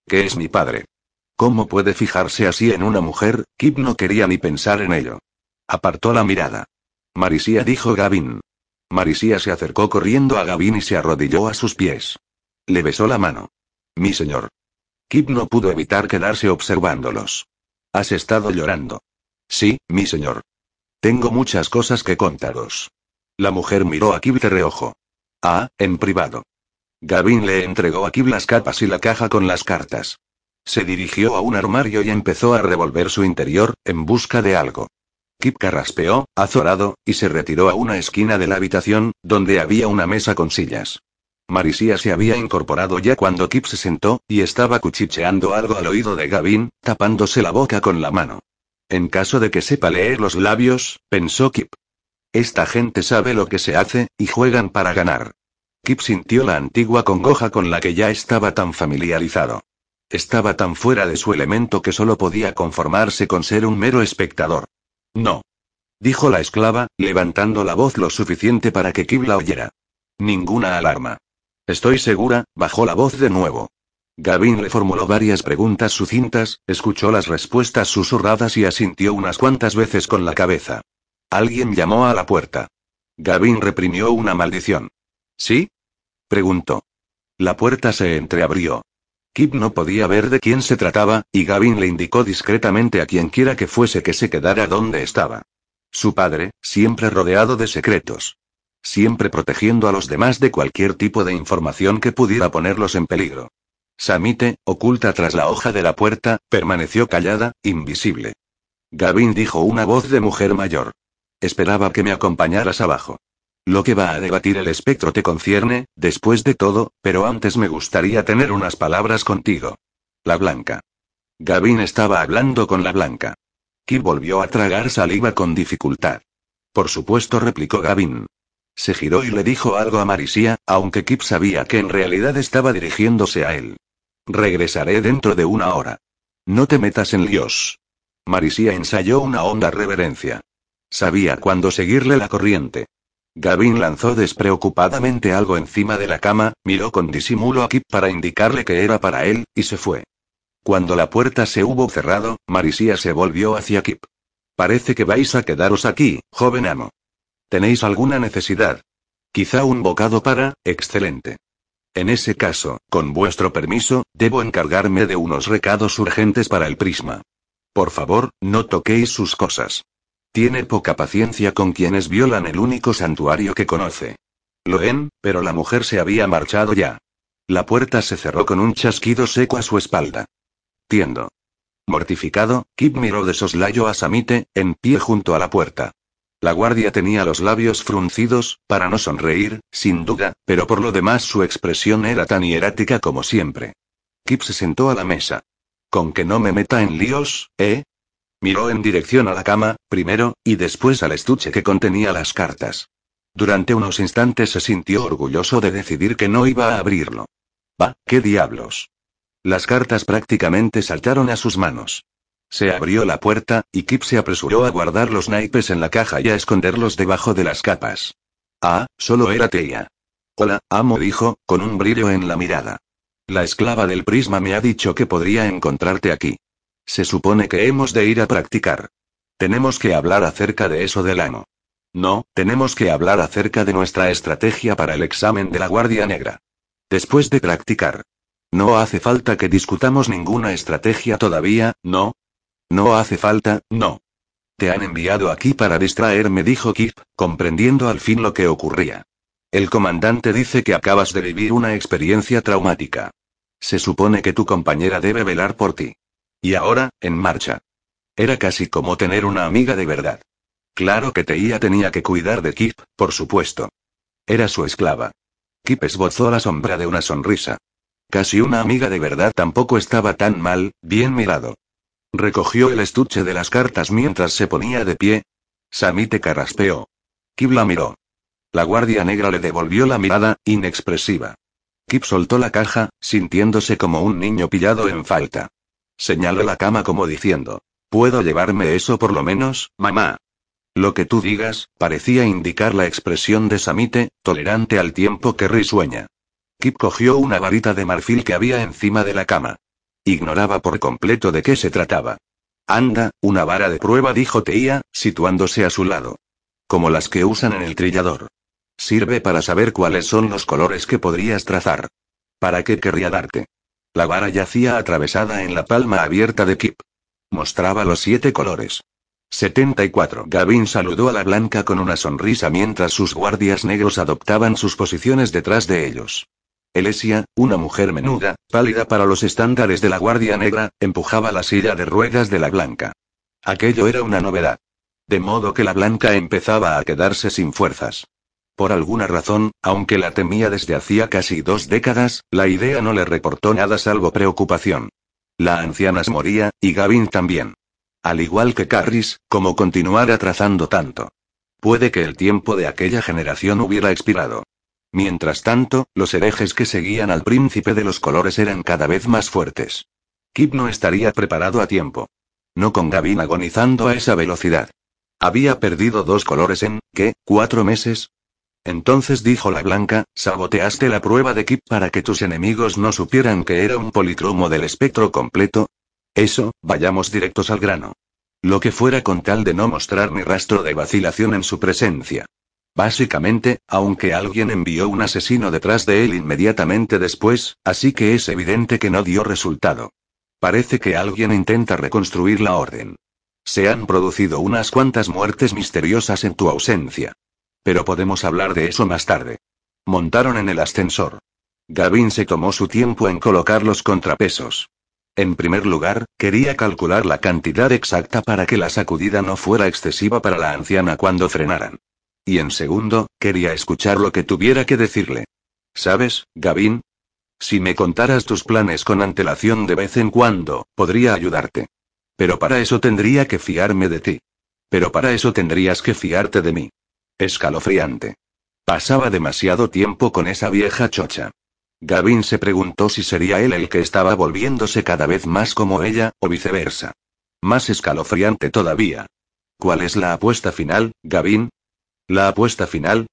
¿Qué es mi padre? ¿Cómo puede fijarse así en una mujer? Kip no quería ni pensar en ello. Apartó la mirada. Marisia dijo Gavin. Marisia se acercó corriendo a Gavin y se arrodilló a sus pies. Le besó la mano. Mi señor. Kip no pudo evitar quedarse observándolos. Has estado llorando. Sí, mi señor. Tengo muchas cosas que contaros. La mujer miró a Kib de reojo. Ah, en privado. Gavin le entregó a Kib las capas y la caja con las cartas. Se dirigió a un armario y empezó a revolver su interior, en busca de algo. Kip carraspeó, azorado, y se retiró a una esquina de la habitación, donde había una mesa con sillas. Marisia se había incorporado ya cuando Kip se sentó, y estaba cuchicheando algo al oído de Gavin, tapándose la boca con la mano. En caso de que sepa leer los labios, pensó Kip. Esta gente sabe lo que se hace, y juegan para ganar. Kip sintió la antigua congoja con la que ya estaba tan familiarizado. Estaba tan fuera de su elemento que solo podía conformarse con ser un mero espectador. No. Dijo la esclava, levantando la voz lo suficiente para que Kip la oyera. Ninguna alarma. Estoy segura, bajó la voz de nuevo. Gavin le formuló varias preguntas sucintas, escuchó las respuestas susurradas y asintió unas cuantas veces con la cabeza. Alguien llamó a la puerta. Gavin reprimió una maldición. ¿Sí? preguntó. La puerta se entreabrió. Kip no podía ver de quién se trataba, y Gavin le indicó discretamente a quienquiera que fuese que se quedara donde estaba. Su padre, siempre rodeado de secretos. Siempre protegiendo a los demás de cualquier tipo de información que pudiera ponerlos en peligro. Samite, oculta tras la hoja de la puerta, permaneció callada, invisible. Gavin dijo una voz de mujer mayor. Esperaba que me acompañaras abajo. Lo que va a debatir el espectro te concierne, después de todo, pero antes me gustaría tener unas palabras contigo. La blanca. Gavin estaba hablando con la blanca. Kip volvió a tragar saliva con dificultad. Por supuesto, replicó Gavin. Se giró y le dijo algo a Marisia, aunque Kip sabía que en realidad estaba dirigiéndose a él. Regresaré dentro de una hora. No te metas en líos. Marisia ensayó una honda reverencia. Sabía cuándo seguirle la corriente. Gavin lanzó despreocupadamente algo encima de la cama, miró con disimulo a Kip para indicarle que era para él, y se fue. Cuando la puerta se hubo cerrado, Marisia se volvió hacia Kip. Parece que vais a quedaros aquí, joven amo. ¿Tenéis alguna necesidad? Quizá un bocado para, excelente. En ese caso, con vuestro permiso, debo encargarme de unos recados urgentes para el prisma. Por favor, no toquéis sus cosas. Tiene poca paciencia con quienes violan el único santuario que conoce. Loen, pero la mujer se había marchado ya. La puerta se cerró con un chasquido seco a su espalda. Tiendo. Mortificado, Kip miró de soslayo a Samite, en pie junto a la puerta. La guardia tenía los labios fruncidos, para no sonreír, sin duda, pero por lo demás su expresión era tan hierática como siempre. Kip se sentó a la mesa. ¿Con que no me meta en líos, eh? Miró en dirección a la cama, primero, y después al estuche que contenía las cartas. Durante unos instantes se sintió orgulloso de decidir que no iba a abrirlo. Va, qué diablos. Las cartas prácticamente saltaron a sus manos. Se abrió la puerta, y Kip se apresuró a guardar los naipes en la caja y a esconderlos debajo de las capas. Ah, solo era Teia. Hola, amo dijo, con un brillo en la mirada. La esclava del prisma me ha dicho que podría encontrarte aquí. Se supone que hemos de ir a practicar. Tenemos que hablar acerca de eso del amo. No, tenemos que hablar acerca de nuestra estrategia para el examen de la Guardia Negra. Después de practicar. No hace falta que discutamos ninguna estrategia todavía, ¿no? No hace falta, no. Te han enviado aquí para distraerme, dijo Kip, comprendiendo al fin lo que ocurría. El comandante dice que acabas de vivir una experiencia traumática. Se supone que tu compañera debe velar por ti. Y ahora, en marcha. Era casi como tener una amiga de verdad. Claro que Teía tenía que cuidar de Kip, por supuesto. Era su esclava. Kip esbozó la sombra de una sonrisa. Casi una amiga de verdad tampoco estaba tan mal, bien mirado. Recogió el estuche de las cartas mientras se ponía de pie. Samite carraspeó. Kip la miró. La guardia negra le devolvió la mirada, inexpresiva. Kip soltó la caja, sintiéndose como un niño pillado en falta. Señaló la cama como diciendo, ¿puedo llevarme eso por lo menos, mamá? Lo que tú digas, parecía indicar la expresión de Samite, tolerante al tiempo que risueña. Kip cogió una varita de marfil que había encima de la cama. Ignoraba por completo de qué se trataba. Anda, una vara de prueba, dijo Teía, situándose a su lado. Como las que usan en el trillador. Sirve para saber cuáles son los colores que podrías trazar. ¿Para qué querría darte? La vara yacía atravesada en la palma abierta de Kip. Mostraba los siete colores. 74. Gavin saludó a la blanca con una sonrisa mientras sus guardias negros adoptaban sus posiciones detrás de ellos. Elesia, una mujer menuda, pálida para los estándares de la Guardia Negra, empujaba la silla de ruedas de la Blanca. Aquello era una novedad. De modo que la Blanca empezaba a quedarse sin fuerzas. Por alguna razón, aunque la temía desde hacía casi dos décadas, la idea no le reportó nada salvo preocupación. La anciana se moría, y Gavin también. Al igual que Carris, como continuara trazando tanto. Puede que el tiempo de aquella generación hubiera expirado. Mientras tanto, los herejes que seguían al príncipe de los colores eran cada vez más fuertes. Kip no estaría preparado a tiempo. No con Gavin agonizando a esa velocidad. Había perdido dos colores en, ¿qué? ¿Cuatro meses? Entonces dijo la blanca, saboteaste la prueba de Kip para que tus enemigos no supieran que era un policromo del espectro completo. Eso, vayamos directos al grano. Lo que fuera con tal de no mostrar ni rastro de vacilación en su presencia. Básicamente, aunque alguien envió un asesino detrás de él inmediatamente después, así que es evidente que no dio resultado. Parece que alguien intenta reconstruir la orden. Se han producido unas cuantas muertes misteriosas en tu ausencia. Pero podemos hablar de eso más tarde. Montaron en el ascensor. Gavin se tomó su tiempo en colocar los contrapesos. En primer lugar, quería calcular la cantidad exacta para que la sacudida no fuera excesiva para la anciana cuando frenaran. Y en segundo, quería escuchar lo que tuviera que decirle. ¿Sabes, Gavin? Si me contaras tus planes con antelación de vez en cuando, podría ayudarte. Pero para eso tendría que fiarme de ti. Pero para eso tendrías que fiarte de mí. Escalofriante. Pasaba demasiado tiempo con esa vieja chocha. Gavin se preguntó si sería él el que estaba volviéndose cada vez más como ella, o viceversa. Más escalofriante todavía. ¿Cuál es la apuesta final, Gavin? ¿La apuesta final?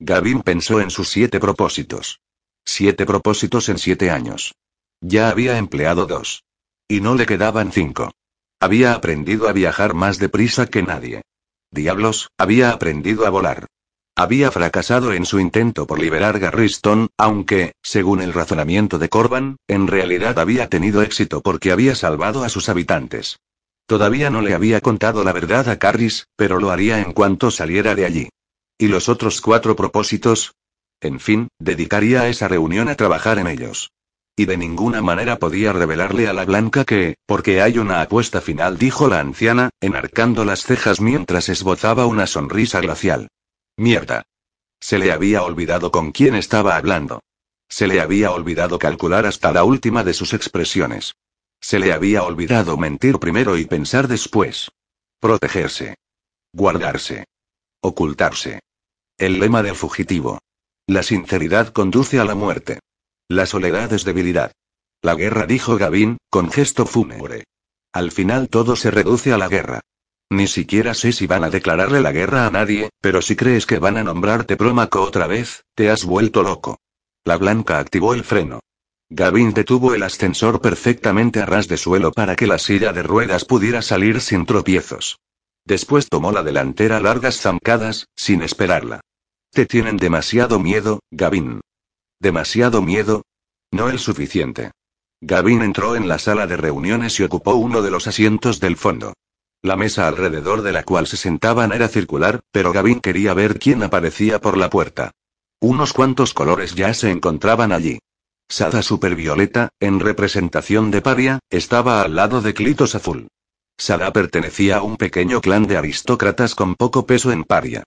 Gavin pensó en sus siete propósitos. Siete propósitos en siete años. Ya había empleado dos. Y no le quedaban cinco. Había aprendido a viajar más deprisa que nadie. Diablos, había aprendido a volar. Había fracasado en su intento por liberar Garriston, aunque, según el razonamiento de Corban, en realidad había tenido éxito porque había salvado a sus habitantes. Todavía no le había contado la verdad a Carris, pero lo haría en cuanto saliera de allí. ¿Y los otros cuatro propósitos? En fin, dedicaría esa reunión a trabajar en ellos. Y de ninguna manera podía revelarle a la Blanca que, porque hay una apuesta final, dijo la anciana, enarcando las cejas mientras esbozaba una sonrisa glacial. Mierda. Se le había olvidado con quién estaba hablando. Se le había olvidado calcular hasta la última de sus expresiones. Se le había olvidado mentir primero y pensar después. Protegerse. Guardarse. Ocultarse. El lema del fugitivo. La sinceridad conduce a la muerte. La soledad es debilidad. La guerra, dijo Gavin, con gesto fúnebre. Al final todo se reduce a la guerra. Ni siquiera sé si van a declararle la guerra a nadie, pero si crees que van a nombrarte Prómaco otra vez, te has vuelto loco. La blanca activó el freno. Gavin detuvo el ascensor perfectamente a ras de suelo para que la silla de ruedas pudiera salir sin tropiezos. Después tomó la delantera largas zancadas, sin esperarla. Te tienen demasiado miedo, Gavin. ¿Demasiado miedo? No el suficiente. Gavin entró en la sala de reuniones y ocupó uno de los asientos del fondo. La mesa alrededor de la cual se sentaban era circular, pero Gavin quería ver quién aparecía por la puerta. Unos cuantos colores ya se encontraban allí. Sada supervioleta, en representación de Paria, estaba al lado de Clitos azul. Sada pertenecía a un pequeño clan de aristócratas con poco peso en Paria.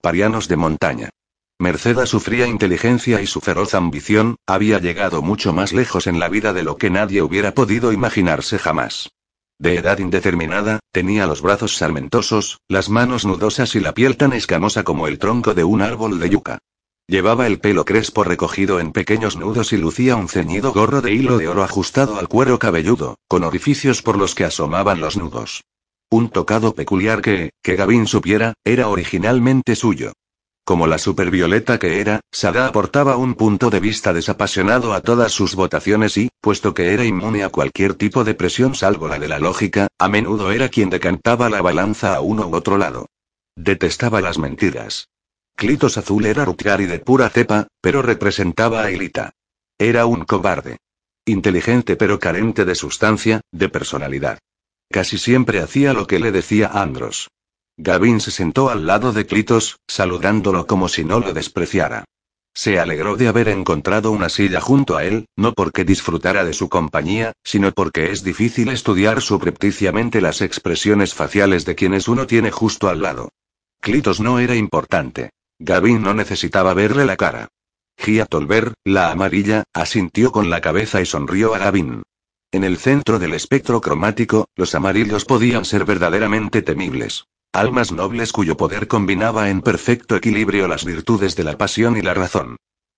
Parianos de montaña. Merced a su fría inteligencia y su feroz ambición, había llegado mucho más lejos en la vida de lo que nadie hubiera podido imaginarse jamás. De edad indeterminada, tenía los brazos sarmentosos, las manos nudosas y la piel tan escamosa como el tronco de un árbol de yuca. Llevaba el pelo crespo recogido en pequeños nudos y lucía un ceñido gorro de hilo de oro ajustado al cuero cabelludo, con orificios por los que asomaban los nudos. Un tocado peculiar que, que Gavin supiera, era originalmente suyo. Como la supervioleta que era, Sada aportaba un punto de vista desapasionado a todas sus votaciones y, puesto que era inmune a cualquier tipo de presión salvo la de la lógica, a menudo era quien decantaba la balanza a uno u otro lado. Detestaba las mentiras. Clitos Azul era Rutgari de pura cepa, pero representaba a Elita. Era un cobarde. Inteligente pero carente de sustancia, de personalidad. Casi siempre hacía lo que le decía Andros. Gavin se sentó al lado de Clitos, saludándolo como si no lo despreciara. Se alegró de haber encontrado una silla junto a él, no porque disfrutara de su compañía, sino porque es difícil estudiar subrepticiamente las expresiones faciales de quienes uno tiene justo al lado. Clitos no era importante. Gavin no necesitaba verle la cara. Gia Tolver, la amarilla, asintió con la cabeza y sonrió a Gavin. En el centro del espectro cromático, los amarillos podían ser verdaderamente temibles. Almas nobles cuyo poder combinaba en perfecto equilibrio las virtudes de la pasión y la razón.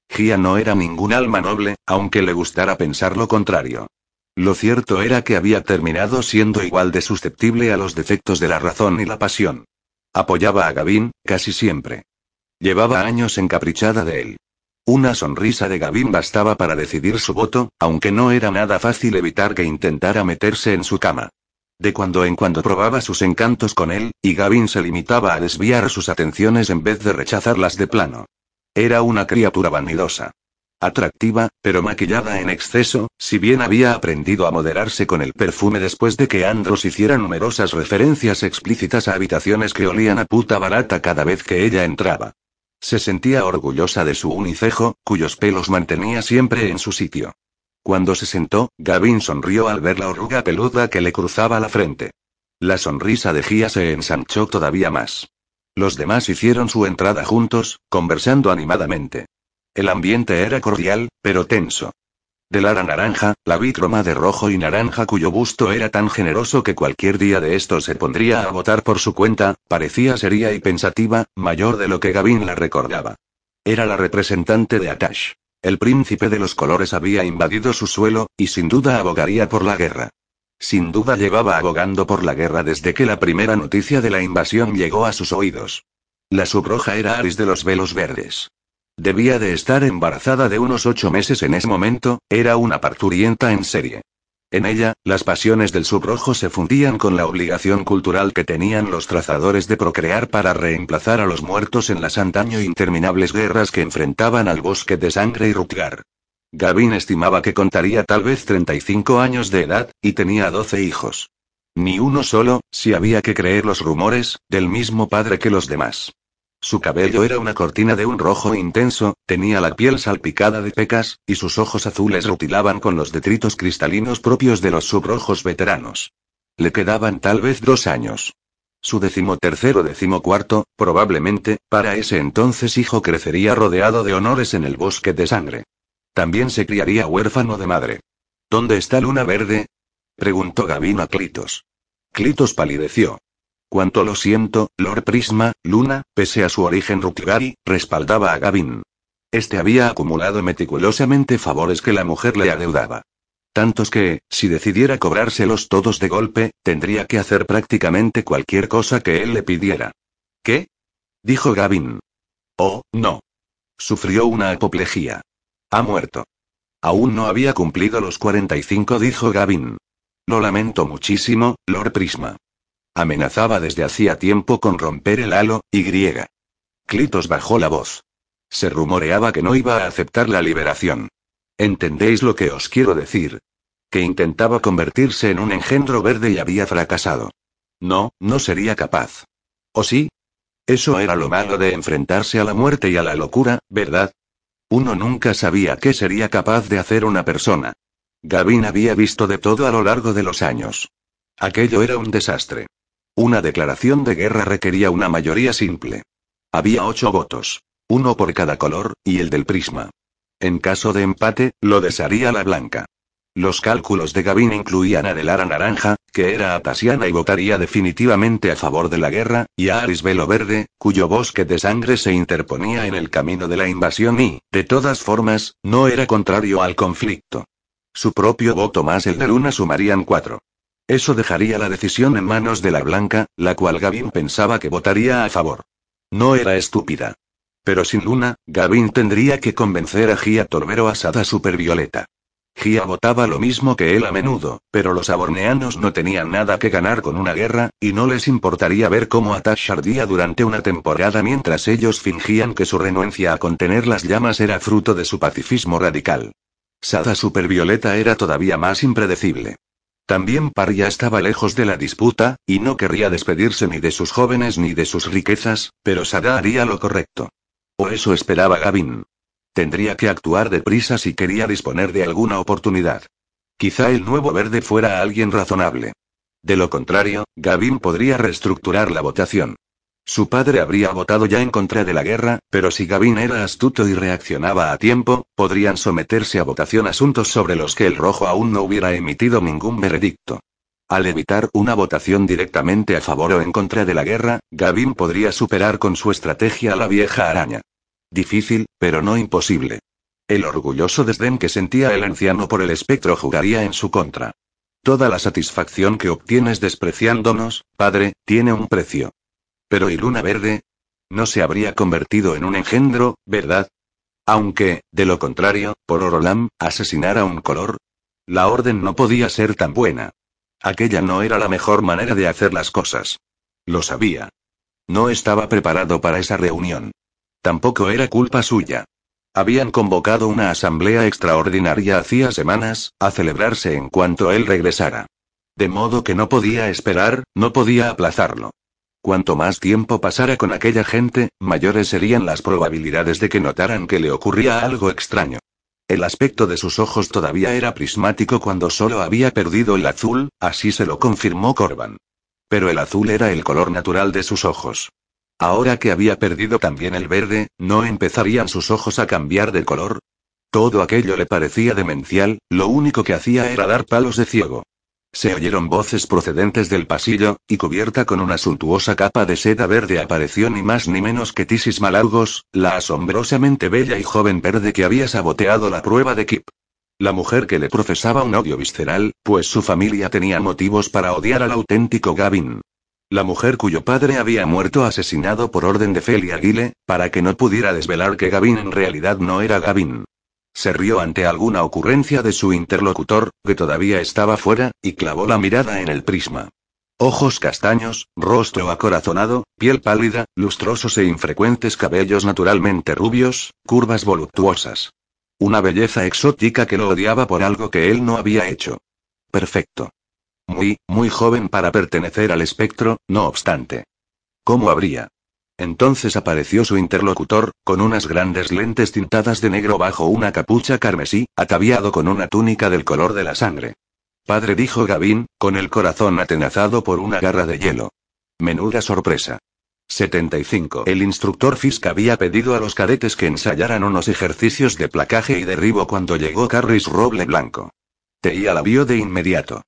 Gia no era ningún alma noble, aunque le gustara pensar lo contrario. Lo cierto era que había terminado siendo igual de susceptible a los defectos de la razón y la pasión. Apoyaba a Gavin, casi siempre. Llevaba años encaprichada de él. Una sonrisa de Gavin bastaba para decidir su voto, aunque no era nada fácil evitar que intentara meterse en su cama. De cuando en cuando probaba sus encantos con él, y Gavin se limitaba a desviar sus atenciones en vez de rechazarlas de plano. Era una criatura vanidosa. Atractiva, pero maquillada en exceso, si bien había aprendido a moderarse con el perfume después de que Andros hiciera numerosas referencias explícitas a habitaciones que olían a puta barata cada vez que ella entraba. Se sentía orgullosa de su unicejo, cuyos pelos mantenía siempre en su sitio. Cuando se sentó, Gavin sonrió al ver la oruga peluda que le cruzaba la frente. La sonrisa de Gia se ensanchó todavía más. Los demás hicieron su entrada juntos, conversando animadamente. El ambiente era cordial, pero tenso. Del ara naranja, la bicroma de rojo y naranja cuyo busto era tan generoso que cualquier día de estos se pondría a votar por su cuenta, parecía seria y pensativa, mayor de lo que Gavin la recordaba. Era la representante de Atash. El príncipe de los colores había invadido su suelo, y sin duda abogaría por la guerra. Sin duda llevaba abogando por la guerra desde que la primera noticia de la invasión llegó a sus oídos. La subroja era Aris de los velos verdes. Debía de estar embarazada de unos ocho meses en ese momento, era una parturienta en serie. En ella, las pasiones del subrojo se fundían con la obligación cultural que tenían los trazadores de procrear para reemplazar a los muertos en las antaño interminables guerras que enfrentaban al bosque de sangre y Rutgar. Gavin estimaba que contaría tal vez 35 años de edad, y tenía 12 hijos. Ni uno solo, si había que creer los rumores, del mismo padre que los demás. Su cabello era una cortina de un rojo intenso, tenía la piel salpicada de pecas, y sus ojos azules rutilaban con los detritos cristalinos propios de los subrojos veteranos. Le quedaban tal vez dos años. Su decimotercero decimocuarto, probablemente, para ese entonces hijo crecería rodeado de honores en el bosque de sangre. También se criaría huérfano de madre. ¿Dónde está Luna Verde? preguntó Gavin a Clitos. Clitos palideció. Cuanto lo siento, Lord Prisma, Luna, pese a su origen Rutgari, respaldaba a Gavin. Este había acumulado meticulosamente favores que la mujer le adeudaba. Tantos que, si decidiera cobrárselos todos de golpe, tendría que hacer prácticamente cualquier cosa que él le pidiera. ¿Qué? dijo Gavin. Oh, no. Sufrió una apoplejía. Ha muerto. Aún no había cumplido los 45, dijo Gavin. Lo lamento muchísimo, Lord Prisma. Amenazaba desde hacía tiempo con romper el halo, y griega. Clitos bajó la voz. Se rumoreaba que no iba a aceptar la liberación. ¿Entendéis lo que os quiero decir? Que intentaba convertirse en un engendro verde y había fracasado. No, no sería capaz. ¿O sí? Eso era lo malo de enfrentarse a la muerte y a la locura, ¿verdad? Uno nunca sabía qué sería capaz de hacer una persona. Gavin había visto de todo a lo largo de los años. Aquello era un desastre. Una declaración de guerra requería una mayoría simple. Había ocho votos. Uno por cada color, y el del prisma. En caso de empate, lo desharía la blanca. Los cálculos de Gavin incluían a Delara Naranja, que era atasiana y votaría definitivamente a favor de la guerra, y a Aris Velo Verde, cuyo bosque de sangre se interponía en el camino de la invasión y, de todas formas, no era contrario al conflicto. Su propio voto más el de Luna sumarían cuatro. Eso dejaría la decisión en manos de la Blanca, la cual Gavin pensaba que votaría a favor. No era estúpida. Pero sin Luna, Gavin tendría que convencer a Gia Torbero Asada Supervioleta. Gia votaba lo mismo que él a menudo, pero los aborneanos no tenían nada que ganar con una guerra, y no les importaría ver cómo Atash ardía durante una temporada mientras ellos fingían que su renuencia a contener las llamas era fruto de su pacifismo radical. Sada Supervioleta era todavía más impredecible. También Paria estaba lejos de la disputa, y no querría despedirse ni de sus jóvenes ni de sus riquezas, pero Sada haría lo correcto. O eso esperaba Gavin. Tendría que actuar deprisa si quería disponer de alguna oportunidad. Quizá el nuevo verde fuera alguien razonable. De lo contrario, Gavin podría reestructurar la votación. Su padre habría votado ya en contra de la guerra, pero si Gavin era astuto y reaccionaba a tiempo, podrían someterse a votación asuntos sobre los que el rojo aún no hubiera emitido ningún veredicto. Al evitar una votación directamente a favor o en contra de la guerra, Gavin podría superar con su estrategia a la vieja araña. Difícil, pero no imposible. El orgulloso desdén que sentía el anciano por el espectro jugaría en su contra. Toda la satisfacción que obtienes despreciándonos, padre, tiene un precio. Pero ¿y Luna Verde? No se habría convertido en un engendro, ¿verdad? Aunque, de lo contrario, por Orolam, asesinara un color. La orden no podía ser tan buena. Aquella no era la mejor manera de hacer las cosas. Lo sabía. No estaba preparado para esa reunión. Tampoco era culpa suya. Habían convocado una asamblea extraordinaria hacía semanas, a celebrarse en cuanto él regresara. De modo que no podía esperar, no podía aplazarlo. Cuanto más tiempo pasara con aquella gente, mayores serían las probabilidades de que notaran que le ocurría algo extraño. El aspecto de sus ojos todavía era prismático cuando solo había perdido el azul, así se lo confirmó Corban. Pero el azul era el color natural de sus ojos. Ahora que había perdido también el verde, ¿no empezarían sus ojos a cambiar de color? Todo aquello le parecía demencial, lo único que hacía era dar palos de ciego. Se oyeron voces procedentes del pasillo, y cubierta con una suntuosa capa de seda verde apareció ni más ni menos que Tisis Malagos, la asombrosamente bella y joven verde que había saboteado la prueba de Kip. La mujer que le profesaba un odio visceral, pues su familia tenía motivos para odiar al auténtico Gavin. La mujer cuyo padre había muerto asesinado por orden de Felia Aguile, para que no pudiera desvelar que Gavin en realidad no era Gavin. Se rió ante alguna ocurrencia de su interlocutor, que todavía estaba fuera, y clavó la mirada en el prisma. Ojos castaños, rostro acorazonado, piel pálida, lustrosos e infrecuentes cabellos naturalmente rubios, curvas voluptuosas. Una belleza exótica que lo odiaba por algo que él no había hecho. Perfecto. Muy, muy joven para pertenecer al espectro, no obstante. ¿Cómo habría? Entonces apareció su interlocutor, con unas grandes lentes tintadas de negro bajo una capucha carmesí, ataviado con una túnica del color de la sangre. Padre dijo Gavin, con el corazón atenazado por una garra de hielo. Menuda sorpresa. 75. El instructor Fisk había pedido a los cadetes que ensayaran unos ejercicios de placaje y derribo cuando llegó Carris Roble Blanco. Teía la vio de inmediato.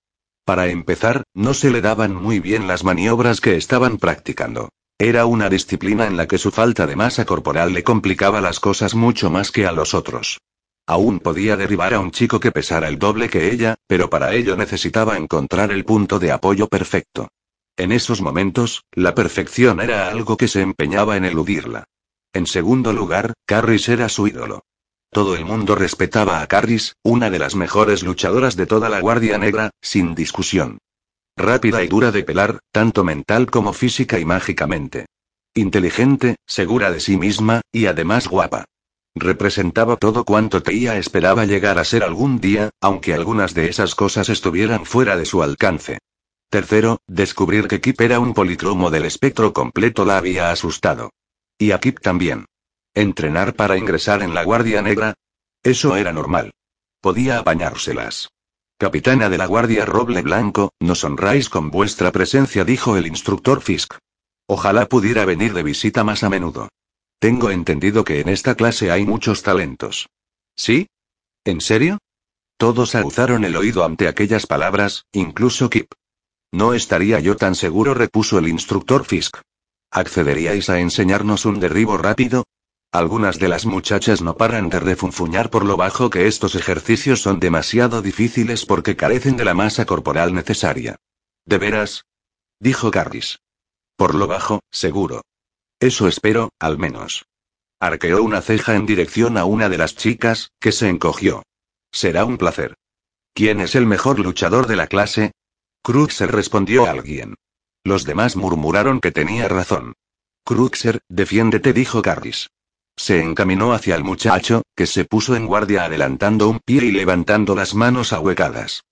Para empezar, no se le daban muy bien las maniobras que estaban practicando. Era una disciplina en la que su falta de masa corporal le complicaba las cosas mucho más que a los otros. Aún podía derribar a un chico que pesara el doble que ella, pero para ello necesitaba encontrar el punto de apoyo perfecto. En esos momentos, la perfección era algo que se empeñaba en eludirla. En segundo lugar, Carris era su ídolo. Todo el mundo respetaba a Carris, una de las mejores luchadoras de toda la Guardia Negra, sin discusión. Rápida y dura de pelar, tanto mental como física y mágicamente. Inteligente, segura de sí misma, y además guapa. Representaba todo cuanto Teía esperaba llegar a ser algún día, aunque algunas de esas cosas estuvieran fuera de su alcance. Tercero, descubrir que Kip era un policromo del espectro completo la había asustado. Y a Kip también. Entrenar para ingresar en la Guardia Negra. Eso era normal. Podía apañárselas. Capitana de la Guardia Roble Blanco, nos honráis con vuestra presencia, dijo el instructor Fisk. Ojalá pudiera venir de visita más a menudo. Tengo entendido que en esta clase hay muchos talentos. ¿Sí? ¿En serio? Todos aguzaron el oído ante aquellas palabras, incluso Kip. No estaría yo tan seguro, repuso el instructor Fisk. ¿Accederíais a enseñarnos un derribo rápido? Algunas de las muchachas no paran de refunfuñar por lo bajo que estos ejercicios son demasiado difíciles porque carecen de la masa corporal necesaria. ¿De veras? Dijo Carris. Por lo bajo, seguro. Eso espero, al menos. Arqueó una ceja en dirección a una de las chicas, que se encogió. Será un placer. ¿Quién es el mejor luchador de la clase? Cruxer respondió a alguien. Los demás murmuraron que tenía razón. Cruxer, defiéndete, dijo Carris. Se encaminó hacia el muchacho, que se puso en guardia adelantando un pie y levantando las manos ahuecadas.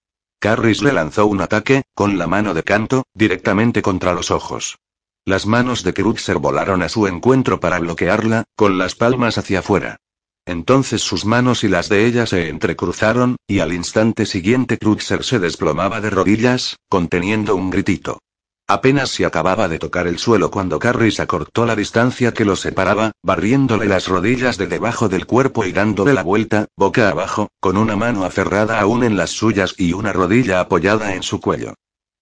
Carris le lanzó un ataque, con la mano de canto, directamente contra los ojos. Las manos de Kruxer volaron a su encuentro para bloquearla, con las palmas hacia afuera. Entonces sus manos y las de ella se entrecruzaron, y al instante siguiente Kruxer se desplomaba de rodillas, conteniendo un gritito. Apenas se acababa de tocar el suelo cuando Carris acortó la distancia que lo separaba, barriéndole las rodillas de debajo del cuerpo y dándole la vuelta, boca abajo, con una mano aferrada aún en las suyas y una rodilla apoyada en su cuello.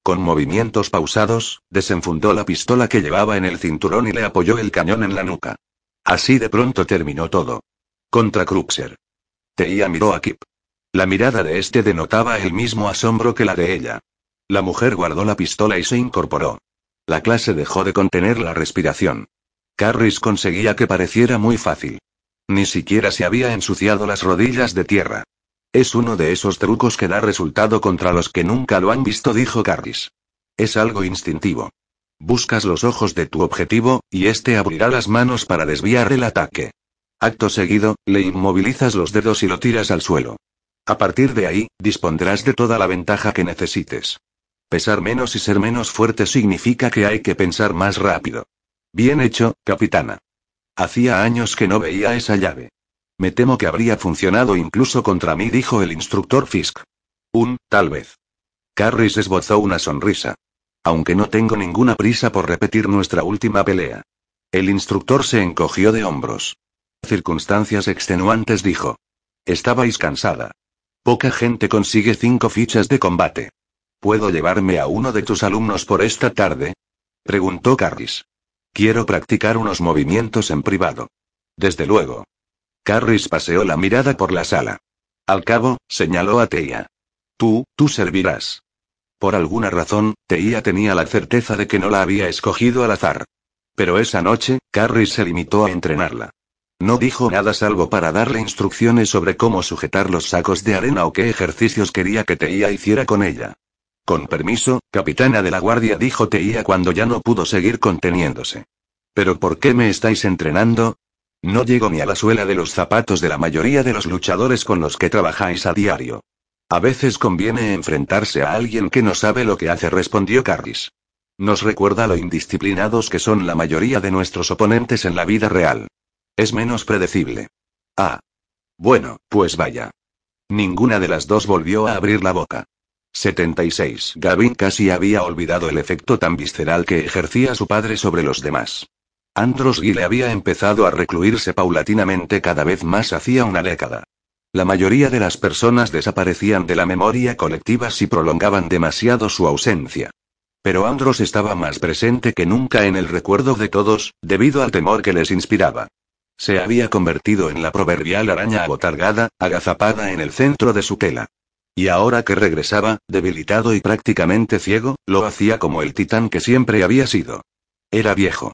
Con movimientos pausados, desenfundó la pistola que llevaba en el cinturón y le apoyó el cañón en la nuca. Así de pronto terminó todo. Contra Cruxer. Teía miró a Kip. La mirada de este denotaba el mismo asombro que la de ella. La mujer guardó la pistola y se incorporó. La clase dejó de contener la respiración. Carris conseguía que pareciera muy fácil. Ni siquiera se había ensuciado las rodillas de tierra. Es uno de esos trucos que da resultado contra los que nunca lo han visto, dijo Carris. Es algo instintivo. Buscas los ojos de tu objetivo, y éste abrirá las manos para desviar el ataque. Acto seguido, le inmovilizas los dedos y lo tiras al suelo. A partir de ahí, dispondrás de toda la ventaja que necesites. Pesar menos y ser menos fuerte significa que hay que pensar más rápido. Bien hecho, capitana. Hacía años que no veía esa llave. Me temo que habría funcionado incluso contra mí, dijo el instructor Fisk. Un, tal vez. Carris esbozó una sonrisa. Aunque no tengo ninguna prisa por repetir nuestra última pelea. El instructor se encogió de hombros. Circunstancias extenuantes dijo. Estabais cansada. Poca gente consigue cinco fichas de combate. ¿Puedo llevarme a uno de tus alumnos por esta tarde? Preguntó Carris. Quiero practicar unos movimientos en privado. Desde luego. Carris paseó la mirada por la sala. Al cabo, señaló a Teia. Tú, tú servirás. Por alguna razón, Teia tenía la certeza de que no la había escogido al azar. Pero esa noche, Carris se limitó a entrenarla. No dijo nada salvo para darle instrucciones sobre cómo sujetar los sacos de arena o qué ejercicios quería que Teia hiciera con ella. Con permiso, capitana de la guardia, dijo Teia cuando ya no pudo seguir conteniéndose. ¿Pero por qué me estáis entrenando? No llego ni a la suela de los zapatos de la mayoría de los luchadores con los que trabajáis a diario. A veces conviene enfrentarse a alguien que no sabe lo que hace, respondió Carris. Nos recuerda lo indisciplinados que son la mayoría de nuestros oponentes en la vida real. Es menos predecible. Ah. Bueno, pues vaya. Ninguna de las dos volvió a abrir la boca. 76. Gavin casi había olvidado el efecto tan visceral que ejercía su padre sobre los demás. Andros Gile había empezado a recluirse paulatinamente cada vez más hacía una década. La mayoría de las personas desaparecían de la memoria colectiva si prolongaban demasiado su ausencia. Pero Andros estaba más presente que nunca en el recuerdo de todos, debido al temor que les inspiraba. Se había convertido en la proverbial araña abotargada, agazapada en el centro de su tela. Y ahora que regresaba, debilitado y prácticamente ciego, lo hacía como el titán que siempre había sido. Era viejo.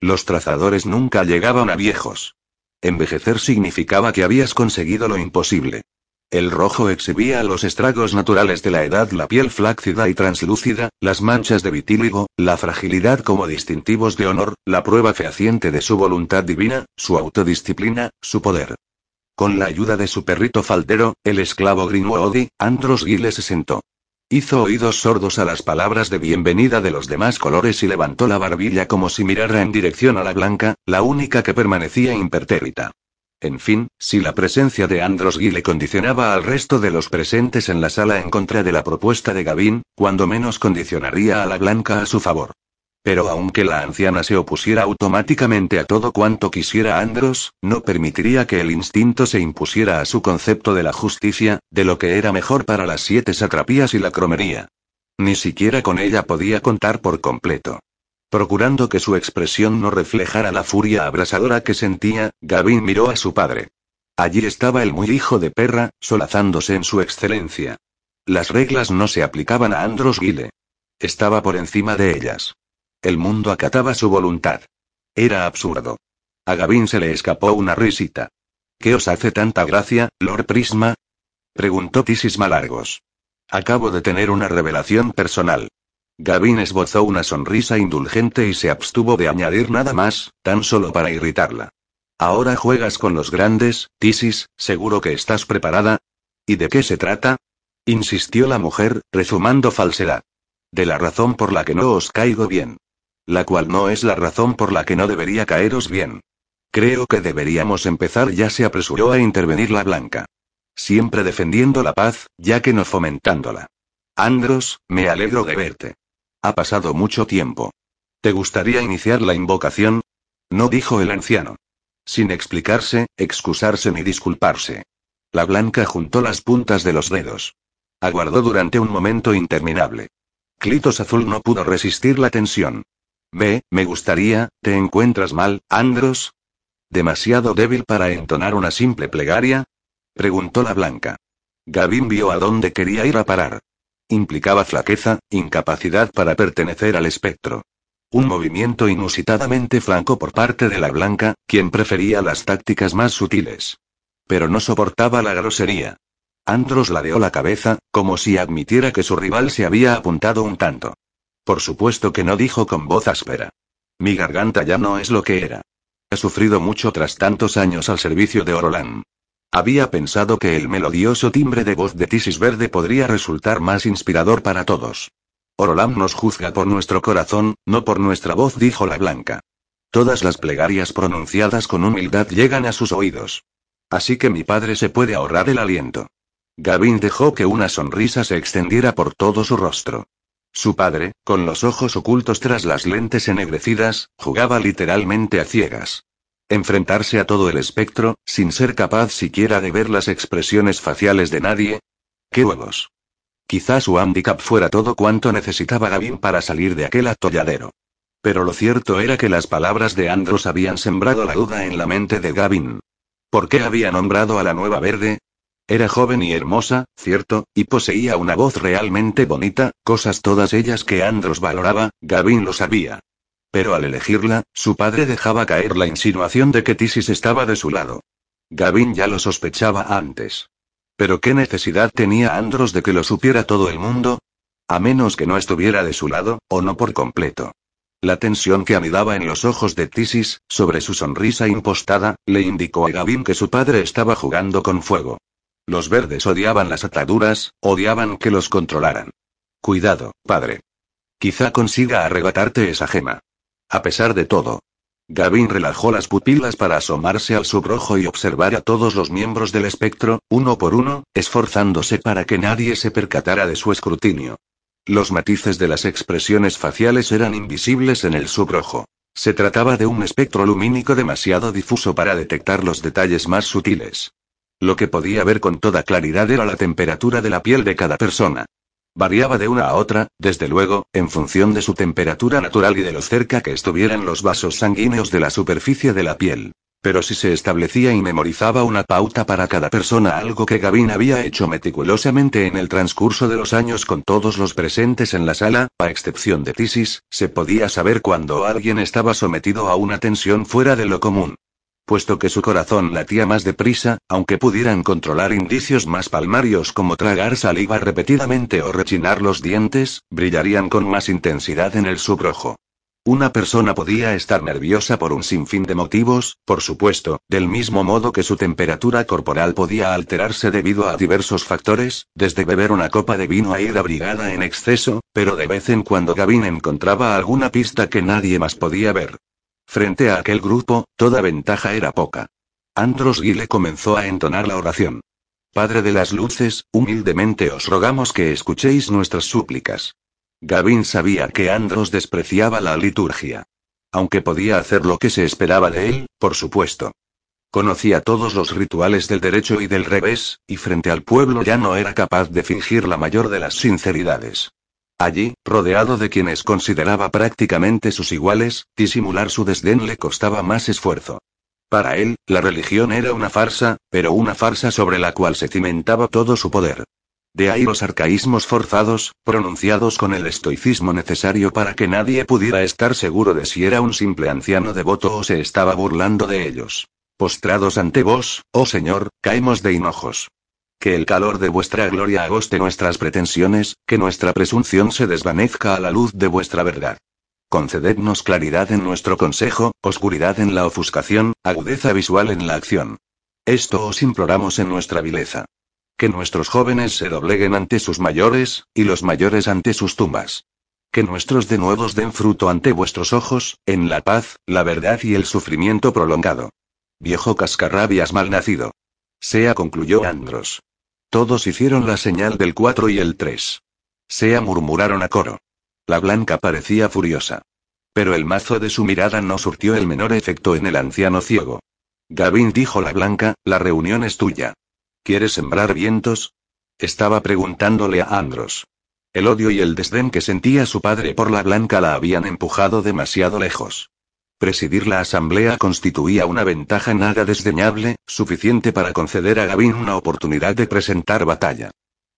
Los trazadores nunca llegaban a viejos. Envejecer significaba que habías conseguido lo imposible. El rojo exhibía los estragos naturales de la edad, la piel flácida y translúcida, las manchas de vitíligo, la fragilidad como distintivos de honor, la prueba fehaciente de su voluntad divina, su autodisciplina, su poder. Con la ayuda de su perrito faldero, el esclavo Greenwoody, Andros Gile se sentó. Hizo oídos sordos a las palabras de bienvenida de los demás colores y levantó la barbilla como si mirara en dirección a la blanca, la única que permanecía impertérrita. En fin, si la presencia de Andros Gile condicionaba al resto de los presentes en la sala en contra de la propuesta de Gavin, cuando menos condicionaría a la blanca a su favor. Pero aunque la anciana se opusiera automáticamente a todo cuanto quisiera Andros, no permitiría que el instinto se impusiera a su concepto de la justicia, de lo que era mejor para las siete satrapías y la cromería. Ni siquiera con ella podía contar por completo. Procurando que su expresión no reflejara la furia abrasadora que sentía, Gavin miró a su padre. Allí estaba el muy hijo de perra, solazándose en su excelencia. Las reglas no se aplicaban a Andros Gile. Estaba por encima de ellas. El mundo acataba su voluntad. Era absurdo. A Gavin se le escapó una risita. ¿Qué os hace tanta gracia, Lord Prisma? preguntó Tisis Malargos. Acabo de tener una revelación personal. Gavin esbozó una sonrisa indulgente y se abstuvo de añadir nada más, tan solo para irritarla. Ahora juegas con los grandes, Tisis, seguro que estás preparada. ¿Y de qué se trata? insistió la mujer, rezumando falsedad. De la razón por la que no os caigo bien. La cual no es la razón por la que no debería caeros bien. Creo que deberíamos empezar ya se apresuró a intervenir la blanca. Siempre defendiendo la paz, ya que no fomentándola. Andros, me alegro de verte. Ha pasado mucho tiempo. ¿Te gustaría iniciar la invocación? No dijo el anciano. Sin explicarse, excusarse ni disculparse. La blanca juntó las puntas de los dedos. Aguardó durante un momento interminable. Clitos Azul no pudo resistir la tensión. Ve, me gustaría, ¿te encuentras mal, Andros? ¿Demasiado débil para entonar una simple plegaria? Preguntó la blanca. Gavin vio a dónde quería ir a parar. Implicaba flaqueza, incapacidad para pertenecer al espectro. Un movimiento inusitadamente franco por parte de la blanca, quien prefería las tácticas más sutiles. Pero no soportaba la grosería. Andros ladeó la cabeza, como si admitiera que su rival se había apuntado un tanto. Por supuesto que no dijo con voz áspera. Mi garganta ya no es lo que era. He sufrido mucho tras tantos años al servicio de Orolan. Había pensado que el melodioso timbre de voz de Tisis Verde podría resultar más inspirador para todos. Orolam nos juzga por nuestro corazón, no por nuestra voz, dijo la blanca. Todas las plegarias pronunciadas con humildad llegan a sus oídos. Así que mi padre se puede ahorrar el aliento. Gavin dejó que una sonrisa se extendiera por todo su rostro. Su padre, con los ojos ocultos tras las lentes ennegrecidas, jugaba literalmente a ciegas. Enfrentarse a todo el espectro, sin ser capaz siquiera de ver las expresiones faciales de nadie. ¡Qué huevos! Quizá su handicap fuera todo cuanto necesitaba Gavin para salir de aquel atolladero. Pero lo cierto era que las palabras de Andros habían sembrado la duda en la mente de Gavin. ¿Por qué había nombrado a la nueva verde? Era joven y hermosa, cierto, y poseía una voz realmente bonita, cosas todas ellas que Andros valoraba, Gavin lo sabía. Pero al elegirla, su padre dejaba caer la insinuación de que Tisis estaba de su lado. Gavin ya lo sospechaba antes. Pero ¿qué necesidad tenía Andros de que lo supiera todo el mundo? A menos que no estuviera de su lado, o no por completo. La tensión que anidaba en los ojos de Tisis, sobre su sonrisa impostada, le indicó a Gavin que su padre estaba jugando con fuego. Los verdes odiaban las ataduras, odiaban que los controlaran. Cuidado, padre. Quizá consiga arrebatarte esa gema. A pesar de todo. Gavin relajó las pupilas para asomarse al subrojo y observar a todos los miembros del espectro, uno por uno, esforzándose para que nadie se percatara de su escrutinio. Los matices de las expresiones faciales eran invisibles en el subrojo. Se trataba de un espectro lumínico demasiado difuso para detectar los detalles más sutiles. Lo que podía ver con toda claridad era la temperatura de la piel de cada persona. Variaba de una a otra, desde luego, en función de su temperatura natural y de lo cerca que estuvieran los vasos sanguíneos de la superficie de la piel. Pero si se establecía y memorizaba una pauta para cada persona, algo que Gavin había hecho meticulosamente en el transcurso de los años con todos los presentes en la sala, a excepción de Tisis, se podía saber cuando alguien estaba sometido a una tensión fuera de lo común puesto que su corazón latía más deprisa, aunque pudieran controlar indicios más palmarios como tragar saliva repetidamente o rechinar los dientes, brillarían con más intensidad en el subrojo. Una persona podía estar nerviosa por un sinfín de motivos, por supuesto, del mismo modo que su temperatura corporal podía alterarse debido a diversos factores, desde beber una copa de vino a ir abrigada en exceso, pero de vez en cuando Gavin encontraba alguna pista que nadie más podía ver. Frente a aquel grupo, toda ventaja era poca. Andros Guile comenzó a entonar la oración. Padre de las luces, humildemente os rogamos que escuchéis nuestras súplicas. Gavin sabía que Andros despreciaba la liturgia. Aunque podía hacer lo que se esperaba de él, por supuesto. Conocía todos los rituales del derecho y del revés, y frente al pueblo ya no era capaz de fingir la mayor de las sinceridades. Allí, rodeado de quienes consideraba prácticamente sus iguales, disimular su desdén le costaba más esfuerzo. Para él, la religión era una farsa, pero una farsa sobre la cual se cimentaba todo su poder. De ahí los arcaísmos forzados, pronunciados con el estoicismo necesario para que nadie pudiera estar seguro de si era un simple anciano devoto o se estaba burlando de ellos. Postrados ante vos, oh Señor, caemos de hinojos. Que el calor de vuestra gloria agoste nuestras pretensiones, que nuestra presunción se desvanezca a la luz de vuestra verdad. Concedednos claridad en nuestro consejo, oscuridad en la ofuscación, agudeza visual en la acción. Esto os imploramos en nuestra vileza. Que nuestros jóvenes se dobleguen ante sus mayores, y los mayores ante sus tumbas. Que nuestros denuevos den fruto ante vuestros ojos, en la paz, la verdad y el sufrimiento prolongado. Viejo cascarrabias malnacido. Sea concluyó Andros. Todos hicieron la señal del 4 y el 3. Sea murmuraron a coro. La blanca parecía furiosa. Pero el mazo de su mirada no surtió el menor efecto en el anciano ciego. Gavin dijo la blanca, la reunión es tuya. ¿Quieres sembrar vientos? Estaba preguntándole a Andros. El odio y el desdén que sentía su padre por la blanca la habían empujado demasiado lejos. Presidir la asamblea constituía una ventaja nada desdeñable, suficiente para conceder a Gavin una oportunidad de presentar batalla.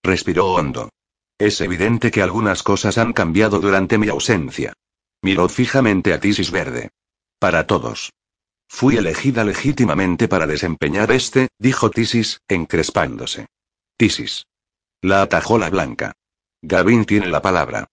Respiró hondo. Es evidente que algunas cosas han cambiado durante mi ausencia. Miró fijamente a Tisis Verde. Para todos. Fui elegida legítimamente para desempeñar este, dijo Tisis, encrespándose. Tisis. La atajó la blanca. Gavin tiene la palabra.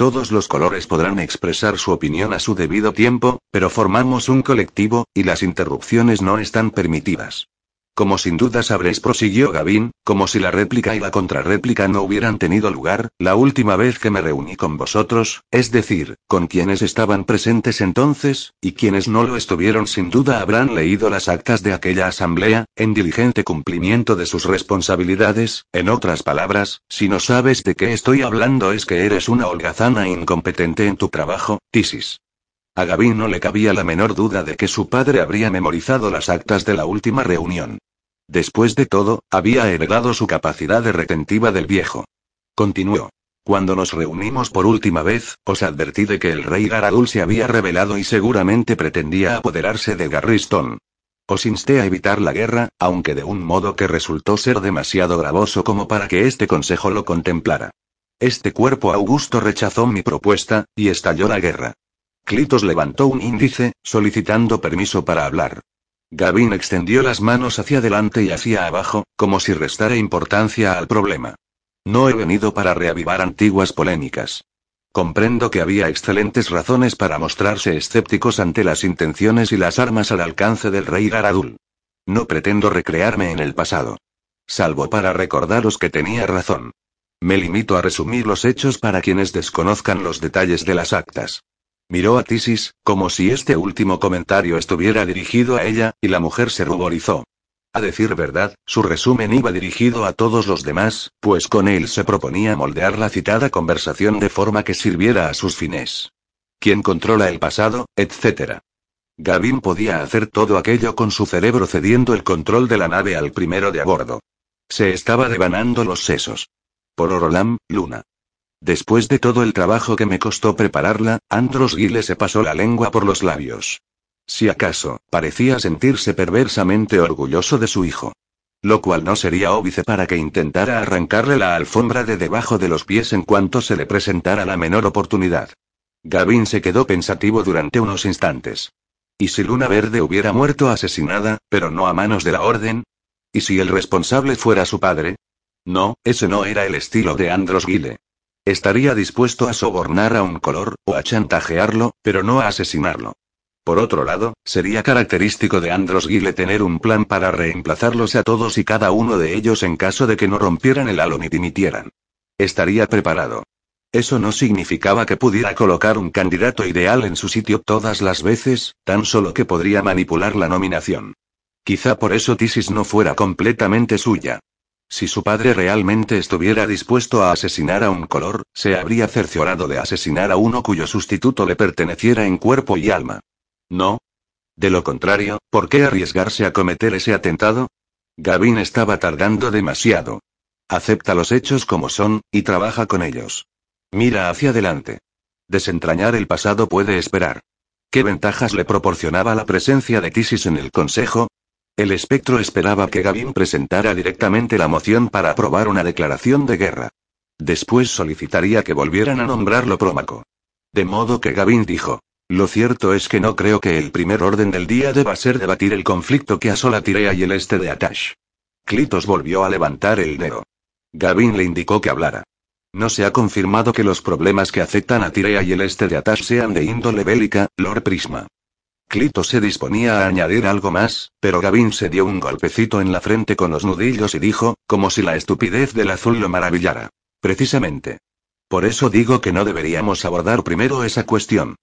Todos los colores podrán expresar su opinión a su debido tiempo, pero formamos un colectivo, y las interrupciones no están permitidas. Como sin duda sabréis, prosiguió Gavin, como si la réplica y la contrarréplica no hubieran tenido lugar, la última vez que me reuní con vosotros, es decir, con quienes estaban presentes entonces, y quienes no lo estuvieron sin duda habrán leído las actas de aquella asamblea, en diligente cumplimiento de sus responsabilidades, en otras palabras, si no sabes de qué estoy hablando es que eres una holgazana incompetente en tu trabajo, Tisis. A Gavin no le cabía la menor duda de que su padre habría memorizado las actas de la última reunión. Después de todo, había heredado su capacidad de retentiva del viejo. Continuó. Cuando nos reunimos por última vez, os advertí de que el rey Garadul se había rebelado y seguramente pretendía apoderarse de Garriston. Os insté a evitar la guerra, aunque de un modo que resultó ser demasiado gravoso como para que este consejo lo contemplara. Este cuerpo augusto rechazó mi propuesta, y estalló la guerra. Clitos levantó un índice, solicitando permiso para hablar. Gavin extendió las manos hacia adelante y hacia abajo, como si restara importancia al problema. No he venido para reavivar antiguas polémicas. Comprendo que había excelentes razones para mostrarse escépticos ante las intenciones y las armas al alcance del rey Garadul. No pretendo recrearme en el pasado. Salvo para recordaros que tenía razón. Me limito a resumir los hechos para quienes desconozcan los detalles de las actas. Miró a Tisis, como si este último comentario estuviera dirigido a ella, y la mujer se ruborizó. A decir verdad, su resumen iba dirigido a todos los demás, pues con él se proponía moldear la citada conversación de forma que sirviera a sus fines. ¿Quién controla el pasado, etcétera? Gavin podía hacer todo aquello con su cerebro cediendo el control de la nave al primero de a bordo. Se estaba devanando los sesos. Por Orolam, Luna. Después de todo el trabajo que me costó prepararla, Andros Gile se pasó la lengua por los labios. Si acaso, parecía sentirse perversamente orgulloso de su hijo. Lo cual no sería óbice para que intentara arrancarle la alfombra de debajo de los pies en cuanto se le presentara la menor oportunidad. Gavin se quedó pensativo durante unos instantes. ¿Y si Luna Verde hubiera muerto asesinada, pero no a manos de la Orden? ¿Y si el responsable fuera su padre? No, ese no era el estilo de Andros Gile. Estaría dispuesto a sobornar a un color, o a chantajearlo, pero no a asesinarlo. Por otro lado, sería característico de Andros Gile tener un plan para reemplazarlos a todos y cada uno de ellos en caso de que no rompieran el halo ni dimitieran. Estaría preparado. Eso no significaba que pudiera colocar un candidato ideal en su sitio todas las veces, tan solo que podría manipular la nominación. Quizá por eso Tisis no fuera completamente suya. Si su padre realmente estuviera dispuesto a asesinar a un color, se habría cerciorado de asesinar a uno cuyo sustituto le perteneciera en cuerpo y alma. ¿No? De lo contrario, ¿por qué arriesgarse a cometer ese atentado? Gavin estaba tardando demasiado. Acepta los hechos como son, y trabaja con ellos. Mira hacia adelante. Desentrañar el pasado puede esperar. ¿Qué ventajas le proporcionaba la presencia de Tisis en el Consejo? El espectro esperaba que Gavin presentara directamente la moción para aprobar una declaración de guerra. Después solicitaría que volvieran a nombrarlo Prómaco. De modo que Gavin dijo, lo cierto es que no creo que el primer orden del día deba ser debatir el conflicto que asola Tirea y el este de Atash. Clitos volvió a levantar el dedo. Gavin le indicó que hablara. No se ha confirmado que los problemas que afectan a Tirea y el este de Atash sean de índole bélica, Lord Prisma. Clito se disponía a añadir algo más, pero Gavin se dio un golpecito en la frente con los nudillos y dijo, como si la estupidez del azul lo maravillara. Precisamente. Por eso digo que no deberíamos abordar primero esa cuestión.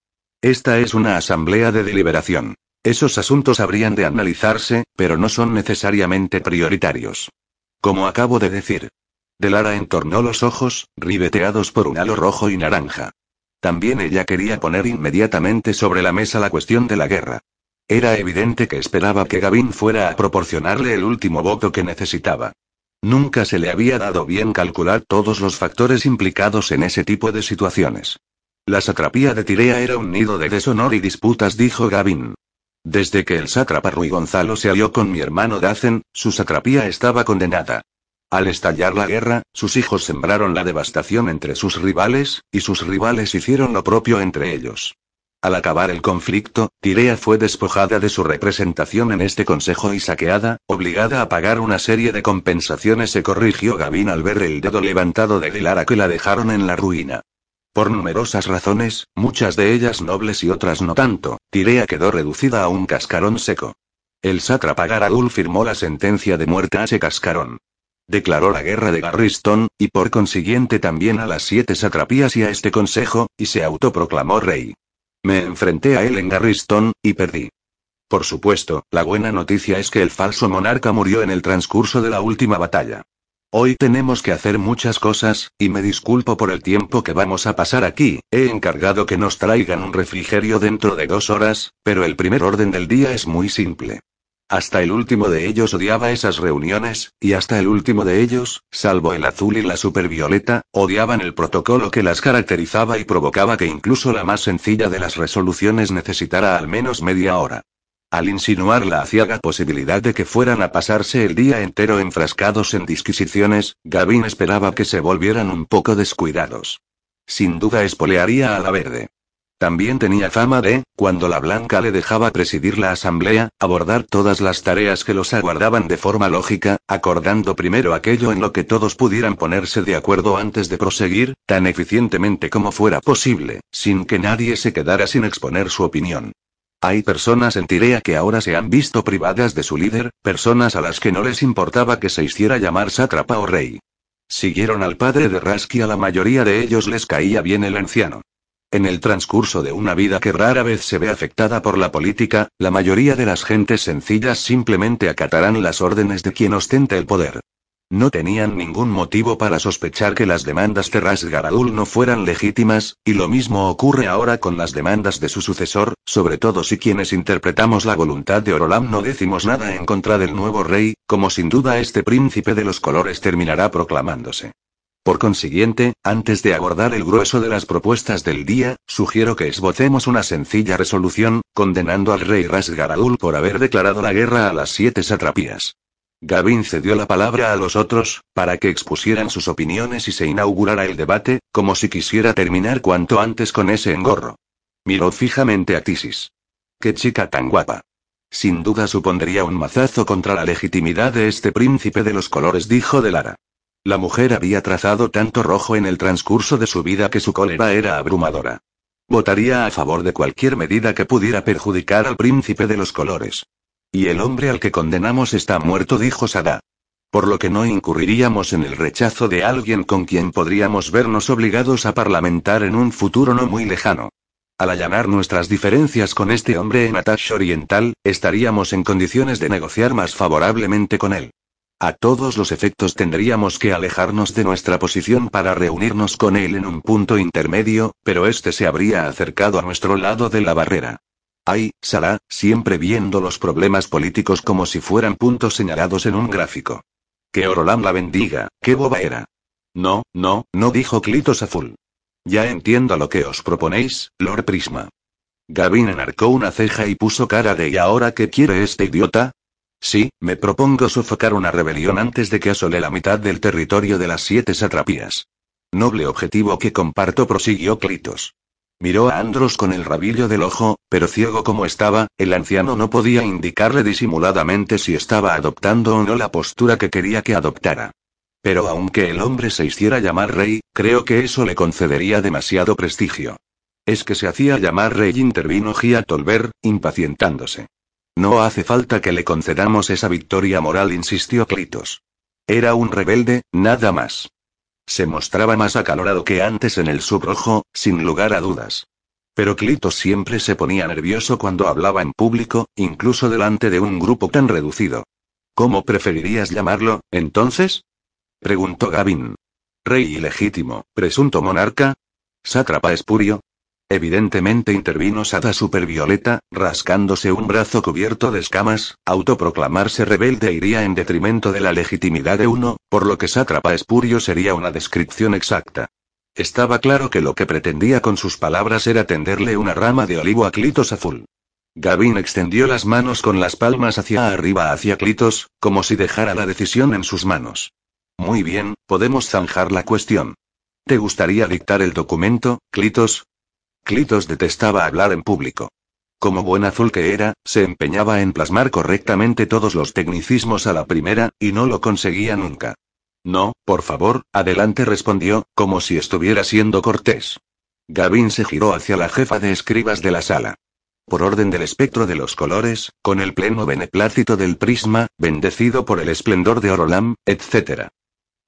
Esta es una asamblea de deliberación. Esos asuntos habrían de analizarse, pero no son necesariamente prioritarios. Como acabo de decir. Delara entornó los ojos, ribeteados por un halo rojo y naranja. También ella quería poner inmediatamente sobre la mesa la cuestión de la guerra. Era evidente que esperaba que Gavin fuera a proporcionarle el último voto que necesitaba. Nunca se le había dado bien calcular todos los factores implicados en ese tipo de situaciones. La satrapía de Tirea era un nido de deshonor y disputas, dijo Gavin. Desde que el sátrapa Rui Gonzalo se alió con mi hermano Dacen, su satrapía estaba condenada. Al estallar la guerra, sus hijos sembraron la devastación entre sus rivales, y sus rivales hicieron lo propio entre ellos. Al acabar el conflicto, Tirea fue despojada de su representación en este consejo y saqueada, obligada a pagar una serie de compensaciones, se corrigió Gavin al ver el dedo levantado de Dilara que la dejaron en la ruina. Por numerosas razones, muchas de ellas nobles y otras no tanto, Tirea quedó reducida a un cascarón seco. El sátrapa Garadul firmó la sentencia de muerte a ese cascarón. Declaró la guerra de Garriston, y por consiguiente también a las siete satrapías y a este consejo, y se autoproclamó rey. Me enfrenté a él en Garriston, y perdí. Por supuesto, la buena noticia es que el falso monarca murió en el transcurso de la última batalla. Hoy tenemos que hacer muchas cosas, y me disculpo por el tiempo que vamos a pasar aquí, he encargado que nos traigan un refrigerio dentro de dos horas, pero el primer orden del día es muy simple. Hasta el último de ellos odiaba esas reuniones, y hasta el último de ellos, salvo el azul y la supervioleta, odiaban el protocolo que las caracterizaba y provocaba que incluso la más sencilla de las resoluciones necesitara al menos media hora. Al insinuar la aciaga posibilidad de que fueran a pasarse el día entero enfrascados en disquisiciones, Gavin esperaba que se volvieran un poco descuidados. Sin duda espolearía a la verde. También tenía fama de, cuando la blanca le dejaba presidir la asamblea, abordar todas las tareas que los aguardaban de forma lógica, acordando primero aquello en lo que todos pudieran ponerse de acuerdo antes de proseguir, tan eficientemente como fuera posible, sin que nadie se quedara sin exponer su opinión. Hay personas en Tirea que ahora se han visto privadas de su líder, personas a las que no les importaba que se hiciera llamar sátrapa o rey. Siguieron al padre de Rasky a la mayoría de ellos les caía bien el anciano. En el transcurso de una vida que rara vez se ve afectada por la política, la mayoría de las gentes sencillas simplemente acatarán las órdenes de quien ostente el poder. No tenían ningún motivo para sospechar que las demandas de Ras no fueran legítimas, y lo mismo ocurre ahora con las demandas de su sucesor, sobre todo si quienes interpretamos la voluntad de Orolam no decimos nada en contra del nuevo rey, como sin duda este príncipe de los colores terminará proclamándose. Por consiguiente, antes de abordar el grueso de las propuestas del día, sugiero que esbocemos una sencilla resolución, condenando al rey Ras por haber declarado la guerra a las siete satrapías. Gavin cedió la palabra a los otros, para que expusieran sus opiniones y se inaugurara el debate, como si quisiera terminar cuanto antes con ese engorro. Miró fijamente a Tisis. ¡Qué chica tan guapa! Sin duda supondría un mazazo contra la legitimidad de este príncipe de los colores, dijo Delara. La mujer había trazado tanto rojo en el transcurso de su vida que su cólera era abrumadora. Votaría a favor de cualquier medida que pudiera perjudicar al príncipe de los colores. Y el hombre al que condenamos está muerto, dijo Sada. Por lo que no incurriríamos en el rechazo de alguien con quien podríamos vernos obligados a parlamentar en un futuro no muy lejano. Al allanar nuestras diferencias con este hombre en Atash Oriental, estaríamos en condiciones de negociar más favorablemente con él. A todos los efectos tendríamos que alejarnos de nuestra posición para reunirnos con él en un punto intermedio, pero este se habría acercado a nuestro lado de la barrera. Ay, Sara, siempre viendo los problemas políticos como si fueran puntos señalados en un gráfico. Que Orolam la bendiga, qué boba era. No, no, no dijo Clitos Azul. Ya entiendo lo que os proponéis, Lord Prisma. Gavin enarcó una ceja y puso cara de ¿y ahora qué quiere este idiota? Sí, me propongo sofocar una rebelión antes de que asole la mitad del territorio de las siete satrapías. Noble objetivo que comparto, prosiguió Clitos. Miró a Andros con el rabillo del ojo, pero ciego como estaba, el anciano no podía indicarle disimuladamente si estaba adoptando o no la postura que quería que adoptara. Pero aunque el hombre se hiciera llamar rey, creo que eso le concedería demasiado prestigio. Es que se hacía llamar rey, intervino Gia Tolver, impacientándose. No hace falta que le concedamos esa victoria moral, insistió Clitos. Era un rebelde, nada más. Se mostraba más acalorado que antes en el subrojo, sin lugar a dudas. Pero Clitos siempre se ponía nervioso cuando hablaba en público, incluso delante de un grupo tan reducido. ¿Cómo preferirías llamarlo, entonces? preguntó Gavin. Rey ilegítimo, presunto monarca. Sátrapa espurio, Evidentemente intervino Sada Supervioleta, rascándose un brazo cubierto de escamas, autoproclamarse rebelde iría en detrimento de la legitimidad de uno, por lo que sátrapa espurio sería una descripción exacta. Estaba claro que lo que pretendía con sus palabras era tenderle una rama de olivo a Clitos azul. Gavin extendió las manos con las palmas hacia arriba hacia Clitos, como si dejara la decisión en sus manos. Muy bien, podemos zanjar la cuestión. ¿Te gustaría dictar el documento, Clitos? Clitos detestaba hablar en público. Como buen azul que era, se empeñaba en plasmar correctamente todos los tecnicismos a la primera, y no lo conseguía nunca. No, por favor, adelante respondió, como si estuviera siendo cortés. Gavin se giró hacia la jefa de escribas de la sala. Por orden del espectro de los colores, con el pleno beneplácito del prisma, bendecido por el esplendor de Orolam, etc.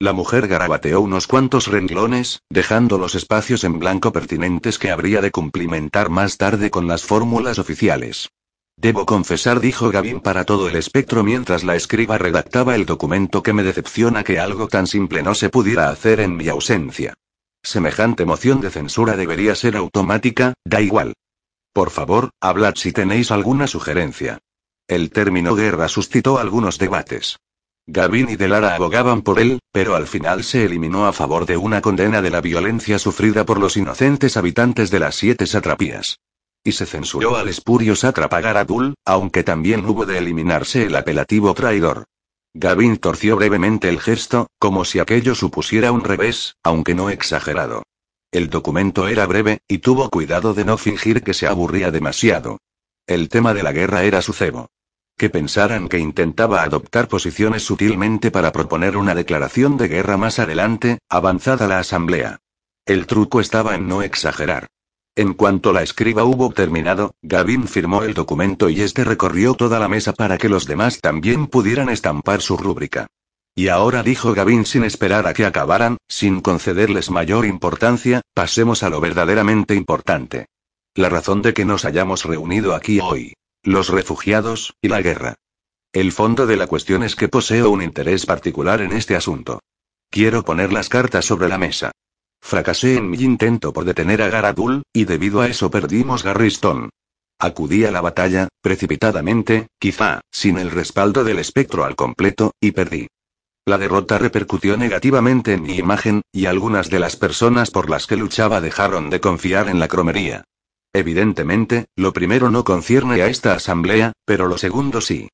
La mujer garabateó unos cuantos renglones, dejando los espacios en blanco pertinentes que habría de cumplimentar más tarde con las fórmulas oficiales. Debo confesar, dijo Gavin para todo el espectro mientras la escriba redactaba el documento que me decepciona que algo tan simple no se pudiera hacer en mi ausencia. Semejante moción de censura debería ser automática, da igual. Por favor, hablad si tenéis alguna sugerencia. El término guerra suscitó algunos debates. Gavin y Delara abogaban por él, pero al final se eliminó a favor de una condena de la violencia sufrida por los inocentes habitantes de las siete satrapías. Y se censuró al espurio sátrapa Garadul, aunque también hubo de eliminarse el apelativo traidor. Gavin torció brevemente el gesto, como si aquello supusiera un revés, aunque no exagerado. El documento era breve, y tuvo cuidado de no fingir que se aburría demasiado. El tema de la guerra era su cebo. Que pensaran que intentaba adoptar posiciones sutilmente para proponer una declaración de guerra más adelante, avanzada la asamblea. El truco estaba en no exagerar. En cuanto la escriba hubo terminado, Gavin firmó el documento y este recorrió toda la mesa para que los demás también pudieran estampar su rúbrica. Y ahora dijo Gavin sin esperar a que acabaran, sin concederles mayor importancia, pasemos a lo verdaderamente importante. La razón de que nos hayamos reunido aquí hoy. Los refugiados, y la guerra. El fondo de la cuestión es que poseo un interés particular en este asunto. Quiero poner las cartas sobre la mesa. Fracasé en mi intento por detener a Garadul, y debido a eso perdimos Garriston. Acudí a la batalla, precipitadamente, quizá, sin el respaldo del espectro al completo, y perdí. La derrota repercutió negativamente en mi imagen, y algunas de las personas por las que luchaba dejaron de confiar en la cromería. Evidentemente, lo primero no concierne a esta asamblea, pero lo segundo sí.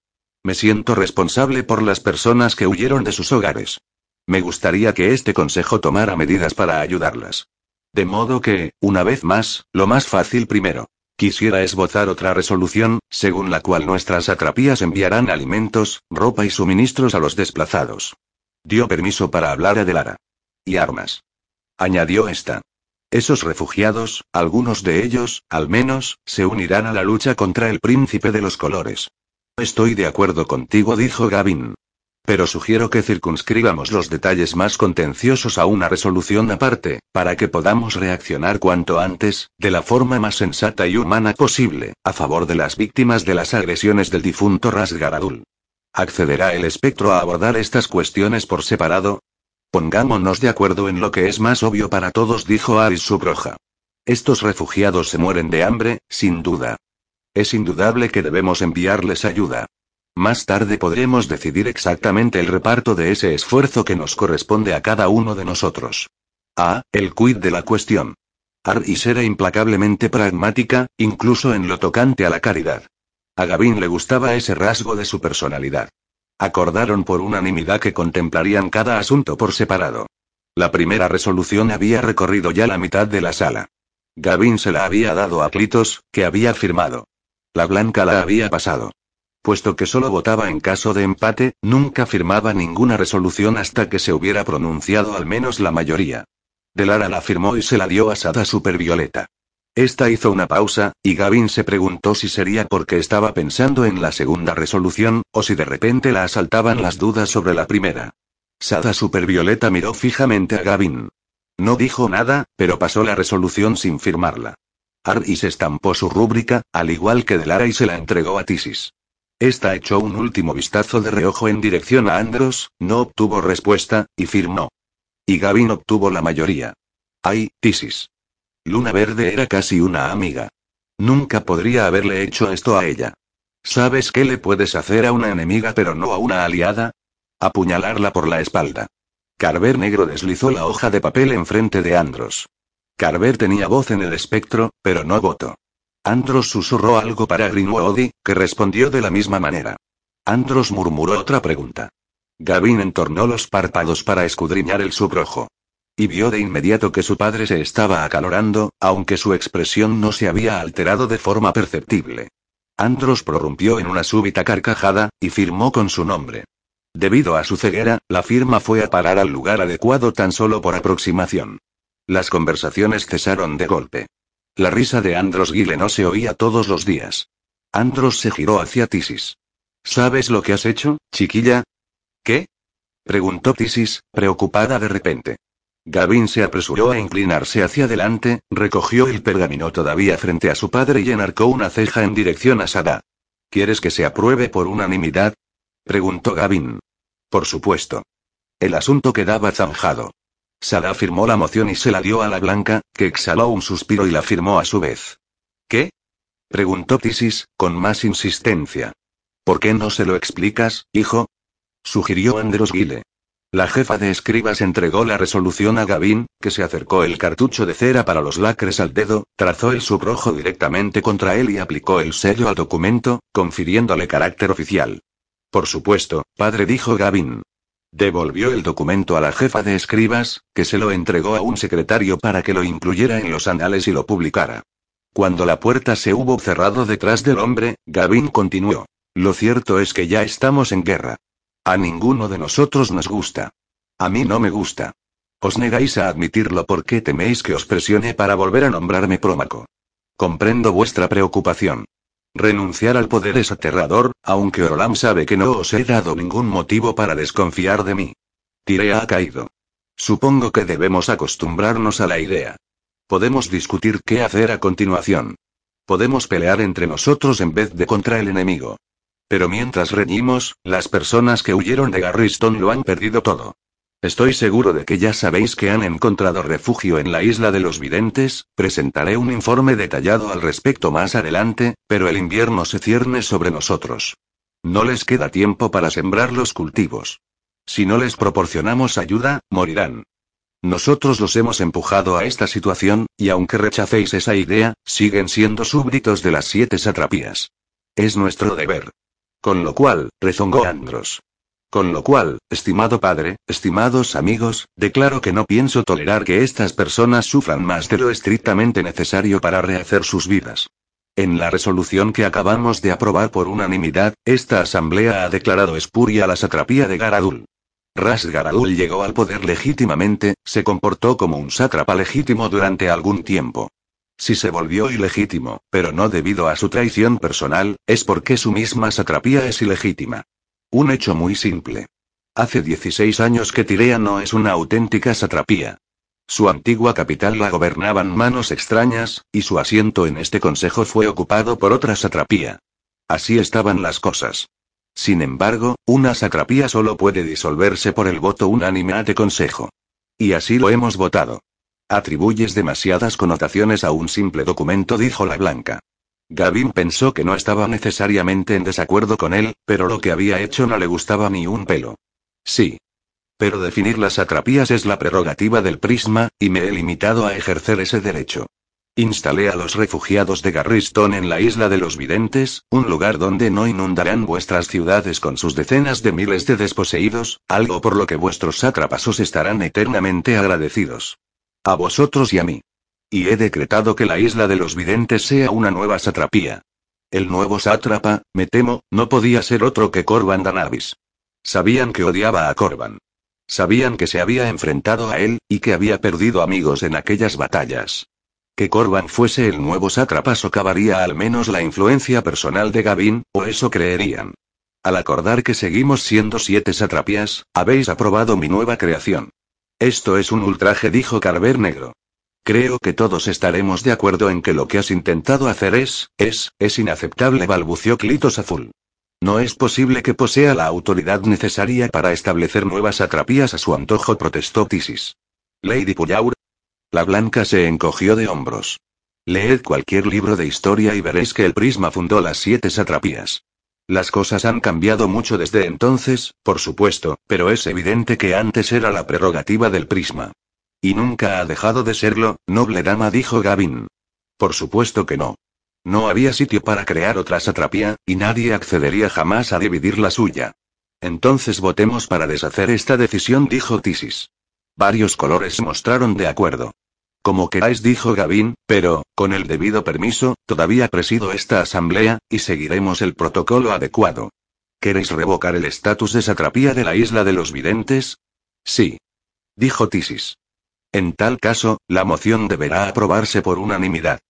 Me siento responsable por las personas que huyeron de sus hogares. Me gustaría que este consejo tomara medidas para ayudarlas. De modo que, una vez más, lo más fácil primero. Quisiera esbozar otra resolución, según la cual nuestras atrapías enviarán alimentos, ropa y suministros a los desplazados. Dio permiso para hablar a Delara. Y armas. Añadió esta. Esos refugiados, algunos de ellos, al menos, se unirán a la lucha contra el príncipe de los colores. Estoy de acuerdo contigo, dijo Gavin. Pero sugiero que circunscribamos los detalles más contenciosos a una resolución aparte, para que podamos reaccionar cuanto antes, de la forma más sensata y humana posible, a favor de las víctimas de las agresiones del difunto Rasgaradul. ¿Accederá el espectro a abordar estas cuestiones por separado? Pongámonos de acuerdo en lo que es más obvio para todos, dijo Aris Subroja. Estos refugiados se mueren de hambre, sin duda. Es indudable que debemos enviarles ayuda. Más tarde podremos decidir exactamente el reparto de ese esfuerzo que nos corresponde a cada uno de nosotros. A. El quid de la cuestión. Aris era implacablemente pragmática, incluso en lo tocante a la caridad. A Gavin le gustaba ese rasgo de su personalidad. Acordaron por unanimidad que contemplarían cada asunto por separado. La primera resolución había recorrido ya la mitad de la sala. Gavin se la había dado a Clitos, que había firmado. La blanca la había pasado. Puesto que solo votaba en caso de empate, nunca firmaba ninguna resolución hasta que se hubiera pronunciado al menos la mayoría. Delara la firmó y se la dio a Sada Supervioleta. Esta hizo una pausa, y Gavin se preguntó si sería porque estaba pensando en la segunda resolución, o si de repente la asaltaban las dudas sobre la primera. Sada Supervioleta miró fijamente a Gavin. No dijo nada, pero pasó la resolución sin firmarla. Aris estampó su rúbrica, al igual que Delara y se la entregó a Tisis. Esta echó un último vistazo de reojo en dirección a Andros, no obtuvo respuesta, y firmó. Y Gavin obtuvo la mayoría. Ay, Tisis. Luna Verde era casi una amiga. Nunca podría haberle hecho esto a ella. ¿Sabes qué le puedes hacer a una enemiga pero no a una aliada? Apuñalarla por la espalda. Carver Negro deslizó la hoja de papel enfrente de Andros. Carver tenía voz en el espectro, pero no voto. Andros susurró algo para Grinwoody, que respondió de la misma manera. Andros murmuró otra pregunta. Gavin entornó los párpados para escudriñar el subrojo. Y vio de inmediato que su padre se estaba acalorando, aunque su expresión no se había alterado de forma perceptible. Andros prorrumpió en una súbita carcajada, y firmó con su nombre. Debido a su ceguera, la firma fue a parar al lugar adecuado tan solo por aproximación. Las conversaciones cesaron de golpe. La risa de Andros Guile no se oía todos los días. Andros se giró hacia Tisis. ¿Sabes lo que has hecho, chiquilla? ¿Qué? preguntó Tisis, preocupada de repente. Gavin se apresuró a inclinarse hacia adelante, recogió el pergamino todavía frente a su padre y enarcó una ceja en dirección a Sada. ¿Quieres que se apruebe por unanimidad? preguntó Gavin. Por supuesto. El asunto quedaba zanjado. Sara firmó la moción y se la dio a la blanca, que exhaló un suspiro y la firmó a su vez. ¿Qué? preguntó Tisis, con más insistencia. ¿Por qué no se lo explicas, hijo? sugirió Andros Guile. La jefa de escribas entregó la resolución a Gavin, que se acercó el cartucho de cera para los lacres al dedo, trazó el subrojo directamente contra él y aplicó el sello al documento, confiriéndole carácter oficial. Por supuesto, padre dijo Gavin. Devolvió el documento a la jefa de escribas, que se lo entregó a un secretario para que lo incluyera en los anales y lo publicara. Cuando la puerta se hubo cerrado detrás del hombre, Gavin continuó. Lo cierto es que ya estamos en guerra. A ninguno de nosotros nos gusta. A mí no me gusta. Os negáis a admitirlo porque teméis que os presione para volver a nombrarme prómaco. Comprendo vuestra preocupación. Renunciar al poder es aterrador, aunque Orlam sabe que no os he dado ningún motivo para desconfiar de mí. Tirea ha caído. Supongo que debemos acostumbrarnos a la idea. Podemos discutir qué hacer a continuación. Podemos pelear entre nosotros en vez de contra el enemigo. Pero mientras reñimos, las personas que huyeron de Garriston lo han perdido todo. Estoy seguro de que ya sabéis que han encontrado refugio en la isla de los videntes, presentaré un informe detallado al respecto más adelante, pero el invierno se cierne sobre nosotros. No les queda tiempo para sembrar los cultivos. Si no les proporcionamos ayuda, morirán. Nosotros los hemos empujado a esta situación, y aunque rechacéis esa idea, siguen siendo súbditos de las siete satrapías. Es nuestro deber. Con lo cual, rezongó Andros. Con lo cual, estimado padre, estimados amigos, declaro que no pienso tolerar que estas personas sufran más de lo estrictamente necesario para rehacer sus vidas. En la resolución que acabamos de aprobar por unanimidad, esta asamblea ha declarado espuria la satrapía de Garadul. Ras Garadul llegó al poder legítimamente, se comportó como un sátrapa legítimo durante algún tiempo. Si se volvió ilegítimo, pero no debido a su traición personal, es porque su misma satrapía es ilegítima. Un hecho muy simple. Hace 16 años que Tirea no es una auténtica satrapía. Su antigua capital la gobernaban manos extrañas, y su asiento en este consejo fue ocupado por otra satrapía. Así estaban las cosas. Sin embargo, una satrapía solo puede disolverse por el voto unánime de consejo. Y así lo hemos votado. Atribuyes demasiadas connotaciones a un simple documento, dijo la Blanca. Gavin pensó que no estaba necesariamente en desacuerdo con él, pero lo que había hecho no le gustaba ni un pelo. Sí. Pero definir las atrapías es la prerrogativa del prisma, y me he limitado a ejercer ese derecho. Instalé a los refugiados de Garriston en la isla de los videntes, un lugar donde no inundarán vuestras ciudades con sus decenas de miles de desposeídos, algo por lo que vuestros sátrapas estarán eternamente agradecidos. A vosotros y a mí. Y he decretado que la isla de los videntes sea una nueva satrapía. El nuevo sátrapa, me temo, no podía ser otro que Corban Danavis. Sabían que odiaba a Corban. Sabían que se había enfrentado a él, y que había perdido amigos en aquellas batallas. Que Corban fuese el nuevo sátrapa socavaría al menos la influencia personal de Gavin, o eso creerían. Al acordar que seguimos siendo siete satrapías, habéis aprobado mi nueva creación. Esto es un ultraje, dijo Carver Negro. Creo que todos estaremos de acuerdo en que lo que has intentado hacer es, es, es inaceptable, balbució Clitos Azul. No es posible que posea la autoridad necesaria para establecer nuevas atrapías a su antojo, protestó Tisis. Lady Puyaur. La blanca se encogió de hombros. Leed cualquier libro de historia y veréis que el prisma fundó las siete satrapías. Las cosas han cambiado mucho desde entonces, por supuesto, pero es evidente que antes era la prerrogativa del prisma. Y nunca ha dejado de serlo, noble dama, dijo Gavin. Por supuesto que no. No había sitio para crear otra satrapía, y nadie accedería jamás a dividir la suya. Entonces votemos para deshacer esta decisión, dijo Tisis. Varios colores mostraron de acuerdo. Como queráis, dijo Gavin, pero, con el debido permiso, todavía presido esta asamblea, y seguiremos el protocolo adecuado. ¿Queréis revocar el estatus de satrapía de la isla de los videntes? Sí. Dijo Tisis. En tal caso, la moción deberá aprobarse por unanimidad.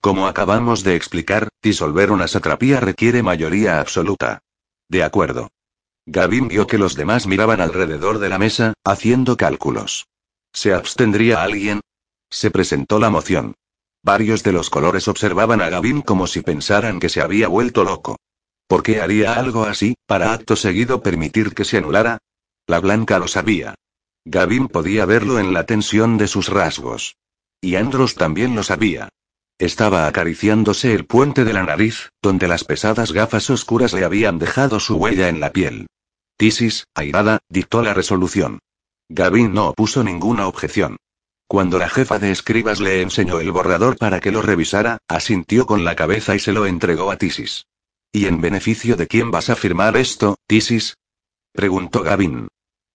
Como acabamos de explicar, disolver una satrapía requiere mayoría absoluta. De acuerdo. Gavin vio que los demás miraban alrededor de la mesa, haciendo cálculos. ¿Se abstendría alguien? Se presentó la moción. Varios de los colores observaban a Gavin como si pensaran que se había vuelto loco. ¿Por qué haría algo así, para acto seguido permitir que se anulara? La blanca lo sabía. Gavin podía verlo en la tensión de sus rasgos. Y Andros también lo sabía. Estaba acariciándose el puente de la nariz, donde las pesadas gafas oscuras le habían dejado su huella en la piel. Tisis, airada, dictó la resolución. Gavin no opuso ninguna objeción. Cuando la jefa de escribas le enseñó el borrador para que lo revisara, asintió con la cabeza y se lo entregó a Tisis. ¿Y en beneficio de quién vas a firmar esto, Tisis? preguntó Gavin.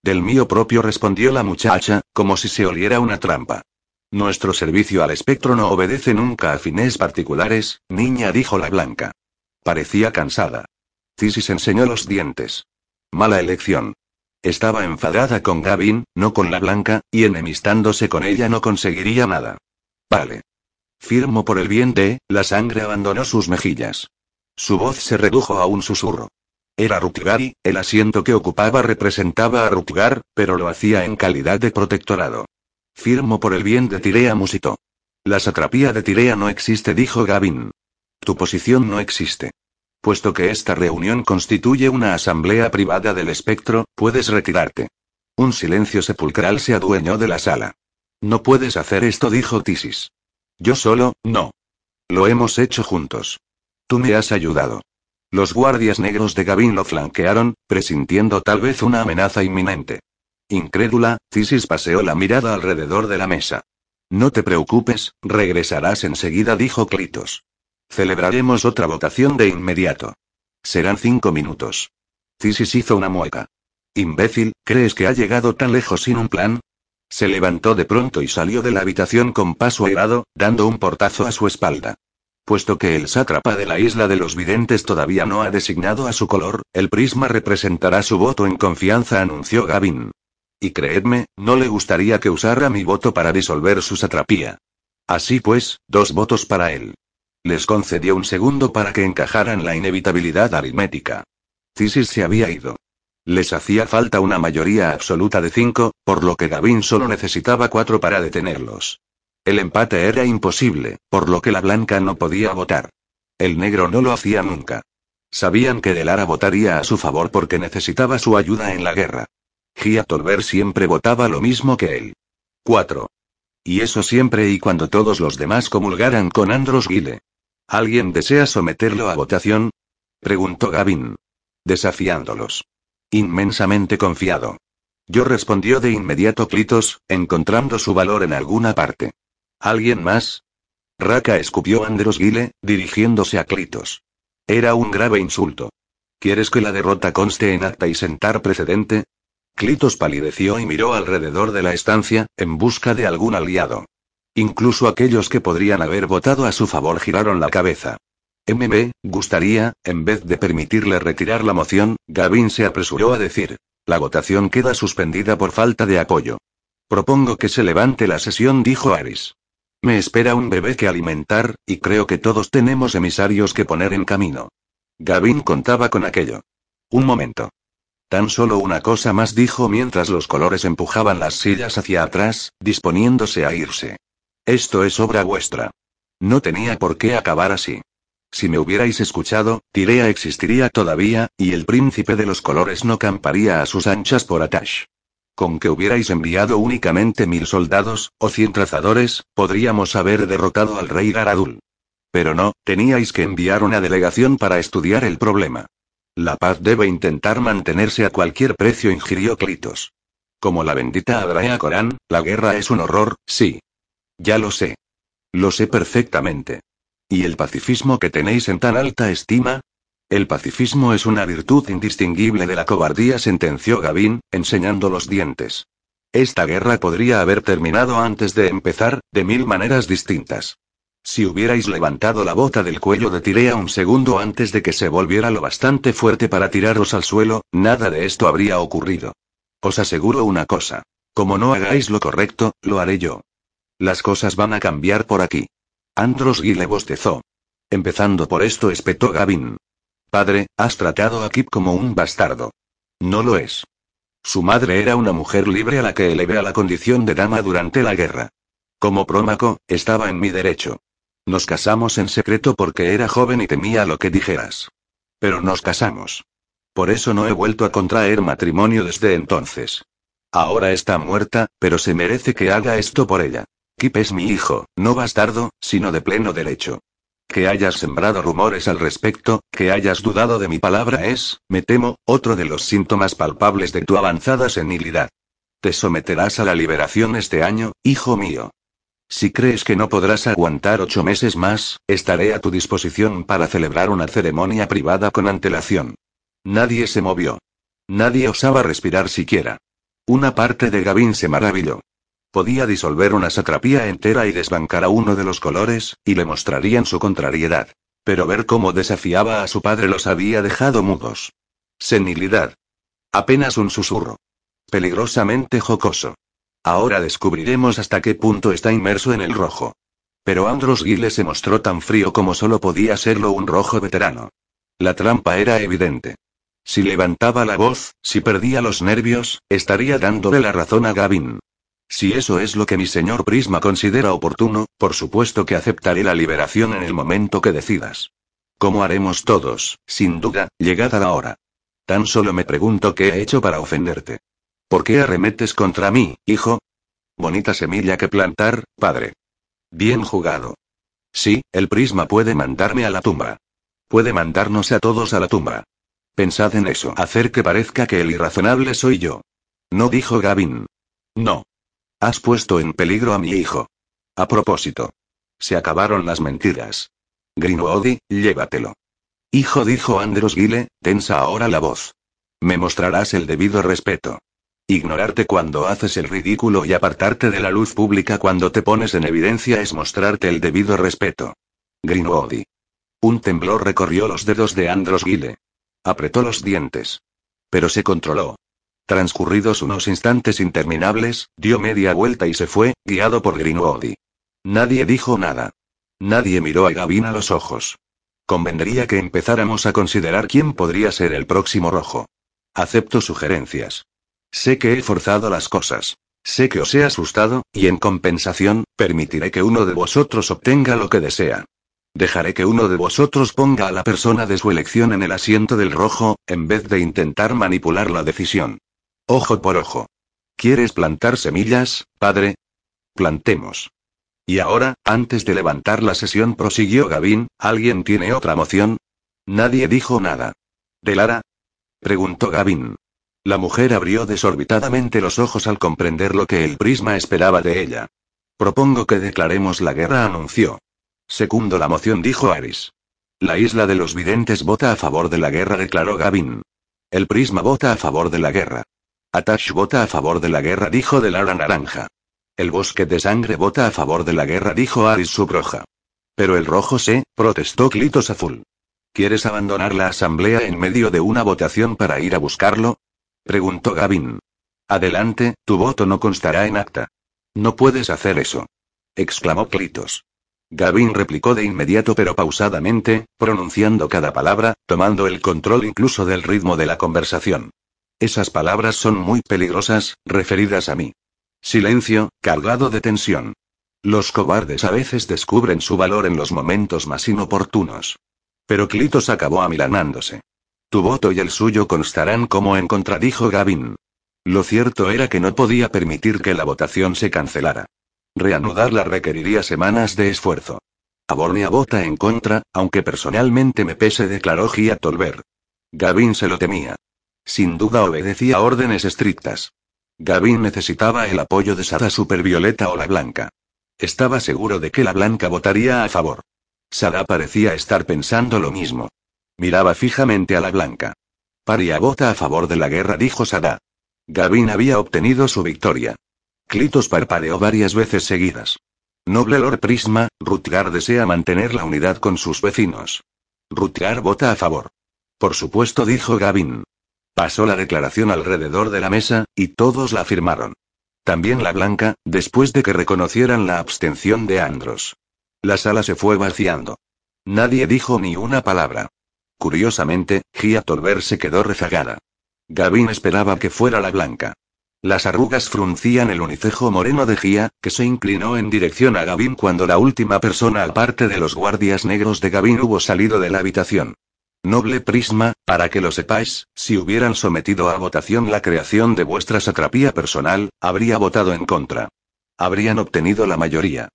Del mío propio respondió la muchacha, como si se oliera una trampa. Nuestro servicio al espectro no obedece nunca a fines particulares, niña, dijo la blanca. Parecía cansada. Tisis enseñó los dientes. Mala elección. Estaba enfadada con Gavin, no con la blanca, y enemistándose con ella no conseguiría nada. Vale. Firmo por el bien de, la sangre abandonó sus mejillas. Su voz se redujo a un susurro. Era Rutgari, el asiento que ocupaba representaba a Rutgar, pero lo hacía en calidad de protectorado. Firmo por el bien de Tirea musitó. La satrapía de Tirea no existe, dijo Gavin. Tu posición no existe. Puesto que esta reunión constituye una asamblea privada del espectro, puedes retirarte. Un silencio sepulcral se adueñó de la sala. No puedes hacer esto, dijo Tisis. Yo solo, no. Lo hemos hecho juntos. Tú me has ayudado. Los guardias negros de Gavin lo flanquearon, presintiendo tal vez una amenaza inminente. Incrédula, Tisis paseó la mirada alrededor de la mesa. No te preocupes, regresarás enseguida, dijo Clitos. Celebraremos otra votación de inmediato. Serán cinco minutos. Tisis hizo una mueca. Imbécil, ¿crees que ha llegado tan lejos sin un plan? Se levantó de pronto y salió de la habitación con paso airado, dando un portazo a su espalda. Puesto que el sátrapa de la isla de los videntes todavía no ha designado a su color, el prisma representará su voto en confianza, anunció Gavin. Y creedme, no le gustaría que usara mi voto para disolver su satrapía. Así pues, dos votos para él. Les concedió un segundo para que encajaran la inevitabilidad aritmética. Tisis se había ido. Les hacía falta una mayoría absoluta de cinco, por lo que Gavin solo necesitaba cuatro para detenerlos. El empate era imposible, por lo que la blanca no podía votar. El negro no lo hacía nunca. Sabían que Delara votaría a su favor porque necesitaba su ayuda en la guerra. Gia Tolver siempre votaba lo mismo que él. 4. Y eso siempre y cuando todos los demás comulgaran con Andros Guile. ¿Alguien desea someterlo a votación? preguntó Gavin. Desafiándolos. Inmensamente confiado. Yo respondió de inmediato Clitos, encontrando su valor en alguna parte. ¿Alguien más? Raka escupió Andros Guile, dirigiéndose a Clitos. Era un grave insulto. ¿Quieres que la derrota conste en acta y sentar precedente? Clitos palideció y miró alrededor de la estancia, en busca de algún aliado. Incluso aquellos que podrían haber votado a su favor giraron la cabeza. MB, gustaría, en vez de permitirle retirar la moción, Gavin se apresuró a decir. La votación queda suspendida por falta de apoyo. Propongo que se levante la sesión, dijo Aris. Me espera un bebé que alimentar, y creo que todos tenemos emisarios que poner en camino. Gavin contaba con aquello. Un momento. Tan solo una cosa más dijo mientras los colores empujaban las sillas hacia atrás, disponiéndose a irse. Esto es obra vuestra. No tenía por qué acabar así. Si me hubierais escuchado, Tirea existiría todavía, y el príncipe de los colores no camparía a sus anchas por Atash. Con que hubierais enviado únicamente mil soldados, o cien trazadores, podríamos haber derrotado al rey Garadul. Pero no, teníais que enviar una delegación para estudiar el problema. La paz debe intentar mantenerse a cualquier precio, ingirió Clitos. Como la bendita Adrea Corán, la guerra es un horror, sí. Ya lo sé. Lo sé perfectamente. ¿Y el pacifismo que tenéis en tan alta estima? El pacifismo es una virtud indistinguible de la cobardía, sentenció Gavin, enseñando los dientes. Esta guerra podría haber terminado antes de empezar, de mil maneras distintas. Si hubierais levantado la bota del cuello de Tirea un segundo antes de que se volviera lo bastante fuerte para tiraros al suelo, nada de esto habría ocurrido. Os aseguro una cosa. Como no hagáis lo correcto, lo haré yo. Las cosas van a cambiar por aquí. Andros Guile bostezó. Empezando por esto, espetó Gavin. Padre, has tratado a Kip como un bastardo. No lo es. Su madre era una mujer libre a la que elevé a la condición de dama durante la guerra. Como prómaco, estaba en mi derecho. Nos casamos en secreto porque era joven y temía lo que dijeras. Pero nos casamos. Por eso no he vuelto a contraer matrimonio desde entonces. Ahora está muerta, pero se merece que haga esto por ella. Es mi hijo, no bastardo, sino de pleno derecho. Que hayas sembrado rumores al respecto, que hayas dudado de mi palabra es, me temo, otro de los síntomas palpables de tu avanzada senilidad. Te someterás a la liberación este año, hijo mío. Si crees que no podrás aguantar ocho meses más, estaré a tu disposición para celebrar una ceremonia privada con antelación. Nadie se movió. Nadie osaba respirar siquiera. Una parte de Gavin se maravilló. Podía disolver una satrapía entera y desbancar a uno de los colores, y le mostrarían su contrariedad. Pero ver cómo desafiaba a su padre los había dejado mudos. Senilidad. Apenas un susurro. Peligrosamente jocoso. Ahora descubriremos hasta qué punto está inmerso en el rojo. Pero Andros Gile se mostró tan frío como solo podía serlo un rojo veterano. La trampa era evidente. Si levantaba la voz, si perdía los nervios, estaría dándole la razón a Gavin. Si eso es lo que mi señor Prisma considera oportuno, por supuesto que aceptaré la liberación en el momento que decidas. Como haremos todos, sin duda, llegada la hora. Tan solo me pregunto qué he hecho para ofenderte. ¿Por qué arremetes contra mí, hijo? Bonita semilla que plantar, padre. Bien jugado. Sí, el prisma puede mandarme a la tumba. Puede mandarnos a todos a la tumba. Pensad en eso. Hacer que parezca que el irrazonable soy yo. No dijo Gavin. No. Has puesto en peligro a mi hijo. A propósito. Se acabaron las mentiras. Greenwoody, llévatelo. Hijo, dijo Andros Gile, tensa ahora la voz. Me mostrarás el debido respeto. Ignorarte cuando haces el ridículo y apartarte de la luz pública cuando te pones en evidencia es mostrarte el debido respeto. Greenwoody. Un temblor recorrió los dedos de Andros Gile. Apretó los dientes. Pero se controló. Transcurridos unos instantes interminables, dio media vuelta y se fue, guiado por Greenwoody. Nadie dijo nada. Nadie miró a Gavin a los ojos. Convendría que empezáramos a considerar quién podría ser el próximo rojo. Acepto sugerencias. Sé que he forzado las cosas. Sé que os he asustado, y en compensación, permitiré que uno de vosotros obtenga lo que desea. Dejaré que uno de vosotros ponga a la persona de su elección en el asiento del rojo, en vez de intentar manipular la decisión. Ojo por ojo. ¿Quieres plantar semillas, padre? Plantemos. Y ahora, antes de levantar la sesión, prosiguió Gavin, ¿alguien tiene otra moción? Nadie dijo nada. ¿De Lara? preguntó Gavin. La mujer abrió desorbitadamente los ojos al comprender lo que el prisma esperaba de ella. Propongo que declaremos la guerra, anunció. Secundo la moción, dijo Aris. La isla de los videntes vota a favor de la guerra, declaró Gavin. El prisma vota a favor de la guerra. Atash vota a favor de la guerra, dijo Delara Naranja. El bosque de sangre vota a favor de la guerra, dijo Aris Subroja. Pero el rojo se, protestó Clitos Azul. ¿Quieres abandonar la asamblea en medio de una votación para ir a buscarlo? preguntó Gavin. Adelante, tu voto no constará en acta. No puedes hacer eso. exclamó Clitos. Gavin replicó de inmediato pero pausadamente, pronunciando cada palabra, tomando el control incluso del ritmo de la conversación. Esas palabras son muy peligrosas, referidas a mí. Silencio, cargado de tensión. Los cobardes a veces descubren su valor en los momentos más inoportunos. Pero Clitos acabó amilanándose. Tu voto y el suyo constarán como en contradijo Gavin. Lo cierto era que no podía permitir que la votación se cancelara. Reanudarla requeriría semanas de esfuerzo. Abornia vota en contra, aunque personalmente me pese, declaró Gia Tolver. Gavin se lo temía. Sin duda obedecía órdenes estrictas. Gavin necesitaba el apoyo de Sada Supervioleta o la Blanca. Estaba seguro de que la Blanca votaría a favor. Sada parecía estar pensando lo mismo. Miraba fijamente a la Blanca. Paria vota a favor de la guerra, dijo Sada. Gavin había obtenido su victoria. Clitos parpadeó varias veces seguidas. Noble Lord Prisma, Rutgar desea mantener la unidad con sus vecinos. Rutgar vota a favor. Por supuesto, dijo Gavin. Pasó la declaración alrededor de la mesa, y todos la firmaron. También la blanca, después de que reconocieran la abstención de Andros. La sala se fue vaciando. Nadie dijo ni una palabra. Curiosamente, Gia Tolver se quedó rezagada. Gavin esperaba que fuera la blanca. Las arrugas fruncían el unicejo moreno de Gia, que se inclinó en dirección a Gavin cuando la última persona aparte de los guardias negros de Gavin hubo salido de la habitación. Noble Prisma, para que lo sepáis, si hubieran sometido a votación la creación de vuestra satrapía personal, habría votado en contra. Habrían obtenido la mayoría.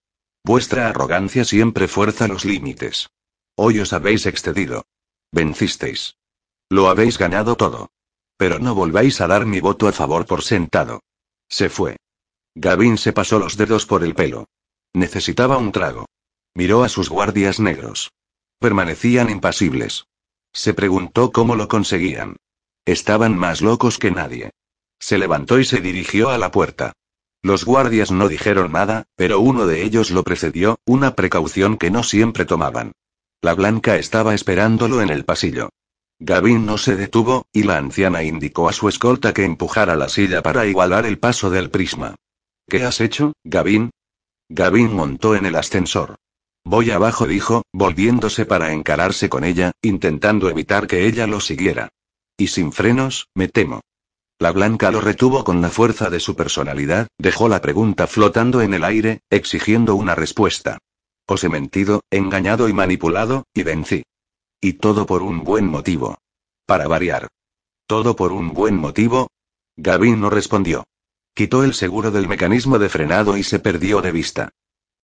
Vuestra arrogancia siempre fuerza los límites. Hoy os habéis excedido. Vencisteis. Lo habéis ganado todo. Pero no volváis a dar mi voto a favor por sentado. Se fue. Gavin se pasó los dedos por el pelo. Necesitaba un trago. Miró a sus guardias negros. Permanecían impasibles. Se preguntó cómo lo conseguían. Estaban más locos que nadie. Se levantó y se dirigió a la puerta. Los guardias no dijeron nada, pero uno de ellos lo precedió, una precaución que no siempre tomaban. La blanca estaba esperándolo en el pasillo. Gavin no se detuvo, y la anciana indicó a su escolta que empujara la silla para igualar el paso del prisma. ¿Qué has hecho, Gavin? Gavin montó en el ascensor. Voy abajo, dijo, volviéndose para encararse con ella, intentando evitar que ella lo siguiera. Y sin frenos, me temo. La blanca lo retuvo con la fuerza de su personalidad, dejó la pregunta flotando en el aire, exigiendo una respuesta. Os he mentido, engañado y manipulado, y vencí. Y todo por un buen motivo. Para variar. ¿Todo por un buen motivo? Gavin no respondió. Quitó el seguro del mecanismo de frenado y se perdió de vista.